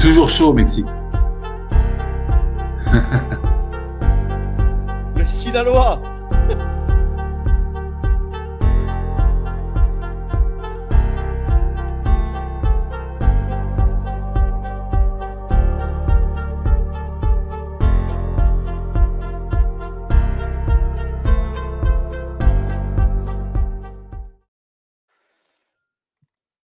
Toujours chaud au Mexique. Le Sinaloa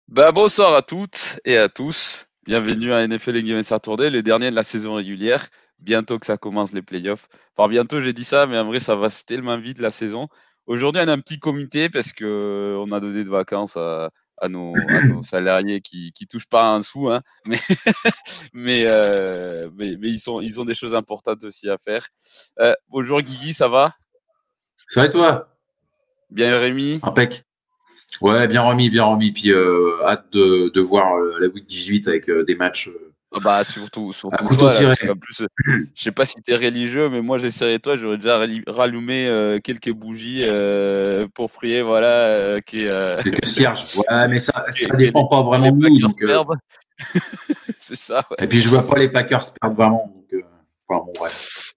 Bah, bonsoir à toutes et à tous. Bienvenue à NFL Game Saturday, le dernier de la saison régulière. Bientôt que ça commence les playoffs. Enfin, bientôt, j'ai dit ça, mais en vrai, ça va tellement vite la saison. Aujourd'hui, on a un petit comité parce que euh, on a donné de vacances à, nos, salariés qui, qui touchent pas un sou, hein. mais, euh, mais, mais, ils, sont, ils ont des choses importantes aussi à faire. Euh, bonjour Guigui, ça va? Ça va et toi? Bien Rémi? Impec. Ouais, bien remis, bien remis. Puis euh, hâte de, de voir euh, la week 18 avec euh, des matchs. Ah bah surtout, surtout toi, là, plus, je sais pas si tu es religieux, mais moi j'essaierai toi, j'aurais déjà rallumé quelques bougies pour prier, voilà. qui, quelques cierges. Ouais, mais ça, ça dépend pas vraiment de nous. C'est ça. Ouais. Et puis je vois pas les Packers perdre vraiment.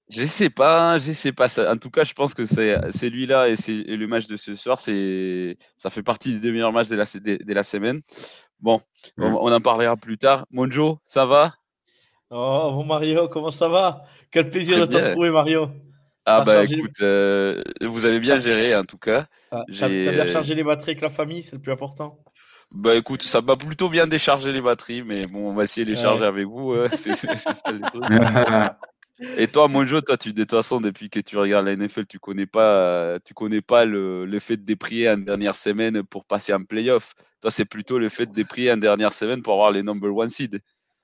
Je sais pas, je sais pas. En tout cas, je pense que c'est celui-là et, c'est le match de ce soir, c'est ça fait partie des deux meilleurs matchs de la, de, la semaine. Bon, on, en parlera plus tard. Monjo, ça va? Oh, bon Mario, comment ça va? Quel plaisir de te retrouver, Mario. Ah bah écoute, euh, vous avez bien géré en tout cas. Ah, T'as bien chargé les batteries avec la famille, c'est le plus important. Bah écoute, ça m'a plutôt bien déchargé les batteries, mais bon, on va essayer de les charger avec vous. c'est ça le truc. Et toi, Monjo, toi, tu, de toute façon, depuis que tu regardes la NFL, tu connais pas, tu connais pas le, le fait de déprier en dernière semaine pour passer en playoff. Toi, c'est plutôt le fait de déprier en dernière semaine pour avoir les number one seed.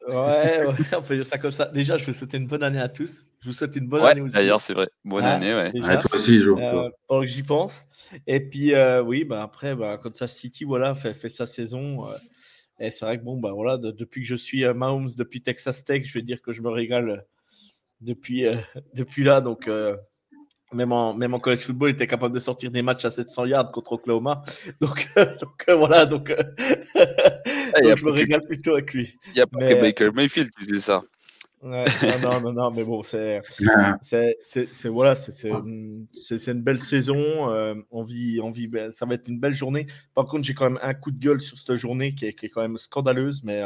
Ouais, on peut dire ça comme ça. Déjà, je vous souhaite une bonne année à tous. Je vous souhaite une bonne année aussi. D'ailleurs, c'est vrai. Bonne ah, année, ouais. toi aussi, Jo. Euh, pendant que j'y pense. Et puis, euh, oui, bah, après, bah, ça City, voilà, fait, fait sa saison. Euh, et c'est vrai que, bon, bah, voilà, depuis que je suis à Mahomes, depuis Texas Tech, je vais dire que je me régale depuis, euh, depuis là. Donc, euh, même, en, même en college football, il était capable de sortir des matchs à 700 yards contre Oklahoma. Donc, donc euh, voilà, donc, ah, je me régale plutôt avec lui. Il n'y a pas que Baker Mayfield qui faisait ça. non, non, non, non, mais bon, c'est, c'est, voilà, c'est, une belle saison. on vit, on vit, ben, ça va être une belle journée. Par contre, j'ai quand même un coup de gueule sur cette journée qui est, qui est quand même scandaleuse, mais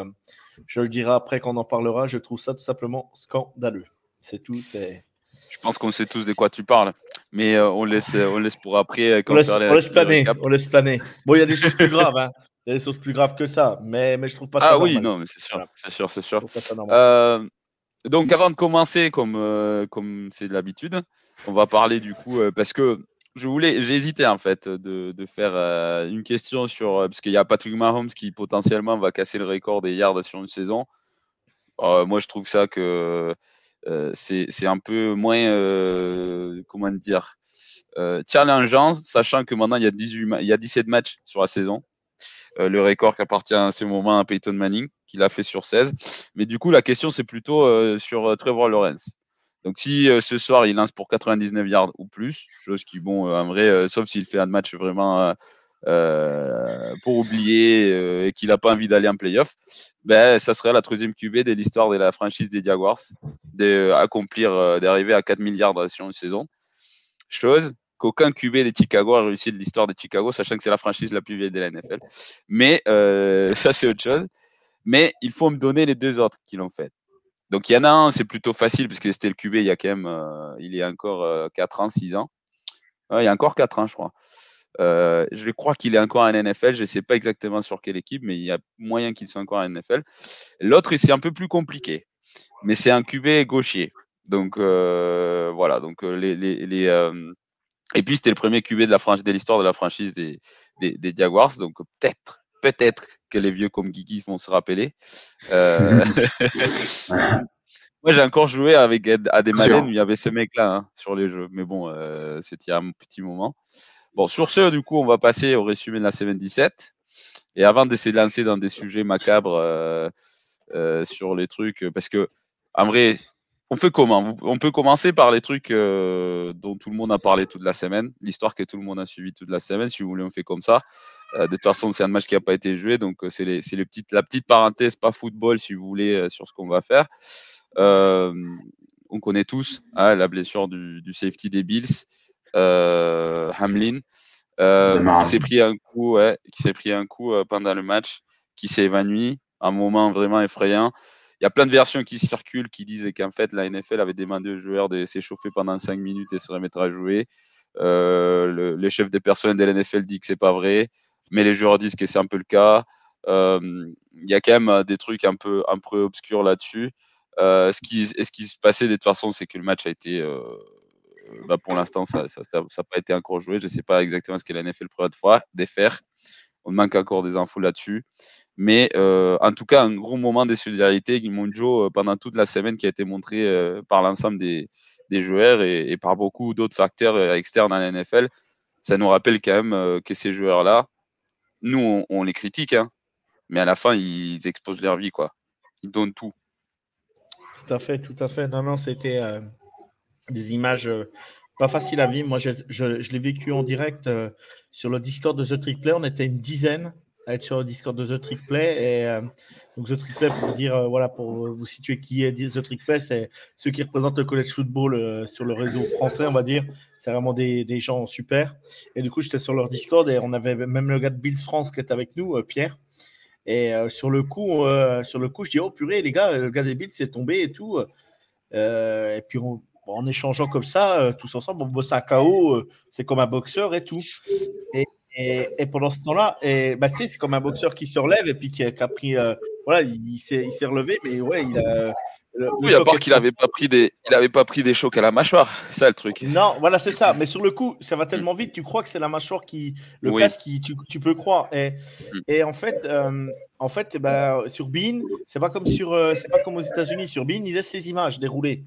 je le dirai après quand on en parlera. Je trouve ça tout simplement scandaleux. C'est tout. C'est. Je pense qu'on sait tous de quoi tu parles, mais euh, on laisse, euh, on laisse pour après. Euh, on, laisse, on, laisse planer, on laisse planer. Bon, il y a des choses plus graves. Hein. Il y a des choses plus graves que ça, mais, mais je trouve pas ça. Ah oui, non, mais c'est sûr, c'est sûr, c'est sûr. donc, avant de commencer, comme comme c'est de l'habitude, on va parler du coup parce que je voulais, j'ai hésité en fait de, de faire une question sur parce qu'il y a Patrick Mahomes qui potentiellement va casser le record des yards sur une saison. moi, je trouve ça que c'est un peu moins, euh, comment dire, euh, challengeant, sachant que maintenant il y, a 18 il y a 17 matchs sur la saison. le record qui appartient à ce moment à Peyton Manning, qu'il a fait sur 16. Mais du coup, la question, c'est plutôt sur Trevor Lawrence. Donc, si ce soir, il lance pour 99 yards ou plus, chose qui, bon, en vrai, sauf s'il fait un match vraiment euh, pour oublier euh, qu'il n'a pas envie d'aller en playoff, ben, ça serait la troisième QB de l'histoire de la franchise des Jaguars d'accomplir, euh, d'arriver à 4 milliards sur une saison. Chose qu'aucun QB de Chicago a réussi de l'histoire de Chicago, sachant que c'est la franchise la plus vieille de la NFL. Mais ça, c'est autre chose. Mais il faut me donner les deux autres qui l'ont fait. Donc il y en a un, c'est plutôt facile, parce que c'était le QB il y a quand même, il y a encore 4 ans, 6 ans. il y a encore 4 ans, je crois. Euh, je crois qu'il est encore en NFL. Je ne sais pas exactement sur quelle équipe, mais il y a moyen qu'il soit encore en NFL. L'autre, c'est un peu plus compliqué, mais c'est un QB gaucher. Donc euh, voilà. Donc euh, les, et puis c'était le premier QB de la franchise de l'histoire de la franchise des, des, des Jaguars. Donc peut-être, peut-être que les vieux comme Guigui vont se rappeler. Moi, j'ai encore joué avec à des où il y avait ce mec-là hein, sur les jeux, mais bon, c'était un petit moment. Bon, sur ce, du coup, on va passer au résumé de la semaine 17. Et avant de lancer dans des sujets macabres euh, euh, sur les trucs, parce que, en vrai, on fait comment? On peut commencer par les trucs euh, dont tout le monde a parlé toute la semaine, l'histoire que tout le monde a suivi toute la semaine. Si vous voulez, on fait comme ça. de toute façon, c'est un match qui n'a pas été joué, donc c'est la petite parenthèse, pas football, si vous voulez, sur ce qu'on va faire. on connaît tous hein, la blessure du, safety des Bills, Hamlin, qui s'est pris un coup, qui s'est pris un coup pendant le match, qui s'est évanoui, un moment vraiment effrayant. Il y a plein de versions qui circulent qui disent qu'en fait, la NFL avait demandé aux joueurs de s'échauffer pendant 5 minutes et se remettre à jouer. Euh, le, les chefs des personnels de la NFL disent que c'est pas vrai, mais les joueurs disent que c'est un peu le cas. Euh, il y a quand même des trucs un peu, un peu obscurs là-dessus. Euh, ce, qui, ce qui se passait de toute façon, c'est que le match a été, bah pour l'instant, ça n'a ça, ça, pas été encore joué. Je ne sais pas exactement ce que la NFL prévoit de faire. On manque encore des infos là-dessus. Mais euh, en tout cas, un gros moment de solidarité, Guimonjo, euh, pendant toute la semaine qui a été montré euh, par l'ensemble des, des, joueurs et, par beaucoup d'autres facteurs externes à la NFL. Ça nous rappelle quand même que ces joueurs-là, nous, on, on les critique, hein, mais à la fin, ils exposent leur vie, quoi. Ils donnent tout. Tout à fait, tout à fait. Non, non, c'était des images pas faciles à vivre. Moi, je, l'ai vécu en direct sur le Discord de The Trick Play. On était une dizaine à être sur le Discord de The Trick Play. Et euh, donc The Trick Play, pour dire, euh, voilà, pour vous situer qui est The Trick Play, c'est ceux qui représentent le college football euh, sur le réseau français, on va dire. C'est vraiment des, gens super. Et du coup, j'étais sur leur Discord et on avait même le gars de Bills France qui était avec nous, Pierre. Et sur le coup, sur le coup, je dis oh purée les gars, le gars des Bills est tombé et tout. et puis en échangeant comme ça, tous ensemble, on bosse à KO, c'est comme un boxeur et tout. Et et, pendant ce temps-là, bah, c'est comme un boxeur qui se relève et puis qui a, pris. Euh, voilà, il, s'est relevé, mais ouais, il a. oui, à part qu'il n'avait pas pris des, il avait pas pris des chocs à la mâchoire, c'est ça le truc. Non, voilà, c'est ça. Mais sur le coup, ça va tellement vite, tu crois que c'est la mâchoire qui, le casque qui, tu, tu, peux croire. Et, mm. et en fait, euh, en fait, bah, sur Bean, c'est pas comme sur, euh, c'est pas comme aux États-Unis. Sur Bean, il laisse ses images dérouler.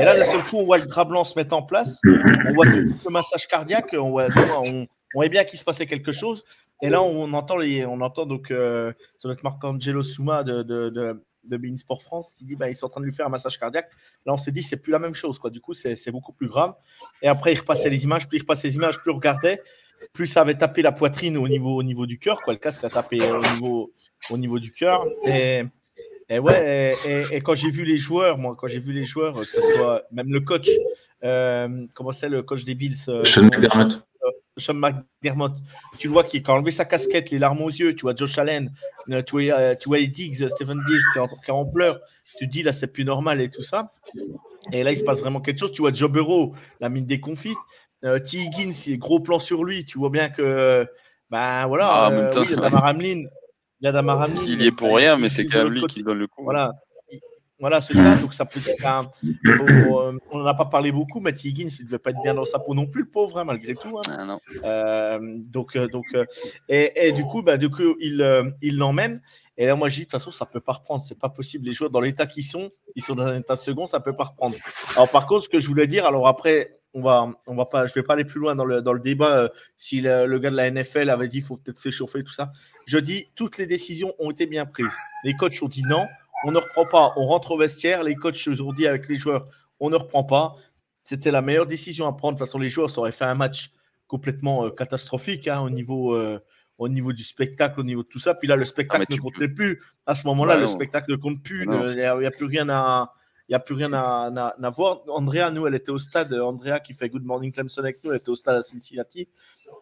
Et là, d'un seul coup, on voit le drap blanc se mettre en place, on voit tout le massage cardiaque, on voit, on, on bien qu'il se passait quelque chose. Et là, on entend, les, on entend donc, euh, ça doit être Marc-Angelo Souma de, de, de, de France qui dit bah, ils sont en train de lui faire un massage cardiaque. Là, on s'est dit c'est plus la même chose. Quoi. Du coup, c'est beaucoup plus grave. Et après, il repassait les images, plus il repassait les images, plus il regardait, plus ça avait tapé la poitrine au niveau, au niveau du cœur. Quoi. Le casque a tapé au niveau, au niveau du cœur. Et, et ouais, et, quand j'ai vu les joueurs, moi, quand j'ai vu les joueurs, que ce soit même le coach, euh, comment c'est le coach des Bills euh, Sean McDermott, tu vois qui a enlevé sa casquette, les larmes aux yeux, tu vois Josh Allen, euh, tu vois, euh, tu vois Diggs, Stephen Diggs qui, est en pleurs, tu te dis là c'est plus normal et tout ça. Et là il se passe vraiment quelque chose, tu vois Joe Burrow, la mine des confits, euh, T. Higgins, gros plan sur lui, tu vois bien que, ben voilà, ah, euh, oui, il y a Damar Hamlin, il y a Damar Hamlin. Il y est pour rien, mais c'est quand même lui qui donne le coup. Voilà, voilà, c'est ça. Donc, ça peut euh, on n'en a pas parlé beaucoup, mais Higgins, il ne devait pas être bien dans sa peau non plus, le pauvre, hein, malgré tout. Hein. Ah, euh, donc, euh, donc et, du coup, bah, du coup il il l'emmène. Et là, moi, je dis, de toute façon, ça ne peut pas reprendre. C'est pas possible. Les joueurs, dans l'état qu'ils sont, ils sont dans un état second, ça ne peut pas reprendre. Alors, par contre, ce que je voulais dire, alors après, on va, on va pas, je vais pas aller plus loin dans le, dans le débat. si le, gars de la NFL avait dit, il faut peut-être s'échauffer, tout ça. Je dis, toutes les décisions ont été bien prises. Les coachs ont dit non on ne reprend pas, on rentre au vestiaire, les coachs ont dit avec les joueurs, on ne reprend pas. C'était la meilleure décision à prendre. De toute façon, les joueurs auraient fait un match complètement euh, catastrophique hein, au, niveau, euh, au niveau du spectacle, au niveau de tout ça. Puis là, le spectacle ah, ne comptait plus. À ce moment-là, le spectacle ne compte plus. Il n'y a, plus rien à, il n'y a plus rien à, à, voir. Andrea, nous, elle était au stade. Andrea, qui fait Good Morning Clemson avec nous, elle était au stade à Cincinnati.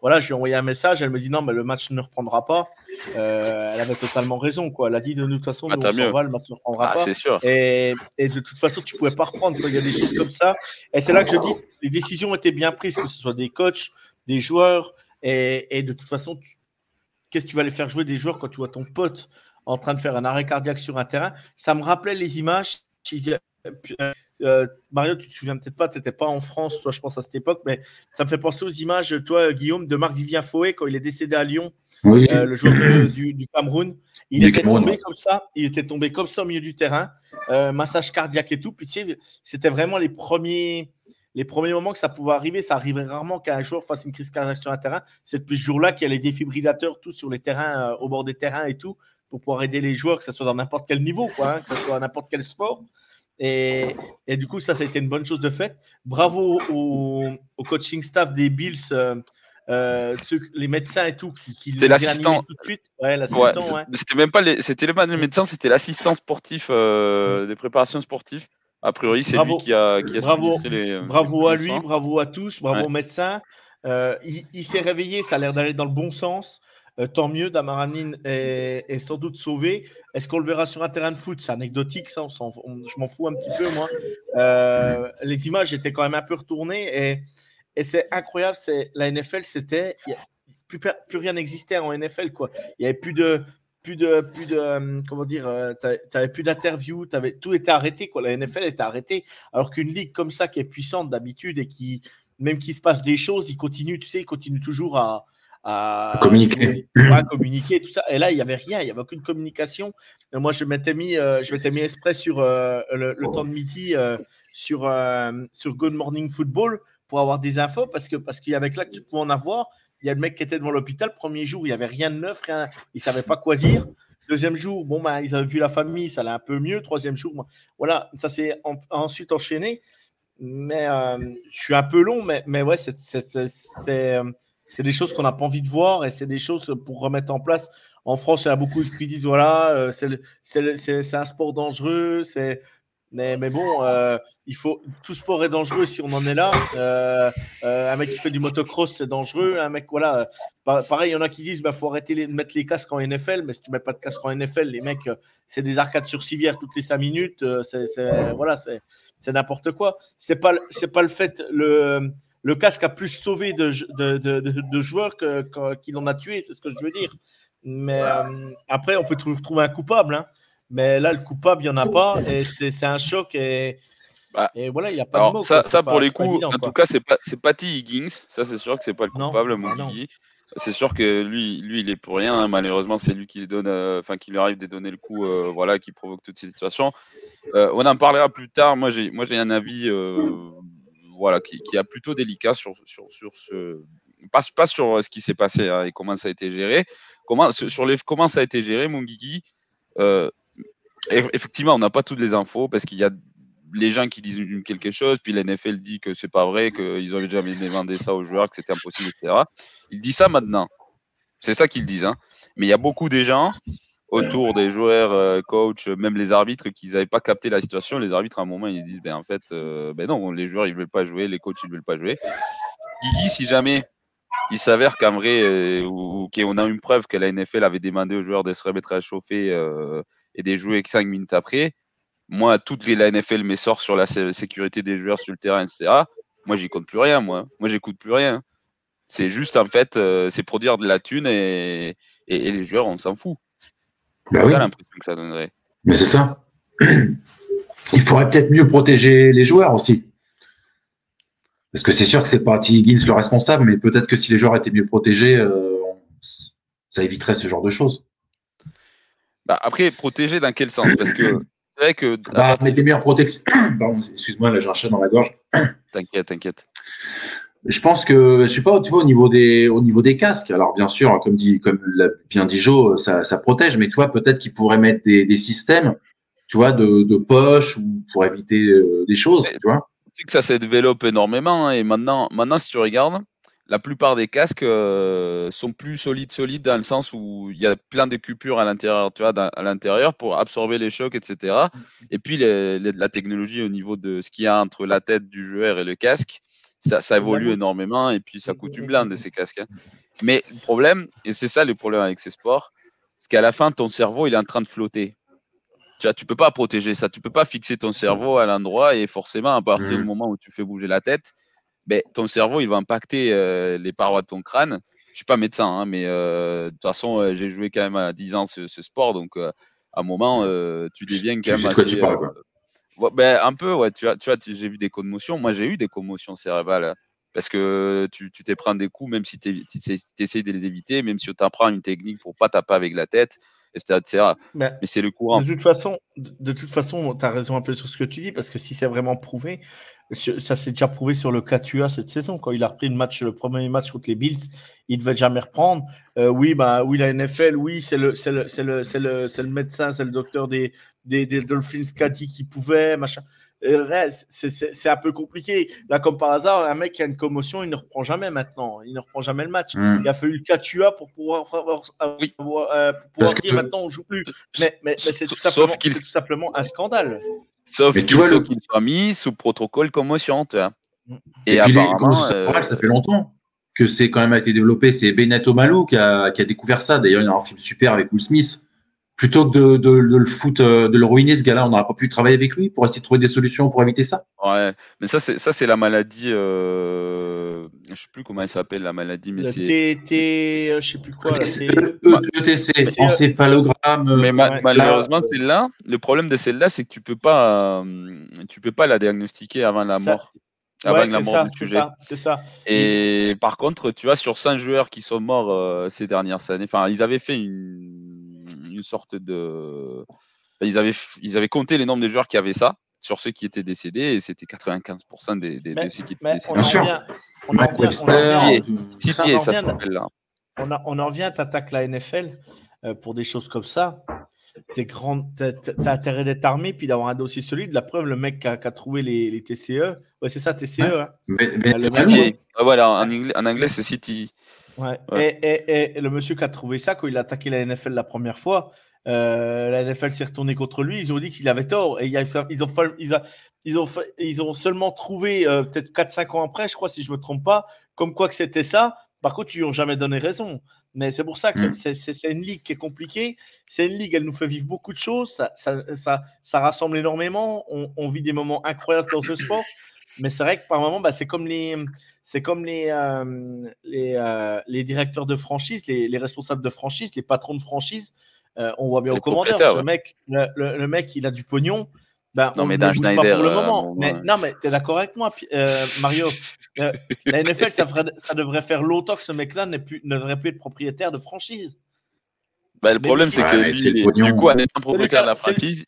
Voilà, je lui ai envoyé un message. Elle me dit non, mais le match ne reprendra pas. Euh, elle avait totalement raison. Quoi. Elle a dit de toute façon, ah, nous, on va, le match ne reprendra ah, pas. Sûr. Et, et, de toute façon, tu ne pouvais pas reprendre. Il y a des choses comme ça. Et c'est là que je dis les décisions étaient bien prises, que ce soit des coachs, des joueurs. Et, et de toute façon, qu'est-ce que tu vas aller faire jouer des joueurs quand tu vois ton pote en train de faire un arrêt cardiaque sur un terrain? Ça me rappelait les images. Euh, euh, Mario, tu te souviens peut-être pas, tu n'étais pas en France, toi, je pense, à cette époque, mais ça me fait penser aux images, toi, Guillaume, de Marc-Vivien Fouet, quand il est décédé à Lyon, euh, le joueur du, Cameroun. Il, était tombé comme ça, il était tombé comme ça au milieu du terrain, massage cardiaque et tout. Puis, c'était vraiment les premiers, les premiers moments que ça pouvait arriver. Ça arrivait rarement qu'un joueur fasse une crise cardiaque sur un terrain. C'est depuis ce jour-là qu'il y a les défibrillateurs, tout sur les terrains, au bord des terrains et tout, pour pouvoir aider les joueurs, que ce soit dans n'importe quel niveau, quoi, hein, que ce soit dans n'importe quel sport. Et, et, du coup, ça, ça a été une bonne chose de fait. Bravo au, au coaching staff des Bills, euh, les médecins et tout qui, c'était l'assistant tout de suite. Ouais, l'assistant. Ouais, C'était même pas les, c'était les médecins, c'était l'assistant sportif mm. des préparations sportives. A priori, c'est lui qui a, qui a bravo, les, bravo à lui, bravo à tous, bravo aux médecins. il s'est réveillé, ça a l'air d'aller dans le bon sens. Euh, tant mieux, Damaranine est, sans doute sauvé. Est-ce qu'on le verra sur un terrain de foot? C'est anecdotique, ça. je m'en fous un petit peu, moi. Euh, les images étaient quand même un peu retournées et, c'est incroyable. C'est la NFL, c'était plus, rien n'existait en NFL, quoi. Il y avait plus de plus de plus de euh, comment dire tu n'avais plus d'interviews tout était arrêté quoi la NFL était arrêtée alors qu'une ligue comme ça qui est puissante d'habitude et qui même qu'il se passe des choses il continue tu sais il continue toujours à, à communiquer. communiquer, tout ça. Et là, il n'y avait rien, il n'y avait aucune communication. moi, je m'étais mis, euh, je m'étais mis exprès sur euh, le, temps de midi euh, sur, sur Good Morning Football pour avoir des infos parce que parce qu'il y avait que là que tu pouvais en avoir. Il y a le mec qui était devant l'hôpital. Premier jour, il n'y avait rien de neuf, rien, il ne savait pas quoi dire. Deuxième jour, bon, ben, ils avaient vu la famille, ça allait un peu mieux. Troisième jour, voilà, ça s'est ensuite enchaîné. Mais je suis un peu long, mais, mais ouais, c'est c'est des choses qu'on n'a pas envie de voir et c'est des choses pour remettre en place. En France, il y a beaucoup qui disent voilà, euh, c'est un sport dangereux, mais, mais, bon, euh, il faut tout sport est dangereux si on en est là. Euh, un mec qui fait du motocross, c'est dangereux. Un mec, voilà, pareil, il y en a qui disent bah faut arrêter de mettre les casques en NFL, mais si tu mets pas de casque en NFL, les mecs, c'est des arcades sur civière toutes les cinq minutes. c'est c'est n'importe quoi. C'est pas c'est pas le fait le le casque a plus sauvé de, de, joueurs qu'il en a tué, c'est ce que je veux dire. Mais euh, après, on peut toujours trouver un coupable. Hein. Mais là, le coupable, il n'y en a pas. Et c'est un choc. Et, bah, voilà, il n'y a pas de mots. Ça, ça pour les coups, en tout cas, c'est pas, Patty Higgins. Ça, c'est sûr que c'est pas le coupable, mon C'est sûr que lui, lui, il est pour rien. Hein. Malheureusement, c'est lui qui donne, euh, qui lui arrive de donner le coup, euh, voilà, qui provoque toutes ces situations. on en parlera plus tard. Moi, j'ai, moi, j'ai un avis voilà, qui, qui, a plutôt délicat sur, ce. Pas, sur ce qui s'est passé hein, et comment ça a été géré. Comment, sur les, comment ça a été géré, mon Guigui euh, Effectivement, on n'a pas toutes les infos parce qu'il y a les gens qui disent quelque chose, puis l'NFL dit que c'est pas vrai, qu'ils n'avaient jamais demandé ça aux joueurs, que c'était impossible, etc. Il dit ça maintenant. C'est ça qu'ils disent. Hein. Mais il y a beaucoup de gens autour des joueurs, euh, coach, même les arbitres qui n'avaient pas capté la situation. Les arbitres, à un moment, ils disent ben, en fait, euh, ben non, les joueurs, ils ne veulent pas jouer, les coachs, ils ne veulent pas jouer. Guigui, si jamais il s'avère qu'en vrai, euh, ou, qu'on a une preuve que la NFL avait demandé aux joueurs de se remettre à chauffer et de jouer cinq minutes après, moi, toutes les la NFL me sort sur la sécurité des joueurs sur le terrain, etc. Moi, j'y compte plus rien, moi. Moi, j'écoute plus rien. C'est juste, en fait, c'est pour dire de la thune et les joueurs, on s'en fout. C'est l'impression que ça donnerait. Mais c'est ça. Il faudrait peut-être mieux protéger les joueurs aussi. Parce que c'est sûr que c'est pas T. Higgins le responsable, mais peut-être que si les joueurs étaient mieux protégés, euh, ça éviterait ce genre de choses. Bah après, protéger dans quel sens? Parce que c'est vrai que. Bah, des meilleures protections. Pardon, excuse-moi, là j'ai un chat dans la gorge. T'inquiète, t'inquiète je pense que je sais pas tu vois au niveau des au niveau des casques. Alors bien sûr comme dit comme l'a bien dit Joe ça, ça protège mais tu vois peut-être qu'ils pourraient mettre des, des systèmes tu vois de, de poche ou pour éviter euh, des choses tu vois. que ça s'est développé énormément hein, et maintenant maintenant si tu regardes la plupart des casques euh, sont plus solides solides dans le sens où il y a plein de coupures à l'intérieur tu vois à l'intérieur pour absorber les chocs etc et puis les, la technologie au niveau de ce qu'il y a entre la tête du joueur et le casque ça, évolue énormément et puis ça coûte une blinde ces casques. Hein. Mais le problème, et c'est ça le problème avec ces sports, c'est qu'à la fin, ton cerveau, il est en train de flotter. Tu ne tu peux pas protéger ça, tu peux pas fixer ton cerveau à l'endroit et forcément, à partir du mmh. moment où tu fais bouger la tête, ben, ton cerveau, il va impacter euh, les parois de ton crâne. Je suis pas médecin, hein, mais euh, de toute façon, euh, j'ai joué quand même à 10 ans ce, sport, donc à un moment, tu deviens quand même assez. Ben, un peu, ouais. Tu vois, tu j'ai vu des commotions. Moi, j'ai eu des commotions cérébrales parce que tu t'es prends des coups, même si tu essayes de les éviter, même si tu apprends une technique pour pas taper avec la tête, etc. Mais, c'est le courant. De toute façon, de toute façon, tu as raison un peu sur ce que tu dis, parce que si c'est vraiment prouvé, ça s'est déjà prouvé sur le KTUA cette saison. Quand il a repris le match, le premier match contre les Bills, il ne devait jamais reprendre. Euh, oui, bah, oui, la NFL, oui, c'est le, le, le, le, médecin, c'est le docteur des, des, des Dolphins Caddy qui pouvaient, machin. C'est un peu compliqué. Là, comme par hasard, un mec qui a une commotion, il ne reprend jamais maintenant. Il ne reprend jamais le match. Hmm. Il a fallu le Catua pour pouvoir, oui. euh, pour pouvoir dire que... maintenant on joue plus. Mais, mais, mais c'est tout, tout, simplement un scandale. Sauf qu'il le... qu'il soit mis sous protocole commotion. Tu vois. Et, Et apparemment, euh... ça fait longtemps que c'est quand même été développé. C'est Benetto Malou qui a, qui a découvert ça. D'ailleurs, il y a un film super avec Will Smith plutôt que de, de, le foot, euh, de le ruiner, ce gars-là, on n'aurait pas pu travailler avec lui pour essayer de trouver des solutions pour éviter ça. Ouais, mais ça, c'est ça, c'est la maladie. Euh... Je sais plus comment elle s'appelle la maladie, mais c'est. T, euh, je sais plus quoi. ETC, e encéphalogramme. Mais malheureusement, celle-là, le problème de celle-là, c'est que tu peux pas, euh, tu peux pas la diagnostiquer avant la mort. avant la mort du sujet. C'est ça. Et par contre, tu vois, sur 5 joueurs qui sont morts ces dernières années, enfin, ils avaient fait une une sorte de. ils, avaient, ils avaient compté les nombres de joueurs qui avaient ça sur ceux qui étaient décédés et c'était 95% des, des, de ceux qui étaient décédés. Bien sûr. On en On, en revient, t'attaques la NFL euh, pour des choses comme ça. T'es grand, t'as intérêt d'être armé puis d'avoir un dossier solide. La preuve, le mec qui a, trouvé les, TCE, ouais, c'est ça, TCE. Hein. Mais, mais, voilà, en anglais, en anglais c'est City. Ouais. Et, le monsieur qui a trouvé ça, quand il a attaqué la NFL la première fois, euh, la NFL s'est retournée contre lui. Ils ont dit qu'il avait tort. Et ils, ont, ils, ont, ils ont seulement trouvé, euh, peut-être 4-5 ans après, je crois, si je ne me trompe pas, comme quoi que c'était ça. Par contre, ils n'ont jamais donné raison. Mais c'est pour ça que mm. c'est une ligue qui est compliquée. C'est une ligue, elle nous fait vivre beaucoup de choses. Ça, ça, ça, rassemble énormément. On, on, vit des moments incroyables dans ce sport. Mais c'est vrai que par moment, bah, c'est comme les, c'est comme les, euh, les, euh, les, directeurs de franchise, les, les, responsables de franchise, les patrons de franchise. Euh, on voit bien au commentaire, le, mec, le, mec, il a du pognon. Ben, non, mais Dan Schneider. Pour le moment. mais, non, mais tu es d'accord avec moi, Mario La NFL, ça, ça, devrait faire longtemps que ce mec-là ne devrait plus être propriétaire de franchise. Bah, le problème, c'est que lui, du coup, en étant propriétaire de la franchise,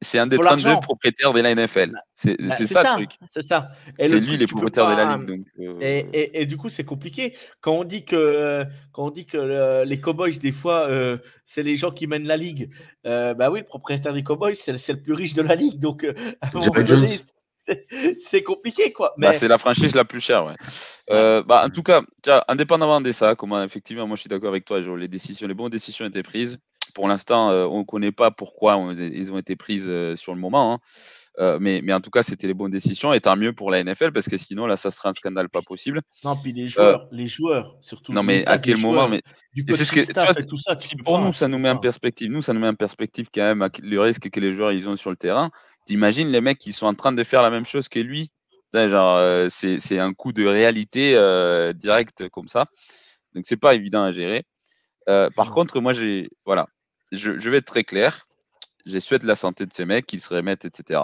c'est un des 32 propriétaires de la NFL. C'est bah, ça, le truc. C'est ça. C'est lui les propriétaires de la ligue. Euh. et, et, du coup, c'est compliqué. Quand on dit que, quand on dit que euh, les Cowboys, des fois, euh, c'est les gens qui mènent la ligue. bah oui, le propriétaire des Cowboys, c'est le plus riche de la ligue. Donc, c'est compliqué, quoi. Bah, c'est la franchise la plus chère, ouais. bah, en tout cas, indépendamment de ça, comment effectivement, moi je suis d'accord avec toi, genre, les décisions, les bonnes décisions étaient prises pour l'instant, euh, on ne connaît pas pourquoi ils ont été prises euh, sur le moment. Hein. Euh, mais, mais, en tout cas, c'était les bonnes décisions. Et tant mieux pour la NFL parce que sinon, là, ça serait un scandale pas possible. Non, puis les joueurs, les joueurs surtout. Non, mais à quel moment mais... c'est ce que tout ça. Si pour nous, ça nous met en perspective. Nous, ça nous met en perspective quand même le risque que les joueurs ils ont sur le terrain. T'imagines les mecs qui sont en train de faire la même chose que lui? Genre, c'est un coup de réalité direct comme ça. Donc, c'est pas évident à gérer. par contre, moi, j'ai voilà, je, vais être très clair. Je souhaite la santé de ces mecs, qu'ils se remettent, etc.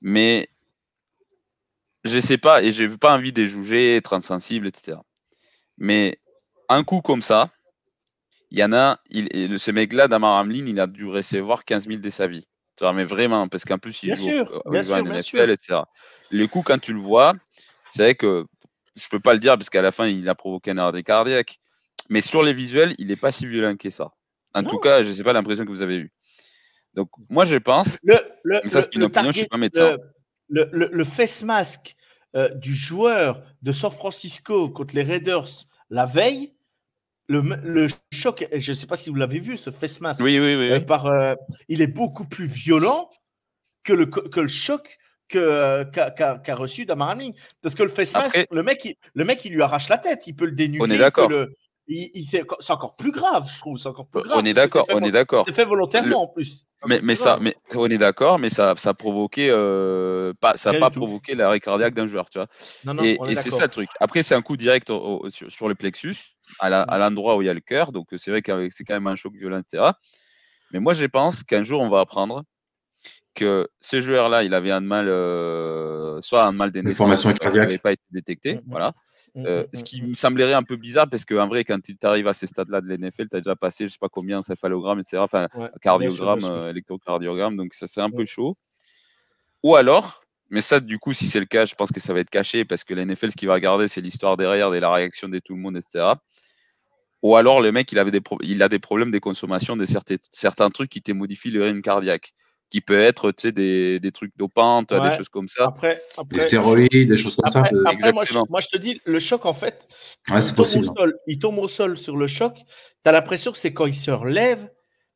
Mais je sais pas, et je n'ai pas envie de les juger, être insensible, etc. Mais un coup comme ça, il y en a, il, ce mec-là, Damar Hamlin, il a dû recevoir 15 000 de sa vie. Tu vois, mais vraiment, parce qu'en plus, il joue au, NFL, etc. Le coup, quand tu le vois, c'est vrai que je ne peux pas le dire parce qu'à la fin, il a provoqué un arrêt cardiaque. Mais sur les visuels, il n'est pas si violent que ça. En tout cas, je ne sais pas l'impression que vous avez eue. Donc, moi, je pense. Le, le, ça, c'est une opinion, je ne suis pas médecin. Le, le face mask euh, du joueur de San Francisco contre les Raiders la veille, le, choc, je ne sais pas si vous l'avez vu, ce face mask. Oui, oui, oui. Euh, par, euh, il est beaucoup plus violent que le, que le choc qu'a reçu Damar Parce que le face mask, le, mec, il, le mec, il lui arrache la tête, il peut le dénuder. On est d'accord c'est encore plus grave, je trouve. C'est encore plus grave. On est d'accord, on est d'accord. C'est fait volontairement en plus. Mais, mais ça, mais on est d'accord, mais ça, ça a provoqué, euh, pas, ça n'a pas provoqué l'arrêt cardiaque d'un joueur, tu vois. Non, non, et, c'est ça le truc. Après, c'est un coup direct sur, le plexus, à l'endroit où il y a le cœur. Donc, c'est vrai que c'est quand même un choc violent, etc. Mais moi, je pense qu'un jour, on va apprendre que ce joueur-là, il avait un mal, euh, soit un mal des naissances, qui n'avait pas été détecté, mm, mm. voilà. Mm, euh, ce qui me semblerait un peu bizarre parce qu'en vrai, quand tu arrives à ces stades-là de l'NFL, tu as déjà passé, je sais pas combien, céphalogramme, etc., enfin, cardiogramme, euh, électrocardiogramme, donc ça c'est un peu chaud. Ou alors, mais ça, du coup, si c'est le cas, je pense que ça va être caché parce que l'NFL, ce qu'il va regarder, c'est l'histoire derrière et la réaction de tout le monde, etc. Ou alors, le mec, il, avait des il a des problèmes de consommation de certains, certains trucs qui te modifient le rythme cardiaque. Qui peut être des, des trucs dopantes, des choses comme ça. Après, des stéroïdes, des choses comme ça. Après, moi, je, te dis, le choc, en fait, il, tombe au sol, il tombe au sol sur le choc. Tu as l'impression que c'est quand il se relève,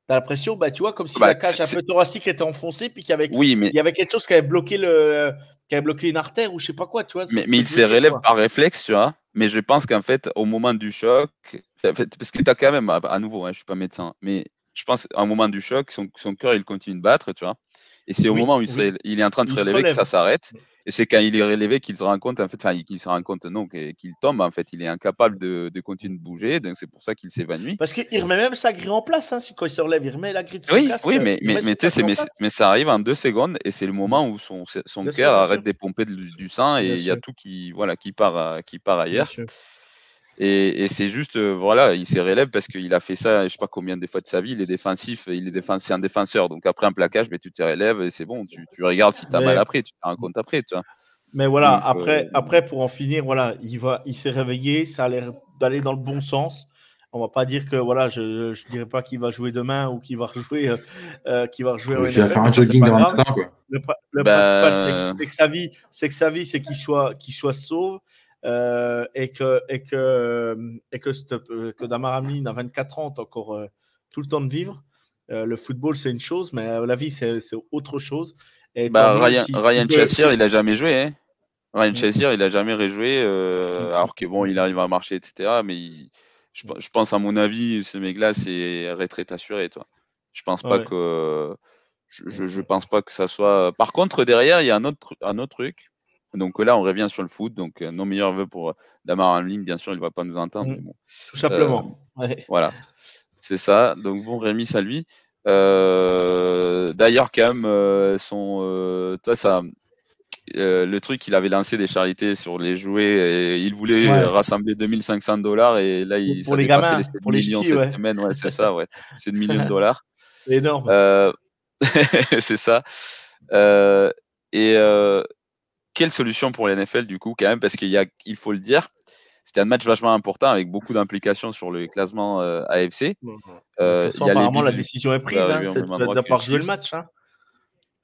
tu as l'impression, bah, tu vois, comme si bah, la cage un peu thoracique était enfoncée, puis qu'il y avait, oui, mais... il y avait quelque chose qui avait bloqué le, qui avait bloqué une artère ou je sais pas quoi, tu vois. Mais, mais il se relève par réflexe, tu vois. Mais je pense qu'en fait, au moment du choc, parce que tu as quand même, à nouveau, hein, je suis pas médecin, mais je pense qu'à un moment du choc, son, son cœur, il continue de battre, tu vois. Et c'est au moment où il, il, est en train de se relever que ça s'arrête. Et c'est quand il est relevé qu'il se rend compte, en fait, enfin, qu'il se rend compte, non, qu'il tombe, en fait, il est incapable de, de continuer de bouger, donc c'est pour ça qu'il s'évanouit. Parce qu'il remet même sa grille en place, hein, quand il se relève, il remet la grille de son oui, Oui, mais, mais, mais, mais, mais, ça arrive en deux secondes, et c'est le moment où son, son cœur arrête de pomper du, sang, et il y a tout qui, voilà, qui, part, qui part ailleurs. Et, c'est juste, euh, voilà, il s'est relève parce qu'il a fait ça, je sais pas combien de fois de sa vie. Il est défensif, il est défensif, c'est un défenseur. Donc après un plaquage, mais tu te relèves et c'est bon. Tu, tu, regardes si tu as mal après, tu te rends compte après, tu vois. Mais voilà, après, euh, après pour en finir, voilà, il va, il s'est réveillé, ça a l'air d'aller dans le bon sens. On va pas dire que voilà, je ne dirais pas qu'il va jouer demain ou qu'il va rejouer, euh, qu'il va rejouer. Il va faire un jogging dans matin, quoi. Le, le bah, principal, c'est que sa vie, c'est que sa vie, c'est qu'il soit, qu'il soit sauve euh, et que, et que, et que, euh, que Damar Hamlin a 24 ans, encore euh, tout le temps de vivre. le football, c'est une chose, mais la vie, c'est autre chose. Et bah, Ryan, Ryan Chassier, il n'a jamais joué. Hein Ryan mm. Chassier, il n'a jamais rejoué, mm. alors que bon, il arrive à marcher, etc. Mais je, je, pense, à mon avis, ce mec-là, c'est retraite assurée. Toi. Je pense pas que. Je, je, pense pas que ça soit. Par contre, derrière, il y a un autre, un autre truc. Donc là, on revient sur le foot. Donc, euh, nos meilleurs voeux pour euh, Damar en ligne. Bien sûr, il ne va pas nous entendre. Mmh. bon. Tout simplement. Euh, voilà. C'est ça. Donc, bon, Rémi, ça lui. D'ailleurs, quand même, son, toi, ça, le truc, il avait lancé des charités sur les jouets et il voulait rassembler 2500 dollars et là, il pour les gamins, les pour millions les cette semaine. Ouais, c'est ça, ouais. C'est de millions de dollars. C'est énorme. c'est ça. et quelle solution pour les NFL du coup quand même parce qu'il y a, il faut le dire, c'était un match vachement important avec beaucoup d'implications sur le classement euh, AFC. Euh, apparemment, la décision est prise hein, de pas rejouer le match. Hein.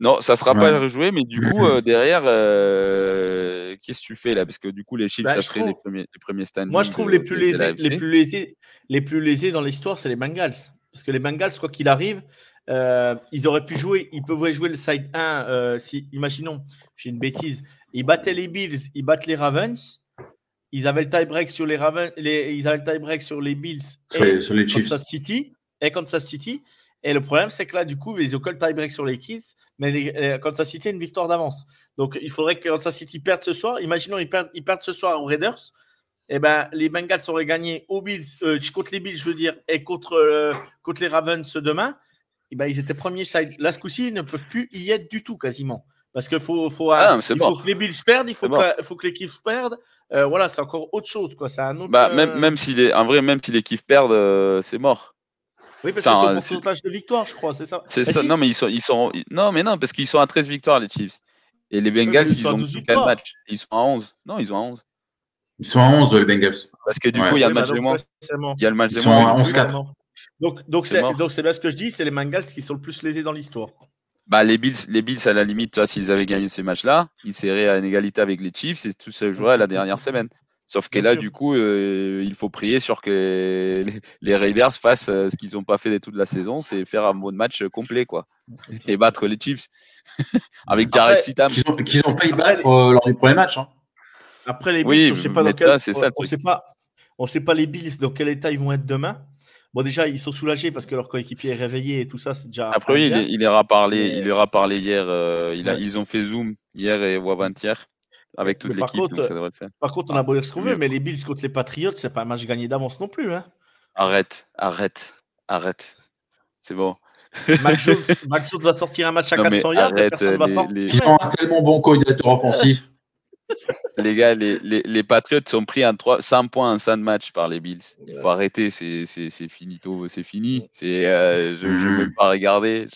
Non, ça sera pas rejoué, mais du coup, euh, derrière, euh, qu'est-ce que tu fais là? Parce que du coup, les chiffres, bah, ça serait les premiers, les premiers standings. Moi, je trouve les, plus lésés, les, plus lésés, les plus lésés dans l'histoire, c'est les Bengals. Parce que les Bengals, quoi qu'il arrive, ils auraient pu jouer, ils pouvaient jouer le side 1, si, imaginons, j'ai une bêtise, ils battaient les Bills, ils battent les Ravens. Ils avaient le tie-break sur les Ravens, ils avaient le tie-break sur les Bills et sur les Kansas City et Kansas City. Et le problème, c'est que là, du coup, ils ont que le tie-break sur les Keys, mais les, Kansas City a une victoire d'avance. Donc, il faudrait que Kansas City perde ce soir. Imaginons, ils perdent, ils perdent ce soir aux Raiders. Eh ben, les Bengals auraient gagné aux Bills, euh, contre les Bills, je veux dire, et contre, euh, contre les Ravens demain. Eh ben, ils étaient premiers side. Là, ce coup-ci, ils ne peuvent plus y être du tout, quasiment. Parce qu'il faut, faut, ah, il faut que les Bills perdent, il faut, que, faut que l'équipe perde. Euh, voilà, c'est encore autre chose. Quoi. C'est un autre, bah, même, euh, même si est, en vrai, même si l'équipe perd, euh, c'est mort. Oui, parce enfin, que c'est pour pourcentage de victoire, je crois, c'est ça. C'est ça. Non, mais ils sont, ils sont, non, mais non, parce qu'ils sont à 13 victoires, les Chiefs. Et les Bengals, ils, ils ont 4 matchs. Ils sont à 11. Non, ils ont à 11. Ils sont à 11, les Bengals. Parce que du coup, il y a le match de moins. Il y a le match de moins. Ils sont à 11-4. Donc, donc c'est bien ce que je dis, c'est les Bengals qui sont le plus lésés dans l'histoire. Bah, les Bills, les Bills, à la limite, s'ils avaient gagné ce match-là, ils seraient à une égalité avec les Chiefs et tout se jouerait la dernière semaine. Sauf que là, du coup, euh, il faut prier sur que les, Raiders fassent euh, ce qu'ils n'ont pas fait de toute la saison, c'est faire un mode match complet, quoi. Et battre les Chiefs. avec Jared Sitam. Qu'ils ont, failli battre euh, lors du premier match. Hein. Après, les Bills, on ne sait pas dans quel... on, sait pas, on sait pas les Bills dans quel état ils vont être demain. Bon, déjà, ils sont soulagés parce que leur coéquipier est réveillé et tout ça, c'est déjà. Après, oui, il, il, leur a parlé, il leur a parlé hier. Euh, il a, Ils ont fait Zoom hier et ou avant-hier avec toute l'équipe. Par contre, on a beau dire ce qu'on veut, mais les Bills contre les Patriots, c'est pas un match gagné d'avance non plus. Hein. Arrête, arrête, arrête. C'est bon. Mac Jones, va sortir un match à 400 yards et personne va s'en. Ils ont un tellement bon coordinateur offensif les gars, les, les, les, Patriots sont pris en 3, 100 points en 5 matchs par les Bills. Il faut arrêter, c'est finito, c'est fini. C'est, euh, je ne veux pas regarder.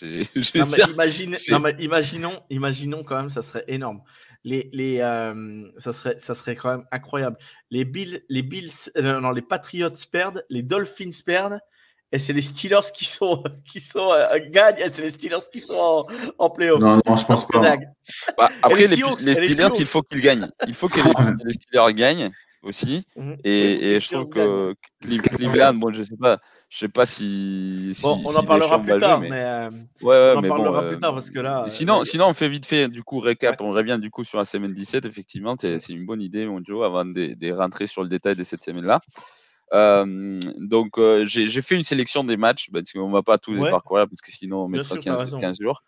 imaginons, imaginons quand même, ça serait énorme. Les, les, euh, ça, serait, ça serait quand même incroyable. Les Bills, les, Bills euh, non, les Patriots perdent, les Dolphins perdent, et c'est les Steelers qui sont, qui sont euh, gagnent, et c'est les Steelers qui sont en, en playoff. Non, non, je pense pas. Bah, après, les, Steelers, il faut qu'ils gagnent. Il faut que les, Steelers gagnent aussi. Mhm. Et, et je trouve que Cleveland, bon, je sais pas, je sais pas si. bon, on en parlera plus tard, mais, euh, ouais, on en parlera bon, plus tard parce que là. Sinon, sinon, on fait vite fait du coup récap. On revient du coup sur la semaine 17. Effectivement, c'est une bonne idée, mon Joe, avant de, de rentrer sur le détail de cette semaine-là. Euh, donc, euh, j'ai fait une sélection des matchs, parce qu'on ne va pas tous les parcourir, parce que sinon on mettra 15, 15, jours.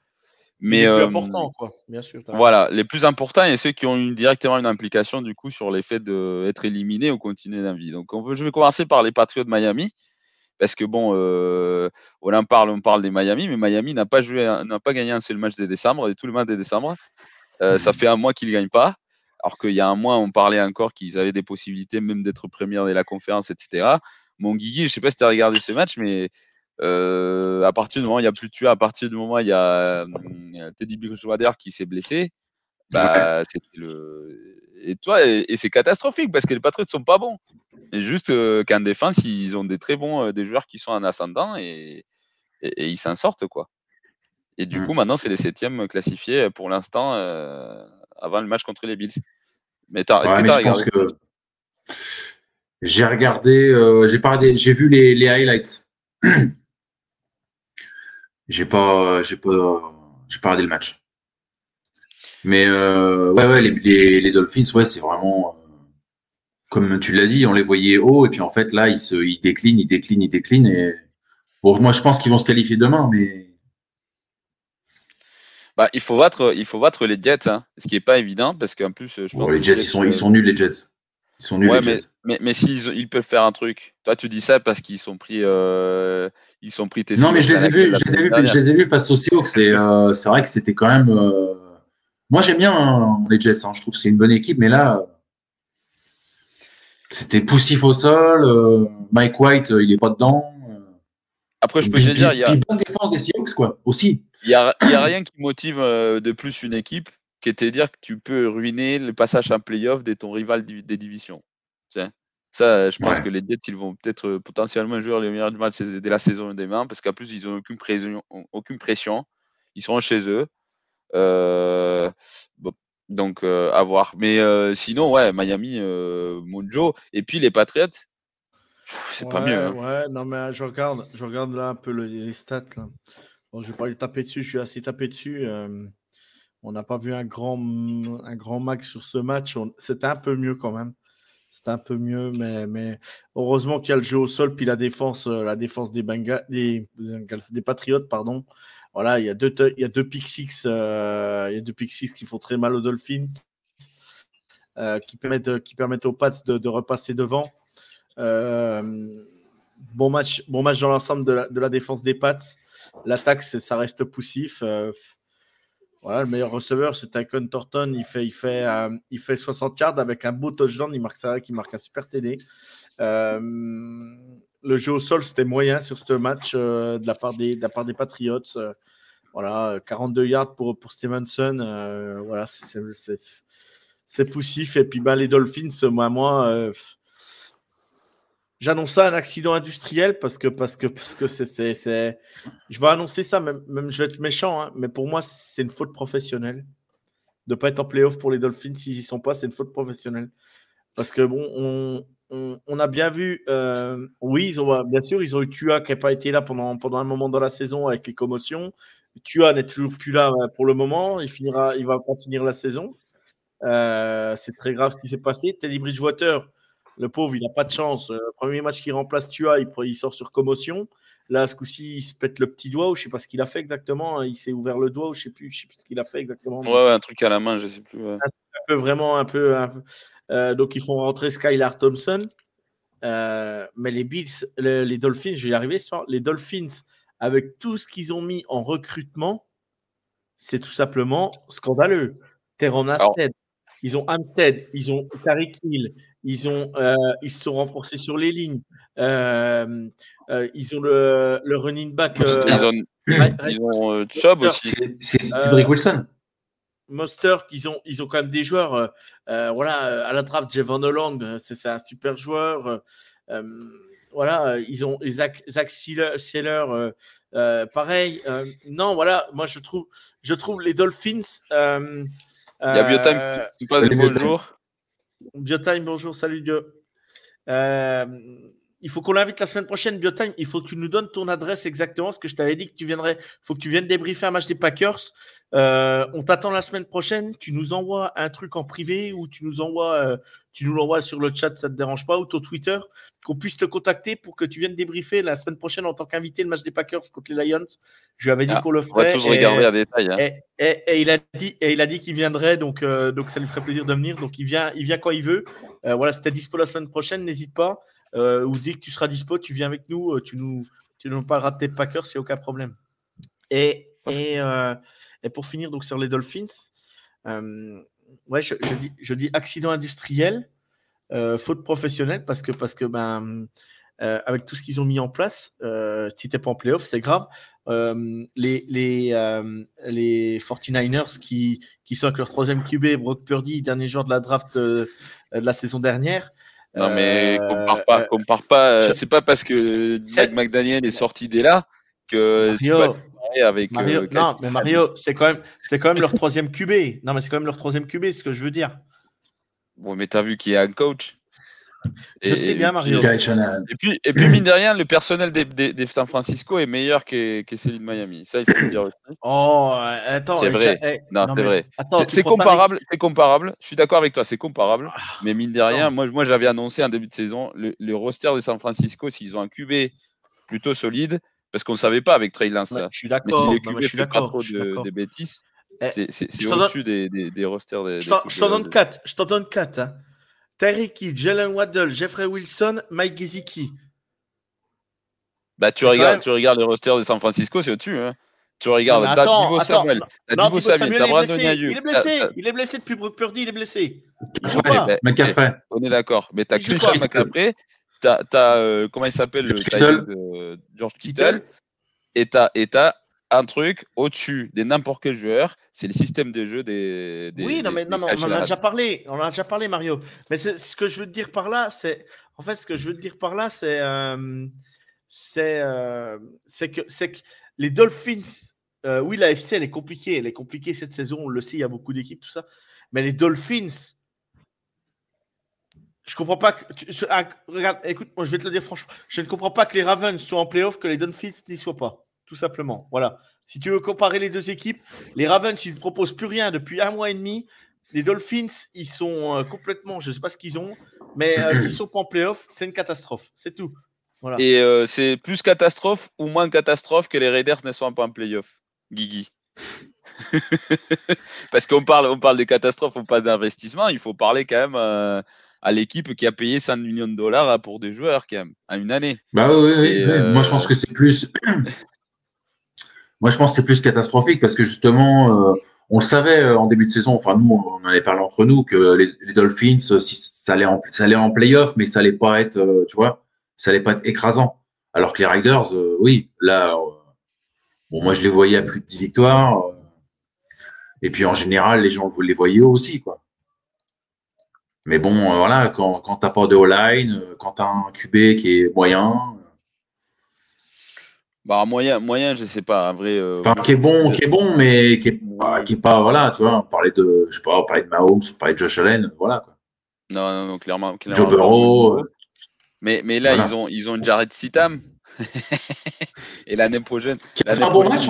Mais, les plus euh, importants, quoi. Bien sûr. Voilà, les plus importants et ceux qui ont eu directement une implication du coup sur l'effet d'être éliminés ou continuer la vie. Donc, on veut, je vais commencer par les Patriots de Miami parce que bon, on en parle, on parle des Miami, mais Miami n'a pas joué, n'a pas gagné un seul match de décembre, et tout le match de décembre. Ça mmh. fait un mois qu'ils ne gagnent pas alors qu'il y a un mois, on parlait encore qu'ils avaient des possibilités même d'être première de la conférence, etc. Mon Guigui, je ne sais pas si tu as regardé ce match, mais euh, à partir du moment où il n'y a plus de tueur, à partir du moment où il y a, euh, Teddy Bridgewater qui s'est blessé, bah, c'est le... et toi et, c'est catastrophique parce que les Patriots ne sont pas bons. Et juste euh, qu'en défense, ils ont des très bons des joueurs qui sont en ascendant et, et, ils s'en sortent quoi. Et du mmh. coup, maintenant, c'est les septièmes classifiés pour l'instant avant le match contre les Bills. Mais est-ce que tu as regardé? J'ai regardé, euh, j'ai vu les, les highlights. j'ai pas, j'ai pas, j'ai pas regardé le match. Mais euh, ouais, ouais, les, les, Dolphins, ouais, c'est vraiment, euh, comme tu l'as dit, on les voyait haut et puis en fait là, ils se, ils déclinent, ils déclinent, ils déclinent et bon, moi je pense qu'ils vont se qualifier demain, mais bah, il faut battre, il faut battre les Jets, hein, ce qui n'est pas évident parce qu'en plus, je pense. les Jets, ils sont, ils sont nuls les Jets. Ils sont nuls les mais, Jets. Mais, mais s'ils ils peuvent faire un truc, toi tu dis ça parce qu'ils sont pris, euh, ils sont pris tes. Non, mais je les ai vus, je les ai vus, je les ai vus face aux Seahawks. C'est, euh, c'est vrai que c'était quand même. Euh... Moi, j'aime bien les Jets. Hein, je trouve que c'est une bonne équipe, mais là, c'était poussif au sol. Euh, Mike White, euh, il est pas dedans. Après, je peux te dire, il y a. Une bonne défense des Seahawks, quoi, aussi. Il n'y a, y a rien qui motive euh, de plus une équipe qui était dire que tu peux ruiner le passage en playoff de ton rival des divisions. Ça, je pense que les Jets, ils vont peut-être euh, potentiellement jouer les meilleurs du match dès la saison demain, parce qu'en plus, ils n'ont aucune pression, aucune pression. Ils seront chez eux. Euh, donc, à voir. Mais sinon, ouais, Miami, Monjo. Et puis les Patriots, c'est pas mieux. Hein. Ouais, non, mais je regarde, je regarde là un peu les stats. Là. Bon, je vais pas lui taper dessus, je suis assez tapé dessus. Euh, on n'a pas vu un grand, un grand max sur ce match. C'était un peu mieux quand même. C'était un peu mieux, mais, mais heureusement qu'il y a le jeu au sol, puis la défense, euh, la défense des, Bengals, des, des Patriotes, pardon. Voilà, il y a deux, il y a deux pick six, euh, il y a deux pick six qui font très mal aux Dolphins, qui permettent, qui permettent aux Pats de, de repasser devant. Euh, bon, match, bon match dans l'ensemble de, la défense des Pats. L'attaque, ça reste poussif. Euh, voilà, le meilleur receveur, c'est Tycon Thornton. Il fait, il, fait, euh, il fait 60 yards avec un beau touchdown. Il marque ça, qui marque un super TD. le jeu au sol, c'était moyen sur ce match de, la part des, de la part des Patriots. voilà, 42 yards pour, pour Stevenson. voilà, c'est poussif. Et puis ben, les Dolphins, moi, moi J'annonce ça un accident industriel parce que parce que parce que c'est c'est je vais annoncer ça même, même je vais être méchant hein, mais pour moi c'est une faute professionnelle. De pas être en playoff pour les Dolphins s'ils y sont pas c'est une faute professionnelle. Parce que bon on, on, a bien vu euh, oui ils ont bien sûr ils ont eu Tua qui n'a pas été là pendant pendant un moment dans la saison avec les commotions. Tua n'est toujours plus là euh, pour le moment. Il finira il va pas finir la saison. Euh, c'est très grave ce qui s'est passé. Teddy Bridgewater le pauvre, il n'a pas de chance. Le euh, premier match qu'il remplace Tua, il, il, sort sur commotion. Là, ce coup-ci, il se pète le petit doigt, ou je ne sais pas ce qu'il a fait exactement. Il s'est ouvert le doigt, ou je ne sais plus, je sais plus ce qu'il a fait exactement. Ouais, un truc à la main, je ne sais plus. Un, peu, vraiment, un peu. Euh, donc, ils font rentrer Skylar Thompson. Euh, mais les Bills, les, Dolphins, je vais y arriver sur les Dolphins, avec tout ce qu'ils ont mis en recrutement, c'est tout simplement scandaleux. Teron Asted, ils ont Amstead, ils ont Tariq Hill, ils, ont, euh, ils se sont renforcés sur les lignes. Euh, euh, ils ont le, le running back. ils ont, ils ont Chubb aussi. C'est Cédric Wilson. Mostert, ils ont, ils ont quand même des joueurs. voilà, à la draft, Javon Holland, c'est un super joueur. voilà, ils ont Zach, Zach Seller, pareil. non, voilà, moi je trouve, je trouve les Dolphins. Il y a Biotime qui passe bonjour. Biotime, bonjour, salut Dieu. Il faut qu'on l'invite la semaine prochaine, Biotime. Il faut que tu nous donnes ton adresse exactement, parce que je t'avais dit que tu viendrais. Il faut que tu viennes débriefer un match des Packers. Euh, on t'attend la semaine prochaine. Tu nous envoies un truc en privé ou tu nous envoies, euh, tu nous l'envoies sur le chat, ça te dérange pas, ou ton Twitter, qu'on puisse te contacter pour que tu viennes débriefer la semaine prochaine en tant qu'invité le match des Packers contre les Lions. Je lui avais dit ah, qu'on le ferait. On va toujours regarder à détail. Hein. Et, il a dit, et il a dit qu'il viendrait, donc, euh, donc ça lui ferait plaisir de venir. Donc il vient, il vient quand il veut. voilà, si tu dispo la semaine prochaine, n'hésite pas. Ou dès que tu seras dispo, tu viens avec nous, tu nous, tu nous parleras de tes Packers, c'est aucun problème. Et, et et pour finir donc sur les Dolphins, euh, ouais, je, dis, je, dis, accident industriel, euh, faute professionnelle, parce que, parce que ben, euh, avec tout ce qu'ils ont mis en place, si tu pas en playoff, c'est grave. les, les, les 49ers qui, qui sont avec leur troisième QB, Brock Purdy, dernier joueur de la draft de la saison dernière. Non, mais compare pas. compare pas c'est pas parce que Mike McDaniel est sorti dès là que tu vas avec. Mario, euh, non, mais Mario, c'est quand même, c'est quand même leur troisième QB. Non, mais c'est quand même leur troisième QB, c'est ce que je veux dire. Bon, mais t'as vu qu'il y a un coach. Je sais bien, Mario. Et puis, et puis, mine de rien, le personnel des, des, San Francisco est meilleur que, que celui de Miami. Ça, il faut le dire aussi. Oh, attends. C'est vrai. Eh, non, c'est vrai. C'est comparable. C'est comparable. Je suis d'accord avec toi, c'est comparable. Ah, mais mine de rien, moi, moi j'avais annoncé en début de saison le, le roster des San Francisco, s'ils ont un QB plutôt solide, parce qu'on ne savait pas avec Trey Lance. je suis d'accord. Mais si les QB ne pas trop de, des bêtises, eh, c'est au-dessus des, des, des, rosters. Des, je t'en donne 4. Je t'en donne 4. Terry Kidd, Jalen Waddle, Jeffrey Wilson, Mike Gesicki. Bah, tu regardes, tu regardes le roster de San Francisco, c'est au-dessus. Hein. Tu regardes Divo Samuel. Divo Samuel, il est blessé. Il est blessé. Il est blessé depuis Brook Purdy, il est blessé. Il joue pas. Bah, on est d'accord. Mais t'as Christian McCaffrey t'as, euh, comment il s'appelle le de George Kittle, et t'as, et un truc au-dessus des n'importe quel joueur, c'est le système de jeu des. oui, non, mais, non, on en a déjà parlé, on en a déjà parlé, Mario. Mais ce que je veux te dire par là, c'est. En fait, ce que je veux te dire par là, c'est. Euh, c'est, euh, que, c'est que les Dolphins. oui, la FC, elle est compliquée. Elle est compliquée cette saison. On le sait, il y a beaucoup d'équipes, tout ça. Mais les Dolphins, je comprends pas que. Ah, regarde, écoute, moi je vais te le dire franchement. Je ne comprends pas que les Ravens soient en playoff, que les Dolphins n'y soient pas. Tout simplement. Voilà. Si tu veux comparer les deux équipes, les Ravens, ils ne proposent plus rien depuis un mois et demi. Les Dolphins, ils sont euh, complètement. Je ne sais pas ce qu'ils ont, mais euh, s'ils ne sont pas en playoff, c'est une catastrophe. C'est tout. Voilà. Et euh, c'est plus catastrophe ou moins catastrophe que les Raiders ne soient pas en playoff, Guigui? Parce qu'on parle, on parle des catastrophes, on parle d'investissement. Il faut parler quand même à l'équipe qui a payé 5 millions de dollars pour des joueurs quand même, à une année. Bah oui, oui, Moi, je pense que c'est plus. Moi, je pense que c'est plus catastrophique parce que justement, euh, on savait euh, en début de saison, enfin, nous, on en avait parlé entre nous, que les, Dolphins, euh, si, ça, allait en, ça allait en playoff, mais ça allait pas être, tu vois, ça allait pas être écrasant. Alors que les Riders, oui, là, bon, moi, je les voyais à plus de 10 victoires. et puis, en général, les gens les voyaient aussi, quoi. Mais bon, voilà, quand, quand tu n'as pas de all-line, euh, quand tu as un QB qui est moyen. Euh, bah, moyen, moyen, je sais pas, un vrai. enfin, qui est bon, qui est bon, mais qui est, pas, qui est pas, voilà, tu vois, on parlait de, je sais pas, on parlait de Mahomes, on parlait de Josh Allen, voilà, quoi. Non, non, non, clairement. clairement Joe Burrow. Mais, mais là, ils ont, ils ont Jared Sitam. Et l'année prochaine. Bon match.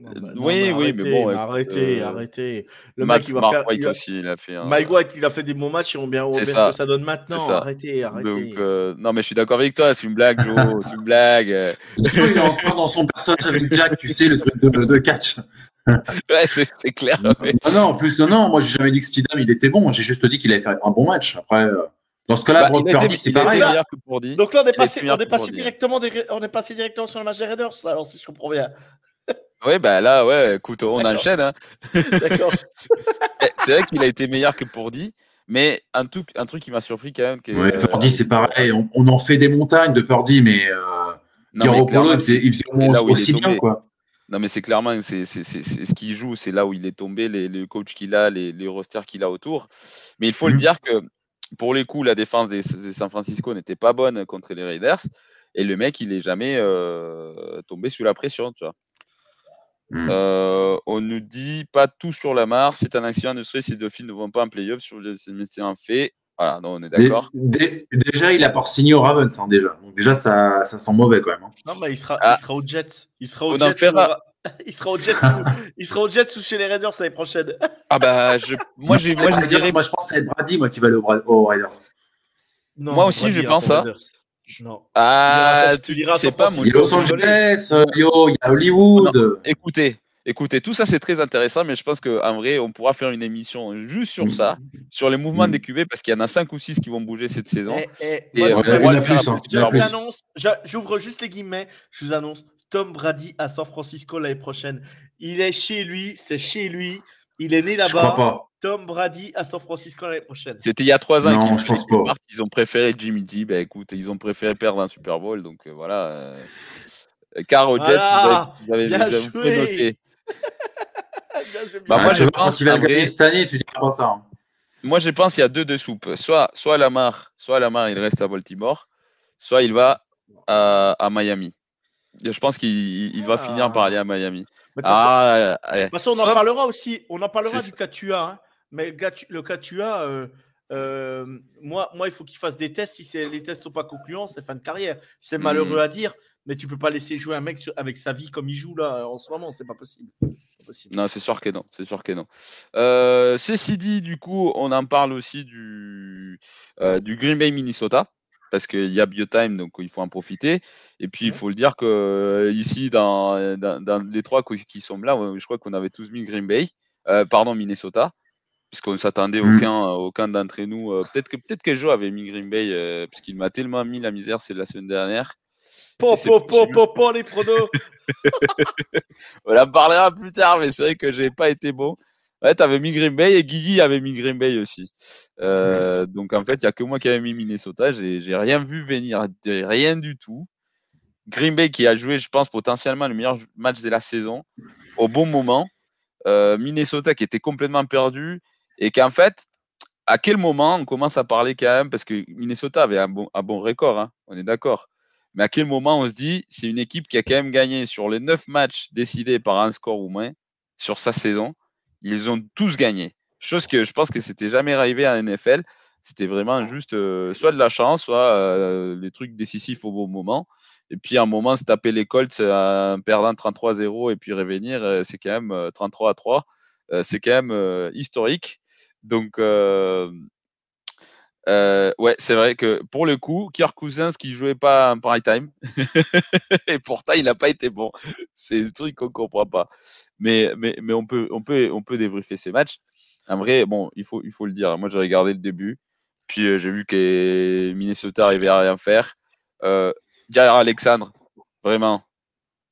Bah, oui, oui, mais bon. Arrêtez, euh, arrêtez. Le mec, il va faire. White aussi, il a fait. Mike White, il a fait des bons matchs et on bien, ce que ça donne maintenant. Arrêtez, arrêtez. Donc, euh, non, mais je suis d'accord avec toi. C'est une blague, Joe. c'est une blague. il est encore dans son personnage avec Jack, tu sais, le truc de, de catch. ouais, c'est clair. Non, non, en plus, non, moi, j'ai jamais dit que Steedham, il était bon. J'ai juste dit qu'il avait fait un bon match. Après. Euh, dans ce cas-là, bah, Brock c'est pareil. Donc là, on est passé, on est passé directement, on est passé directement sur le match des Raiders, là, alors si je comprends bien. Oui, bah là, ouais, écoute, on enchaîne. Hein. D'accord. c'est vrai qu'il a été meilleur que Pourdi, mais un truc, un truc qui m'a surpris quand même. Ouais, Purdy, c'est pareil. On, en fait des montagnes de Purdy, mais euh, Garoppolo, il faisait aussi bien, quoi. Non, mais c'est clairement c'est, ce qu'il joue, c'est là où il est tombé, les, les coachs qu'il a, les, les rosters qu'il a autour. Mais il faut le mm. dire que pour les coups, la défense des, San Francisco n'était pas bonne contre les Raiders. Et le mec, il est jamais euh, tombé sous la pression, tu vois. Hmm. Euh, on nous dit pas tout sur la mare. C'est un accident de stress. Les Dauphins ne vont pas en playoff. C'est un fait. Voilà, non, on est d'accord. Déjà, il a pas signé au Ravens, hein, déjà. Donc, déjà, ça, ça sent mauvais quand même. Hein. Non, mais il sera, il sera au Jet. Il sera au Jet. il sera au Jet sous, il sera au Jet sous chez les Raiders l'année prochaine. Ah bah je, moi j'ai moi je dirais moi je pense que c'est Brady moi qui va aller aux, Raiders. Non, moi aussi je pense ça. Non. Ah, tu, diras sais pas Il y a Los Angeles, yo, il y a Hollywood. écoutez, écoutez, tout ça c'est très intéressant, mais je pense qu'en vrai, on pourra faire une émission juste sur ça, sur les mouvements mm. des QB, parce qu'il y en a 5 ou 6 qui vont bouger cette saison. Et, et. J'ouvre juste les guillemets, je vous annonce, Tom Brady à San Francisco l'année prochaine. Il est chez lui, c'est chez lui. Il est né là-bas. Tom Brady à San Francisco l'année prochaine. C'était il y a trois ans qu'ils pense Ils ont préféré Jimmy G. Ben écoute, ils ont préféré perdre un Super Bowl. Donc euh, voilà. Euh... Car au Jets, vous avez, bien joué. bah, moi, je pense qu'il va gagner cette année, tu dis pas ça. Hein. Moi, je pense qu'il y a deux de soupes. Soit, soit Lamar, soit Lamar, il reste à Baltimore, soit il va à, à Miami. Je pense qu'il va finir par ah. aller à Miami. De toute ah, façon, on en parlera aussi. On en parlera du Katua. Hein. Mais le Katua, euh, euh, moi, moi, il faut qu'il fasse des tests. Si les tests sont pas concluants, c'est fin de carrière. C'est malheureux hmm. à dire, mais tu peux pas laisser jouer un mec avec sa vie comme il joue là en ce moment. C'est pas possible. possible. Non, c'est sûr que non. C'est sûr que non. Euh, ceci dit, du coup, on en parle aussi du, du Green Bay, Minnesota parce qu'il y a Biotime, donc il faut en profiter. Et puis, il faut le dire que euh, ici, dans, dans, les trois qui sont là, je crois qu'on avait tous mis Green Bay, euh, pardon, Minnesota, puisqu'on ne s'attendait mmh. aucun, aucun d'entre nous. Euh, peut-être que peut-être que Joe avait mis Green Bay, puisqu'il m'a tellement mis la misère, c'est la semaine dernière. Po, po, po, po, les pronos On en parlera plus tard, mais c'est vrai que j'ai pas été bon. Ouais, tu avais mis Green Bay et Guigui avait mis Green Bay aussi. Euh, donc en fait, il n'y a que moi qui avais mis Minnesota. J'ai rien vu venir, rien du tout. Green Bay qui a joué, je pense, potentiellement le meilleur match de la saison au bon moment. Euh, Minnesota qui était complètement perdu et qu'en fait, à quel moment on commence à parler quand même, parce que Minnesota avait un bon, un bon record, hein, on est d'accord. Mais à quel moment on se dit, c'est une équipe qui a quand même gagné sur les neuf matchs décidés par un score ou moins sur sa saison ils ont tous gagné. Chose que je pense que c'était jamais arrivé à NFL. C'était vraiment juste euh, soit de la chance, soit euh, les trucs décisifs au bon moment. Et puis à un moment, se taper les Colts en perdant 33-0 et puis revenir, euh, c'est quand même 33 à 3. c'est quand même historique. Donc, ouais, c'est vrai que pour le coup, Kirk Cousins qui jouait pas en prime time, et pourtant il n'a pas été bon. C'est le truc qu'on comprend pas. Mais, on peut, on peut, on peut débriefer ces matchs. En vrai, bon, il faut, il faut le dire. Moi, j'ai regardé le début, puis j'ai vu que Minnesota arrivait à rien faire. Euh, Alexandre, vraiment,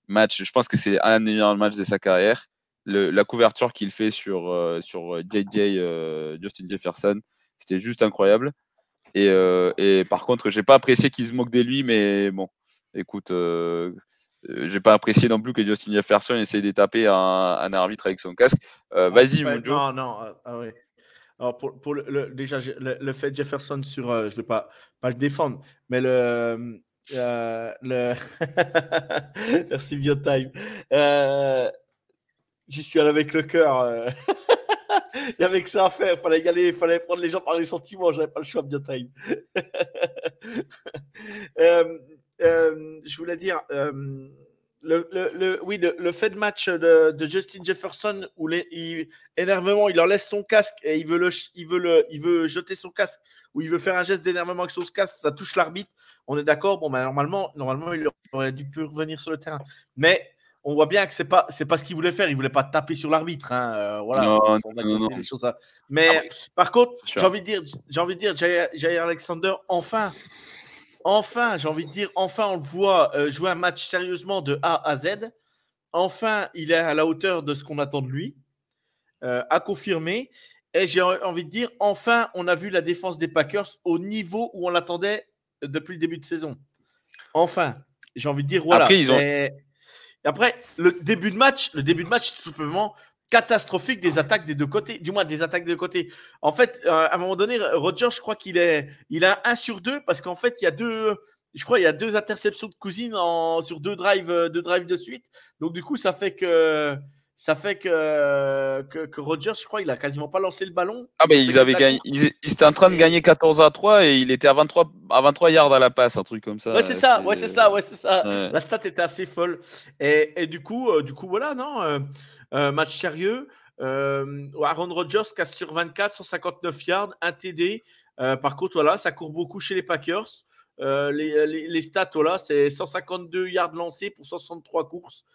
match. Je pense que c'est un des meilleurs matchs de sa carrière. Le, la couverture qu'il fait sur, euh, sur JJ Justin Jefferson, c'était juste incroyable. Euh, et, par contre, j'ai pas apprécié qu'il se moque de lui, mais bon, écoute, euh, euh, j'ai pas apprécié non plus que Justin Jefferson essaye de taper un, arbitre avec son casque. Euh, vas-y, mon Joe. Non, non, ah. Alors pour, le, déjà, le, fait de Jefferson sur, je vais pas, pas le défendre, mais le. le... Merci Biotime. J'y suis allé avec le cœur. il y avait que ça à faire. Fallait y aller, fallait prendre les gens par les sentiments. J'avais pas le choix bien time. Euh, euh, je voulais dire, euh, le, le, oui, le, fait de match de, Justin Jefferson où les, il, énervement, il enlève son casque et il veut, le, il, veut le, il veut jeter son casque ou il veut faire un geste d'énervement avec son casque, ça touche l'arbitre. On est d'accord. Bon, ben, normalement, normalement, il aurait dû revenir sur le terrain. Mais on voit bien que c'est pas c'est pas ce qu'il voulait faire. Il voulait pas taper sur l'arbitre. Hein. Euh, voilà. Mais par contre, j'ai envie de dire, j'ai envie de dire, Jair Alexander, enfin, enfin, j'ai envie de dire, enfin, on le voit euh, jouer un match sérieusement de A à Z. Enfin, il est à la hauteur de ce qu'on attend de lui, euh, à confirmer. Et j'ai envie de dire, enfin, on a vu la défense des Packers au niveau où on l'attendait depuis le début de saison. Enfin, j'ai envie de dire, voilà. Après, ils ont après, le début de match, le début de match, tout simplement, catastrophique des attaques des deux côtés, du moins des attaques des deux côtés. En fait, euh, à un moment donné, Roger, je crois qu'il est, il a un sur deux parce qu'en fait, il y a deux, je crois, il y a deux interceptions de cousine sur deux drives, euh, deux drives de suite. Donc du coup, ça fait que ça fait que, que, Rogers, je crois, il a quasiment pas lancé le ballon. Ah, mais ils avaient gagné, ils, étaient en train de gagner 14 à 3 et il était à 23, à 23 yards à la passe, un truc comme ça. Ouais, c'est ça, ouais, c'est ça, ouais, c'est ça. La stat était assez folle. Et, et du coup, euh, du coup, voilà, non, euh, euh, match sérieux. Aaron Rodgers casse sur 24, 159 yards, un TD. par contre, voilà, ça court beaucoup chez les Packers. Les, les, les, stats, voilà, c'est 152 yards lancés pour 63 courses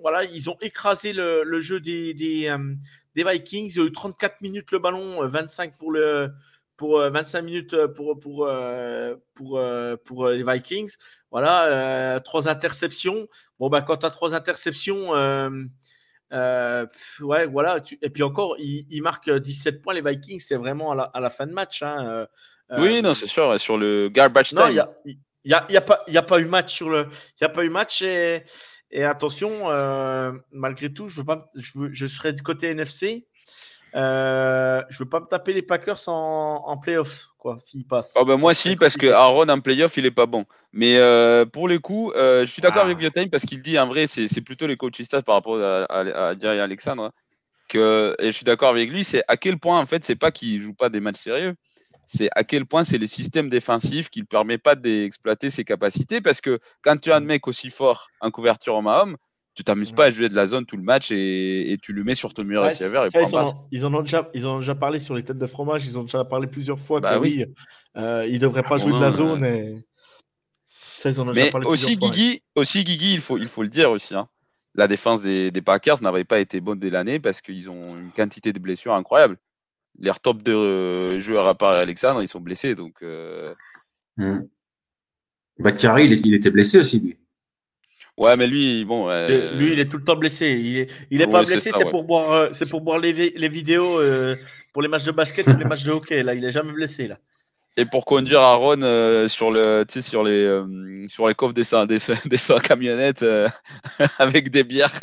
voilà, ils ont écrasé le, jeu des, euh, des, Vikings. Il eu 34 minutes le ballon, 25 euh, pour le pour 25 euh, minutes pour pour pour, pour les Vikings. Voilà, trois interceptions. Bon bah quand tu as trois interceptions ouais, voilà. et puis encore, ils, marquent 17 points, les Vikings. C'est vraiment à la, fin de match. Hein, oui, non, c'est sûr. Sur le garbage time. Il n'y a, y a, pas, y a pas eu match sur le. Il a pas eu match. Et, et attention, euh, malgré tout, je, veux pas, je, je serai du côté NFC. Euh, je veux pas me taper les Packers en, en playoff, quoi, s'ils passent. Oh ben moi, si, parce que Aaron en playoff, il est pas bon. Mais euh, pour le coup, je suis d'accord avec ah. Biotime parce qu'il dit, en vrai, c'est plutôt les coachs par rapport à, à, Alexandre. Hein, que, et je suis d'accord avec lui, c'est à quel point, en fait, c'est pas qu'il joue pas des matchs sérieux c'est à quel point c'est le système défensif qui ne permet pas d'exploiter ses capacités. Parce que quand tu as un mm. mec aussi fort en couverture en homme, tu t'amuses pas à jouer de la zone tout le match et, tu le mets sur ton mur ouais, receiver. Et ils, en, ils, en ont déjà, ils ont déjà parlé sur les têtes de fromage, ils ont déjà parlé plusieurs fois bah que oui, euh, il ne devrait pas ah jouer de la zone. Et... Ça, ils en ont Mais déjà parlé aussi, Guigui, aussi, Guigui, il faut, il faut le dire aussi. Hein. La défense des, des Packers n'avait pas été bonne dès l'année parce qu'ils ont une quantité de blessures incroyable les top de euh, joueurs à part Alexandre, ils sont blessés. Donc, euh... Hmm. il, était blessé aussi, lui. Ouais, mais lui, bon. Lui, il est tout le temps blessé. Il est, il est pas blessé, c'est pour boire, euh, c'est pour boire les, les vidéos euh, pour les matchs de basket ou les matchs de hockey. Là, il est jamais blessé là. Et pour conduire Aaron sur le, sur les, sur les coffres des, des, des, camionnettes avec des bières.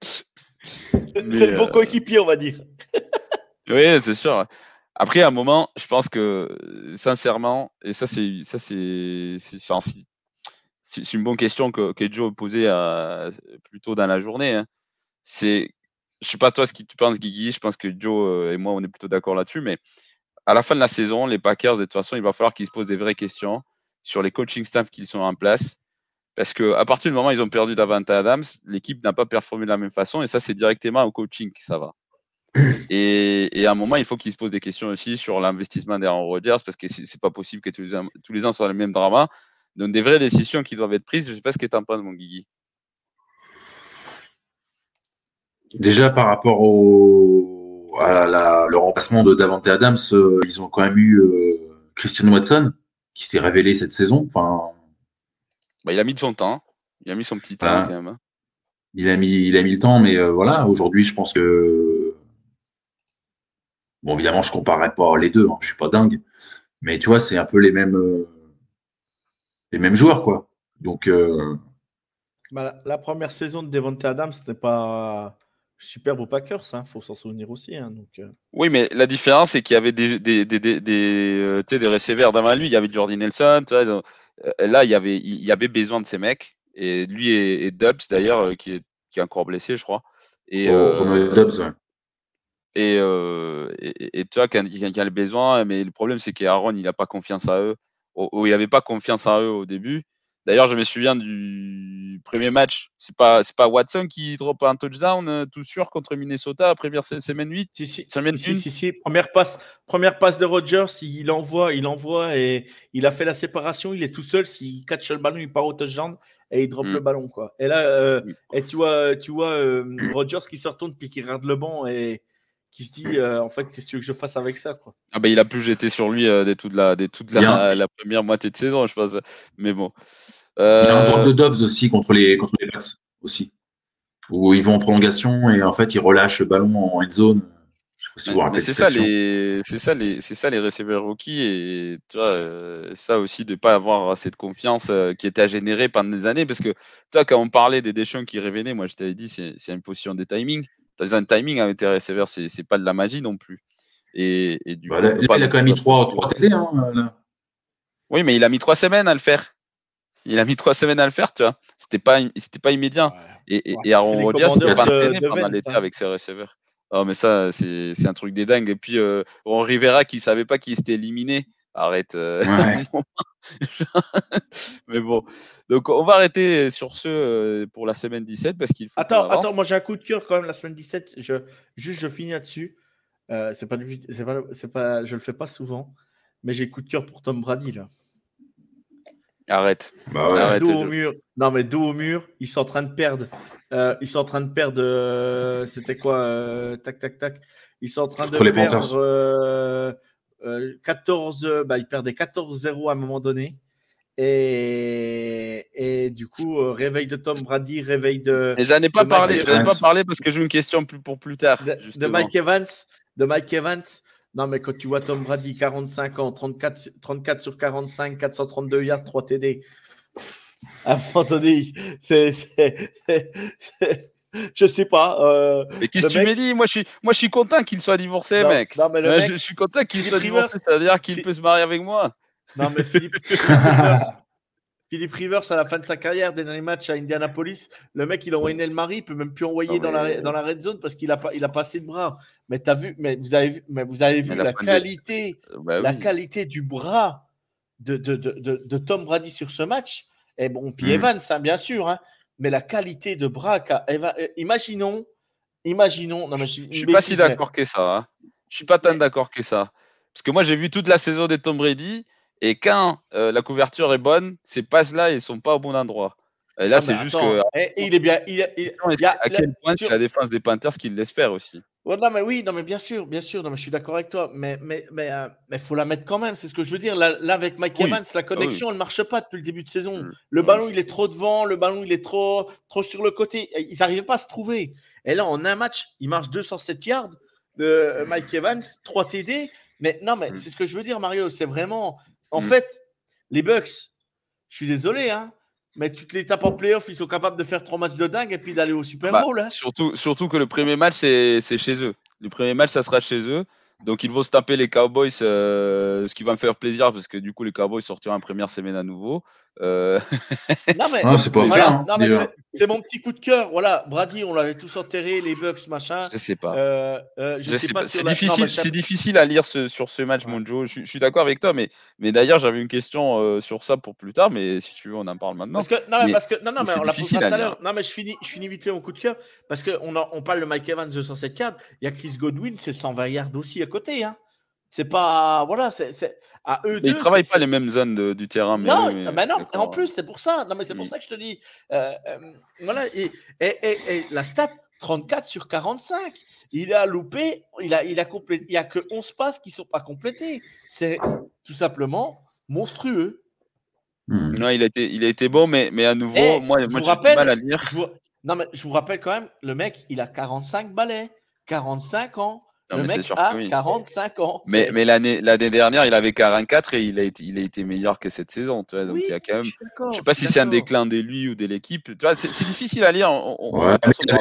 c'est le bon coéquipier, on va dire. Oui, c'est sûr. Après, à un moment, je pense que sincèrement, et ça, c'est ça, c'est c'est une bonne question que, que Joe posait à, plus tôt dans la journée. Hein. C'est, je sais pas toi ce que tu penses, Guigui. Je pense que Joe euh, et moi, on est plutôt d'accord là-dessus. Mais à la fin de la saison, les Packers, de toute façon, il va falloir qu'ils se posent des vraies questions sur les coaching staff qu'ils sont en place. Parce que à partir du moment où ils ont perdu Davante Adams, l'équipe n'a pas performé de la même façon. Et ça, c'est directement au coaching que ça va. Et, à un moment, il faut qu'il se pose des questions aussi sur l'investissement d'Aaron Rodgers parce que c'est pas possible que tous les, ans, tous les ans soient le même drama. Donc, des vraies décisions qui doivent être prises. Je sais pas ce que tu en penses, mon Guigui. Déjà, par rapport au, à le remplacement de Davante Adams, euh, ils ont quand même eu euh, Christian Watson qui s'est révélé cette saison. Enfin, bah, il a mis de son temps. Il a mis son petit temps quand même. Hein. Il a mis, il a mis le temps, mais euh, voilà. Aujourd'hui, je pense que Bon, évidemment, je ne comparerai pas les deux, hein, je ne suis pas dingue. Mais tu vois, c'est un peu les mêmes, euh, les mêmes joueurs, quoi. Donc. Euh, bah, la première saison de Devontae Adams, c'était pas superbe aux Packers, il hein, faut s'en souvenir aussi. Hein, donc, euh. Oui, mais la différence, c'est qu'il y avait des, des, des, des, des, des receveurs devant lui. Il y avait Jordan Nelson. là, il y, avait, il y avait besoin de ces mecs. Et lui et, Dubs, d'ailleurs, qui est, qui est encore blessé, je crois. Et, oh, Dubs, ouais. Euh, et, et, tu vois, il y a le besoin, mais le problème, c'est qu'Aaron, il n'a pas confiance à eux. Ou, il n'avait pas confiance en eux au début. D'ailleurs, je me souviens du premier match. C'est pas, c'est pas Watson qui drop un touchdown euh, tout sûr contre Minnesota, première semaine 8. Si, si, si, si, Première passe, première passe de Rodgers, il envoie, il envoie et il a fait la séparation. Il est tout seul. S'il catch le ballon, il part au touchdown et il drop mm. le ballon, quoi. Et là, euh, mm. et tu vois, tu vois Rodgers qui se retourne puis qui regarde le banc et qui se dit euh, en fait qu'est-ce que tu veux que je fasse avec ça quoi. Ah bah, il a plus jeté sur lui euh, dès toute la dès toute la, la, première moitié de saison je pense mais bon. Euh... Il a un drop de Dobbs aussi contre les contre les aussi où ils vont en prolongation et en fait ils relâchent le ballon en end zone. c'est ça les, c'est ça les, c'est ça les receveurs rookies et tu vois, euh, ça aussi de pas avoir cette confiance euh, qui était à générer pendant des années parce que toi quand on parlait des Deschamps qui révélaient, moi je t'avais dit c'est, c'est une position des timings. T'as besoin de timing avec tes receveurs, c'est, c'est pas de la magie non plus. Et, et du bah, coup, il a quand même mis 3, 3 TD hein, là. Oui, mais il a mis 3 semaines à le faire. Il a mis 3 semaines à le faire, tu vois. C'était pas, c'était pas immédiat. Et, et, et Aaron Rodgers, pas entraîné pendant l'été hein. avec ses receveurs. Oh, mais ça, c'est un truc des dingues. Et puis, euh, on Rivera qui savait pas qu'il s'était éliminé. Arrête. Euh, mais bon. Donc, on va arrêter sur ce euh, pour la semaine 17 parce qu'il faut. Attends, attends, moi j'ai un coup de cœur quand même la semaine 17. Je, juste, je finis là-dessus. Euh, c'est pas, c'est pas, c'est pas, je le fais pas souvent, mais j'ai coup de cœur pour Tom Brady là. Arrête. Bah ouais. Arrête dos au mur. Non, mais dos au mur, ils sont en train de perdre. Euh, ils sont en train de perdre. Euh, c'était quoi euh, Tac, tac, tac. Ils sont en train de perdre 14. Bah, ils perdaient 14-0 à un moment donné. Et, et, du coup, réveil de Tom Brady, réveil de. Et j'en ai pas parlé, j'en ai pas parlé parce que j'ai une question plus, pour plus tard. De, Mike Evans, de Mike Evans. Non, mais quand tu vois Tom Brady, 45 ans, 34, 34 sur 45, 432 yards, 3 TD. À un moment donné, c'est. Je sais pas. Euh, mais qu'est-ce que tu me dis moi je, suis, moi, je suis content qu'il soit divorcé, mec. Non, mais le mec, je, suis content qu'il soit divorcé, c'est-à-dire qu'il peut se marier avec moi. Non, mais Philippe, Rivers, Philippe Rivers, à la fin de sa carrière, des derniers matchs à Indianapolis, le mec, il a envoyé le mari, il peut même plus envoyer dans, la, dans la red zone parce qu'il a, pas, il a passé de bras. Mais, as vu, mais vous avez vu, mais vous avez vu la, qualité, euh, bah la qualité du bras de, de, de, de Tom Brady sur ce match? Et bon, puis hmm. Evans, hein, bien sûr, hein, mais la qualité de bras Eva, euh, imaginons, imaginons. Non, mais je, ne suis pas si d'accord que ça. Hein. Je suis pas tant d'accord que ça. Parce que moi, j'ai vu toute la saison des Tom Brady, et quand euh, la couverture est bonne, ces passes-là, ils sont pas au bon endroit. Et là, c'est juste que. Et, il est bien. Il, à quel point c'est la défense des Panthers qui le laisse faire aussi? Non, mais oui, non, mais bien sûr, bien sûr, non, mais je suis d'accord avec toi, mais mais mais euh, mais faut la mettre quand même, c'est ce que je veux dire. Là, là avec Mike Evans, la ah connexion, elle ne marche pas depuis le début de saison. Mmh. Le ballon, il est trop devant, le ballon, il est trop trop sur le côté. Ils n'arrivaient pas à se trouver. Et là, en un match, il marche 207 yards de Mike Evans, 3 TD. Mais non, mais mmh. c'est ce que je veux dire, Mario. C'est vraiment, en mmh. fait, les Bucks. Je suis désolé, hein. Mais toutes les tapes en playoff, ils sont capables de faire trois matchs de dingue et puis d'aller au Super bah, Bowl. Hein. surtout, surtout que le premier match, c'est chez eux. Le premier match, ça sera chez eux. Donc ils vont se taper les Cowboys, euh, ce qui va me faire plaisir parce que du coup les Cowboys sortiront en première semaine à nouveau. Euh... Non mais, c'est pas hein, c'est mon petit coup de cœur. Voilà, Brady, on l'avait tous enterré, les Bucks, machin. Je sais pas. Euh, euh je, sais, pas. c'est difficile, c'est difficile à lire ce, sur ce match, mon Joe. Je, suis d'accord avec toi, mais, mais d'ailleurs j'avais une question euh, sur ça pour plus tard, mais si tu veux, on en parle maintenant. Parce que, non, mais, parce que, non, non, mais on l'a posé tout à l'heure. Non, mais je finis, je finis vite fait mon coup de cœur parce qu'on on parle de Mike Evans de 107 yards. Il y a Chris Godwin, c'est 120 yards aussi à côté. Hein. C'est pas. Voilà, c'est à eux deux. Ils travaillent pas les mêmes zones du terrain. Mais non, mais, non. En plus, c'est pour ça. Non, mais c'est pour ça que je te dis. Euh, euh, voilà. Et, et, la stat 34 sur 45. Il a loupé. Il a, il a complété. Il y a que 11 passes qui sont pas complétées. C'est tout simplement monstrueux. Hmm. Non, il a été, il a été bon, mais, mais à nouveau, moi, moi j'ai du mal à lire. non, mais je vous rappelle quand même, le mec, il a 45 balais, 45 ans le mec a 45 ans. Mais, mais l'année, l'année dernière, il avait 44 et il a été, il a été meilleur que cette saison. Tu vois, donc il y a quand même. Je ne sais pas si c'est un déclin de lui ou de l'équipe. Tu vois, c'est, difficile à lire.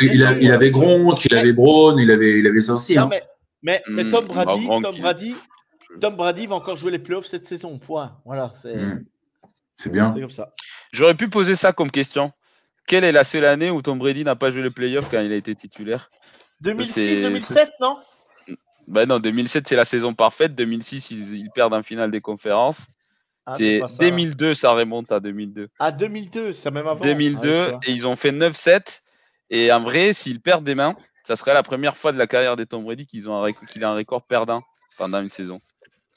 il, avait, Gronk, il avait Braun, il avait, il avait ça aussi. Non, hein. mais, mais, mais, Tom hmm, Brady, Tom Brady, Tom Brady va encore jouer les playoffs cette saison. Point. Voilà. C'est, hmm. c'est bien. C'est comme ça. J'aurais pu poser ça comme question. Quelle est la seule année où Tom Brady n'a pas joué les playoffs quand il a été titulaire? 2006-2007, non? Ben non, 2007, c'est la saison parfaite. 2006, ils, perdent en finale des conférences. Ah, c'est 2002, ça remonte à 2002. À 2002, ça même avant. 2002, ah, et ils ont fait 9-7. Et en vrai, s'ils perdent des mains, ça serait la première fois de la carrière des Tom Brady qu'il a un record perdant pendant une saison.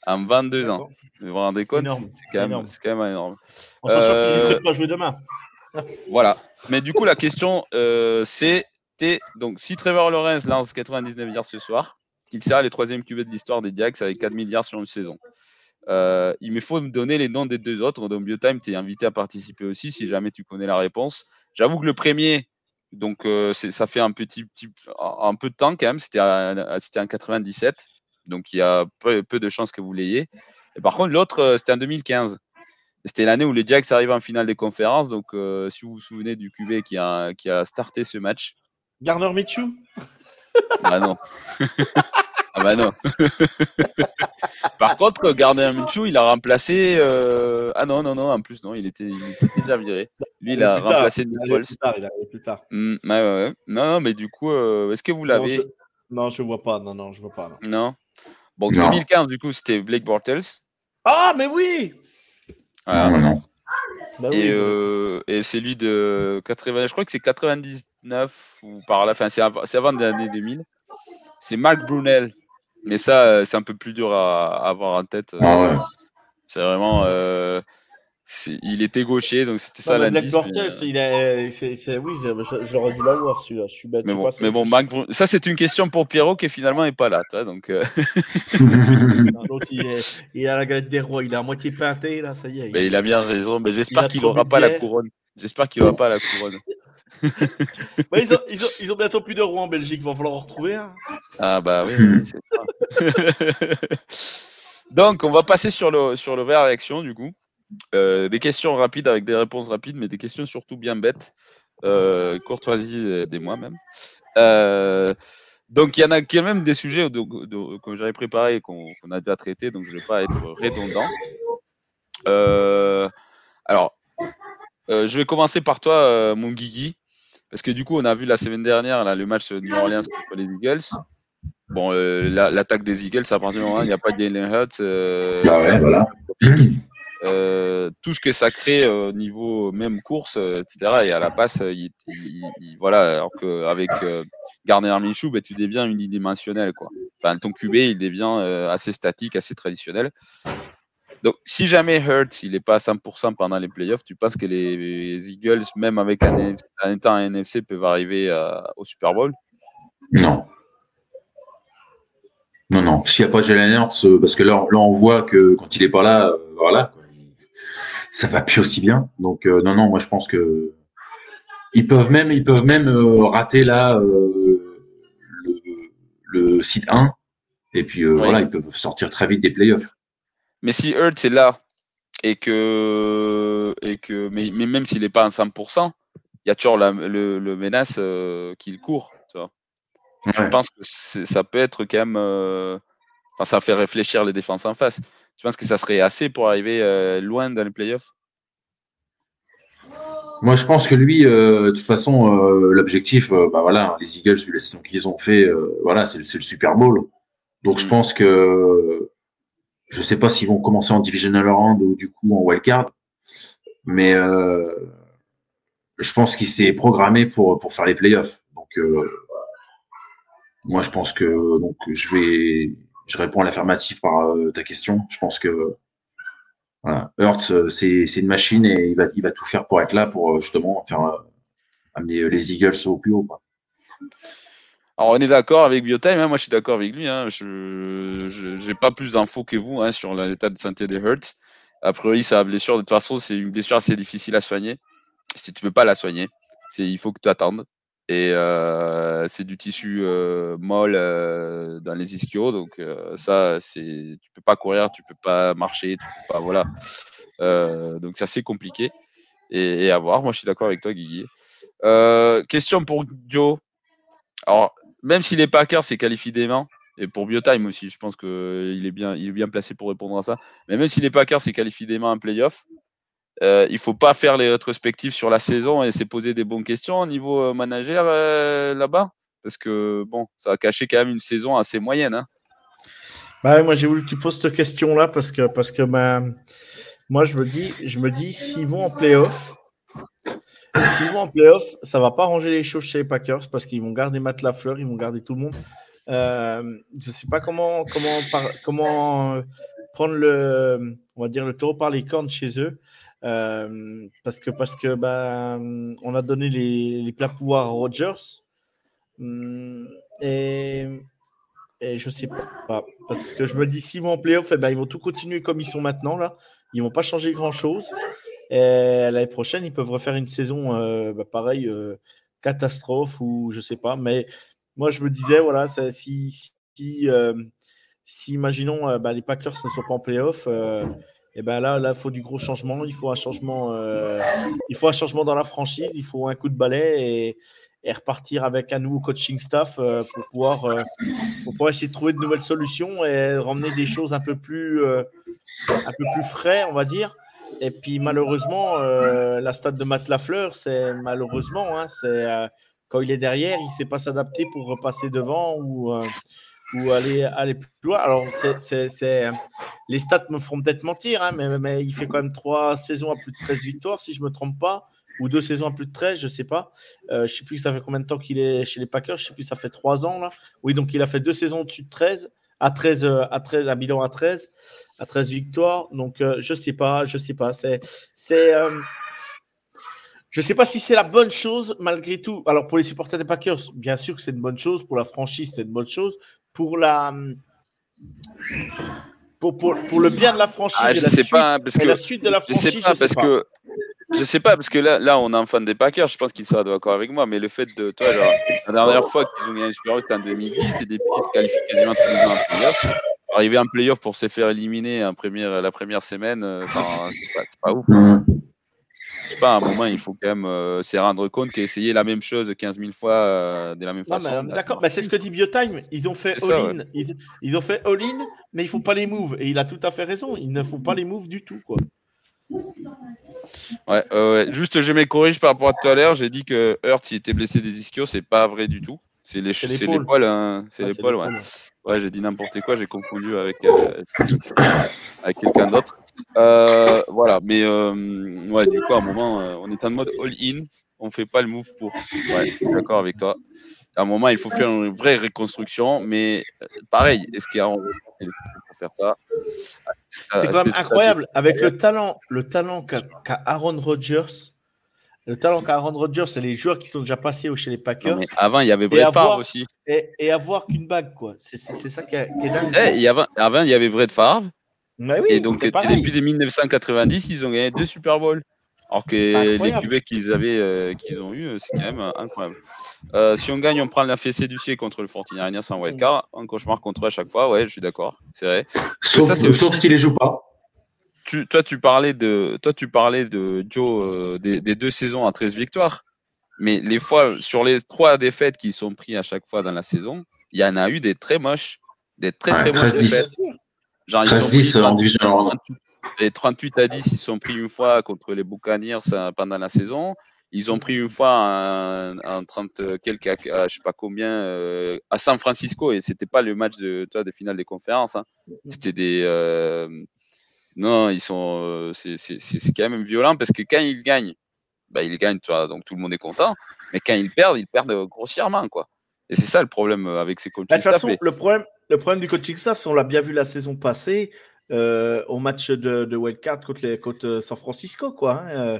En 22 ans. Vous vous rendez compte? C'est quand, même, quand même énorme. On s'en sort qu'il ne pas jouer demain. voilà. Mais du coup, la question, euh, c'est donc si Trevor Lawrence lance 99 yards ce soir, il sera les troisième QB de l'histoire des Diags avec 4 milliards sur une saison. Euh, il me faut me donner les noms des deux autres. Donc, Biotime, tu es invité à participer aussi si jamais tu connais la réponse. J'avoue que le premier, Donc, ça fait un petit, un peu de temps quand même. C'était en 97. Donc, il y a peu, de chances que vous l'ayez. Et par contre, l'autre, c'était en 2015. C'était l'année où les Jacks arrivent en finale des conférences. Donc, si vous vous souvenez du QB qui a, qui a starté ce match. Garner Mitchell Ah non. ah bah non. Par contre, Gardner Minshew, il a remplacé. Euh... Ah non, non, non, en plus, non, il était, il était déjà viré. Lui, il a remplacé Nick Foles. Plus tard, il arrivé plus tard. Mmh, ouais, ouais, Non, non, mais du coup, euh... est-ce que vous l'avez non, je... ne vois pas. Non, non, je vois pas. Non. non. Bon, non. 2015, du coup, c'était Blake Bortles. Ah, mais oui ah, Non, non. Bah et, oui, euh, et c'est lui de 80, je crois que c'est 99 ou par la fin, c'est avant, avant l'année 2000. C'est Mark Brunel mais ça, euh, c'est un peu plus dur à, avoir en tête. Euh. Ah ouais. C'est vraiment. Euh, il était gaucher, donc c'était ça l'indice. Black mais... il a, c'est, c'est, oui, j'aurais dû l'avoir celui-là. Je suis bête. Mais bon, mais bon ça c'est une question pour Pierrot qui finalement n'est pas là, toi, donc. non, il, est, il, a la galette des rois, il est à moitié peinté là, ça y est. Mais il a bien raison, mais j'espère qu'il n'aura pas la couronne. J'espère qu'il n'aura pas la couronne. bah, ils, ont, ils, ont, ils, ont, bientôt plus de rois en Belgique, il va falloir en retrouver. Ah bah oui, c'est Donc, on va passer sur le, sur le réaction du coup. Euh, des questions rapides avec des réponses rapides, mais des questions surtout bien bêtes. Euh, courtoisie des moi même. Euh, donc, il y en a qui a même des sujets que j'avais préparés et qu'on a déjà traités, donc je ne vais pas être redondant. Alors, je vais commencer par toi, mon Guigui. Parce que du coup, on a vu la semaine dernière là, le match de New Orleans contre les Eagles. Bon, l'attaque des Eagles, à partir du moment où il n'y a pas de Hurts, bah ouais, voilà. tout ce que ça crée au niveau même course, etc. Et à la passe, il, voilà, alors qu'avec Gardner Minshew, bah, tu deviens unidimensionnel. Quoi. Enfin, ton QB, il devient assez statique, assez traditionnel. Donc, si jamais Hurt, il n'est pas à 100% pendant les playoffs, tu penses que les Eagles, même avec un, étant un NFC, peuvent arriver au Super Bowl? Non. Non, non. S'il n'y a pas Jalen Hurts, euh, parce que là, on voit que quand il n'est pas là, euh, voilà, ça va plus aussi bien. Donc, euh, non, non, moi, je pense que ils peuvent même, ils peuvent même rater là le, site 1. Et puis, voilà, ils peuvent sortir très vite des playoffs. Mais si Hurt est là et que, et que mais, même s'il n'est pas à 100%, il y a toujours la, le, menace euh, qu'il court. Tu vois. Je pense que ça peut être quand même. Euh, enfin, ça fait réfléchir les défenses en face. Tu penses que ça serait assez pour arriver euh, loin dans les playoffs? Moi, je pense que lui, de toute façon, l'objectif, bah voilà, les Eagles, vu la saison qu'ils ont fait, voilà, c'est le Super Bowl. Donc, je mm. pense que je ne sais pas s'ils vont commencer en divisional round ou du coup en wildcard, mais euh, je pense qu'il s'est programmé pour, pour faire les playoffs. Donc, euh, moi, je pense que donc je vais, je réponds à l'affirmative par euh, ta question. Je pense que Hurt, c'est une machine et il va, tout faire pour être là pour justement faire amener les Eagles au plus haut. Quoi. Alors, on est d'accord avec Biotime, hein, moi je suis d'accord avec lui. Hein, je n'ai pas plus d'infos que vous hein, sur l'état de santé des Hurts. A priori, sa blessure, de toute façon, c'est une blessure assez difficile à soigner. Si tu ne peux pas la soigner, il faut que tu attendes. Et euh, c'est du tissu euh, molle euh, dans les ischios, donc ça, c'est tu peux pas courir, tu peux pas marcher, tu peux pas, voilà. donc c'est assez compliqué et, à voir. Moi, je suis d'accord avec toi, Guigui. question pour Joe. Alors, même si les Packers s'est qualifié des mains, et pour Biotime aussi, je pense qu'il est bien, il est bien placé pour répondre à ça. Mais même si les Packers s'est qualifié des mains en playoff, euh, il faut pas faire les rétrospectives sur la saison et se poser des bonnes questions au niveau euh, manager euh, là-bas. Parce que bon, ça a caché quand même une saison assez moyenne. Hein. Bah, moi, j'ai voulu que tu poses cette question-là parce que, parce que bah, moi, je me dis, je me dis s'ils vont en playoff, S'ils vont en ça va pas arranger les choses chez les Packers parce qu'ils vont garder Matt Lafleur, ils vont garder tout le monde. Euh, je sais pas comment, comment, comment euh, prendre le, on va dire le taureau par les cornes chez eux. Euh, parce que, parce que bah, on a donné les, les plats pouvoirs à Rodgers. Hum, et, et je sais pas. Parce que je me dis, s'ils vont en playoff, eh ben, ils vont tout continuer comme ils sont maintenant. là. Ils vont pas changer grand chose. Et l'année prochaine, ils peuvent refaire une saison euh, bah, pareil, catastrophe ou je sais pas. Mais moi, je me disais, voilà, si, si, si, imaginons, bah, les Packers ne sont pas en playoff, et ben là, là, il faut du gros changement. Il faut un changement, il faut un changement dans la franchise. Il faut un coup de balai et, repartir avec un nouveau coaching staff euh, pour, pouvoir, euh, pour pouvoir essayer de trouver de nouvelles solutions et ramener des choses un peu plus, euh, un peu plus frais, on va dire. Et puis malheureusement, la stade de Matt Lafleur, c'est malheureusement, hein, c'est quand il est derrière, il ne sait pas s'adapter pour repasser devant ou, ou aller, aller plus loin. Alors, c'est, les stats me feront peut-être mentir, hein, mais, mais, il fait quand même trois saisons à plus de 13 victoires, si je ne me trompe pas ou deux saisons à plus de 13, je ne sais pas. Euh, je ne sais plus ça fait combien de temps qu'il est chez les Packers. Je ne sais plus, ça fait trois ans là. Oui, donc il a fait deux saisons au-dessus de 13, à 13, euh, à 13, à bilan à 13, à 13 victoires. Donc euh, je ne sais pas, je ne sais pas. C'est, c'est, je ne sais pas si c'est la bonne chose malgré tout. Alors pour les supporters des Packers, bien sûr que c'est une bonne chose. Pour la franchise, c'est une bonne chose. Pour la pour, pour, pour le bien de la franchise ah, et, la suite, pas, parce que, la suite de la franchise, je sais pas, parce que je sais pas, parce que là, là on est un fan des Packers, je pense qu'il sera d'accord avec moi, mais le fait de, toi, la dernière fois qu'ils ont gagné un Super Bowl, c'était en 2010, c'était des se qualifient quasiment tous les ans en playoff. Arriver en playoff pour se faire éliminer en première, la première semaine, euh, c'est pas, pas, ouf. Je sais pas, à un moment, il faut quand même euh, se rendre compte qu'essayer la même chose 15 000 fois euh, de la même façon. D'accord, c'est ce que dit Biotime. Ils ont fait all-in, ils, ils, ont fait all-in, mais ils font pas les moves. Et il a tout à fait raison. Ils ne font pas les moves du tout, quoi. Ouais, ouais, juste je me corrige par rapport à tout à l'heure. J'ai dit que Hurt il était blessé des ischios, c'est pas vrai du tout. C'est l'épaule, hein. c'est l'épaule, ouais. Ouais, j'ai dit n'importe quoi, j'ai confondu avec, euh, avec quelqu'un d'autre. Euh, voilà, mais euh, ouais, du coup, à un moment, on est en mode all-in, on fait pas le move pour. Ouais, d'accord avec toi. À un moment, il faut faire une vraie reconstruction, mais pareil, est-ce qu'il y a pour faire ça? C'est quand même incroyable avec le talent, le talent qu'a Aaron Rodgers. Le talent qu'a Aaron Rodgers, c'est les joueurs qui sont déjà passés chez les Packers. avant, il y avait Brett Favre aussi. Et, avoir qu'une bague, quoi. C'est ça qui, est, dingue. Eh, avant, il y avait Brett Favre. et donc, depuis 1990, ils ont gagné deux Super Bowls. Alors que les QB qu'ils avaient, euh, qu'ils ont eu, c'est quand même euh, incroyable. Euh, si on gagne, on prend la fessée du ciel contre le 49ers sans wildcard. Un cauchemar contre eux à chaque fois, ouais, je suis d'accord. C'est vrai. Sauf, sauf s'il les joue pas. Tu, toi, tu parlais de, toi, tu parlais de Joe des, deux saisons à 13 victoires. Mais les fois, sur les trois défaites qui sont prises à chaque fois dans la saison, il y en a eu des très moches. Des très, très moches défaites. Genre, 13-10 en division. Les 38 à 10, ils sont pris une fois contre les Buccaneers pendant la saison. Ils ont pris une fois en, 30 quelques, je sais pas combien, euh, à San Francisco et c'était pas le match de, toi, de finale des conférences. Hein. C'était des, euh, non, ils sont, euh, c'est quand même violent parce que quand ils gagnent, bah, ils gagnent, tu vois, donc tout le monde est content. Mais quand ils perdent, ils perdent grossièrement, quoi. Et c'est ça le problème avec ces coaching bah, De toute façon, le problème, le problème du coaching staff, on l'a bien vu la saison passée, euh, au match de, de wildcard contre, les, contre euh, San Francisco, quoi. Hein, euh,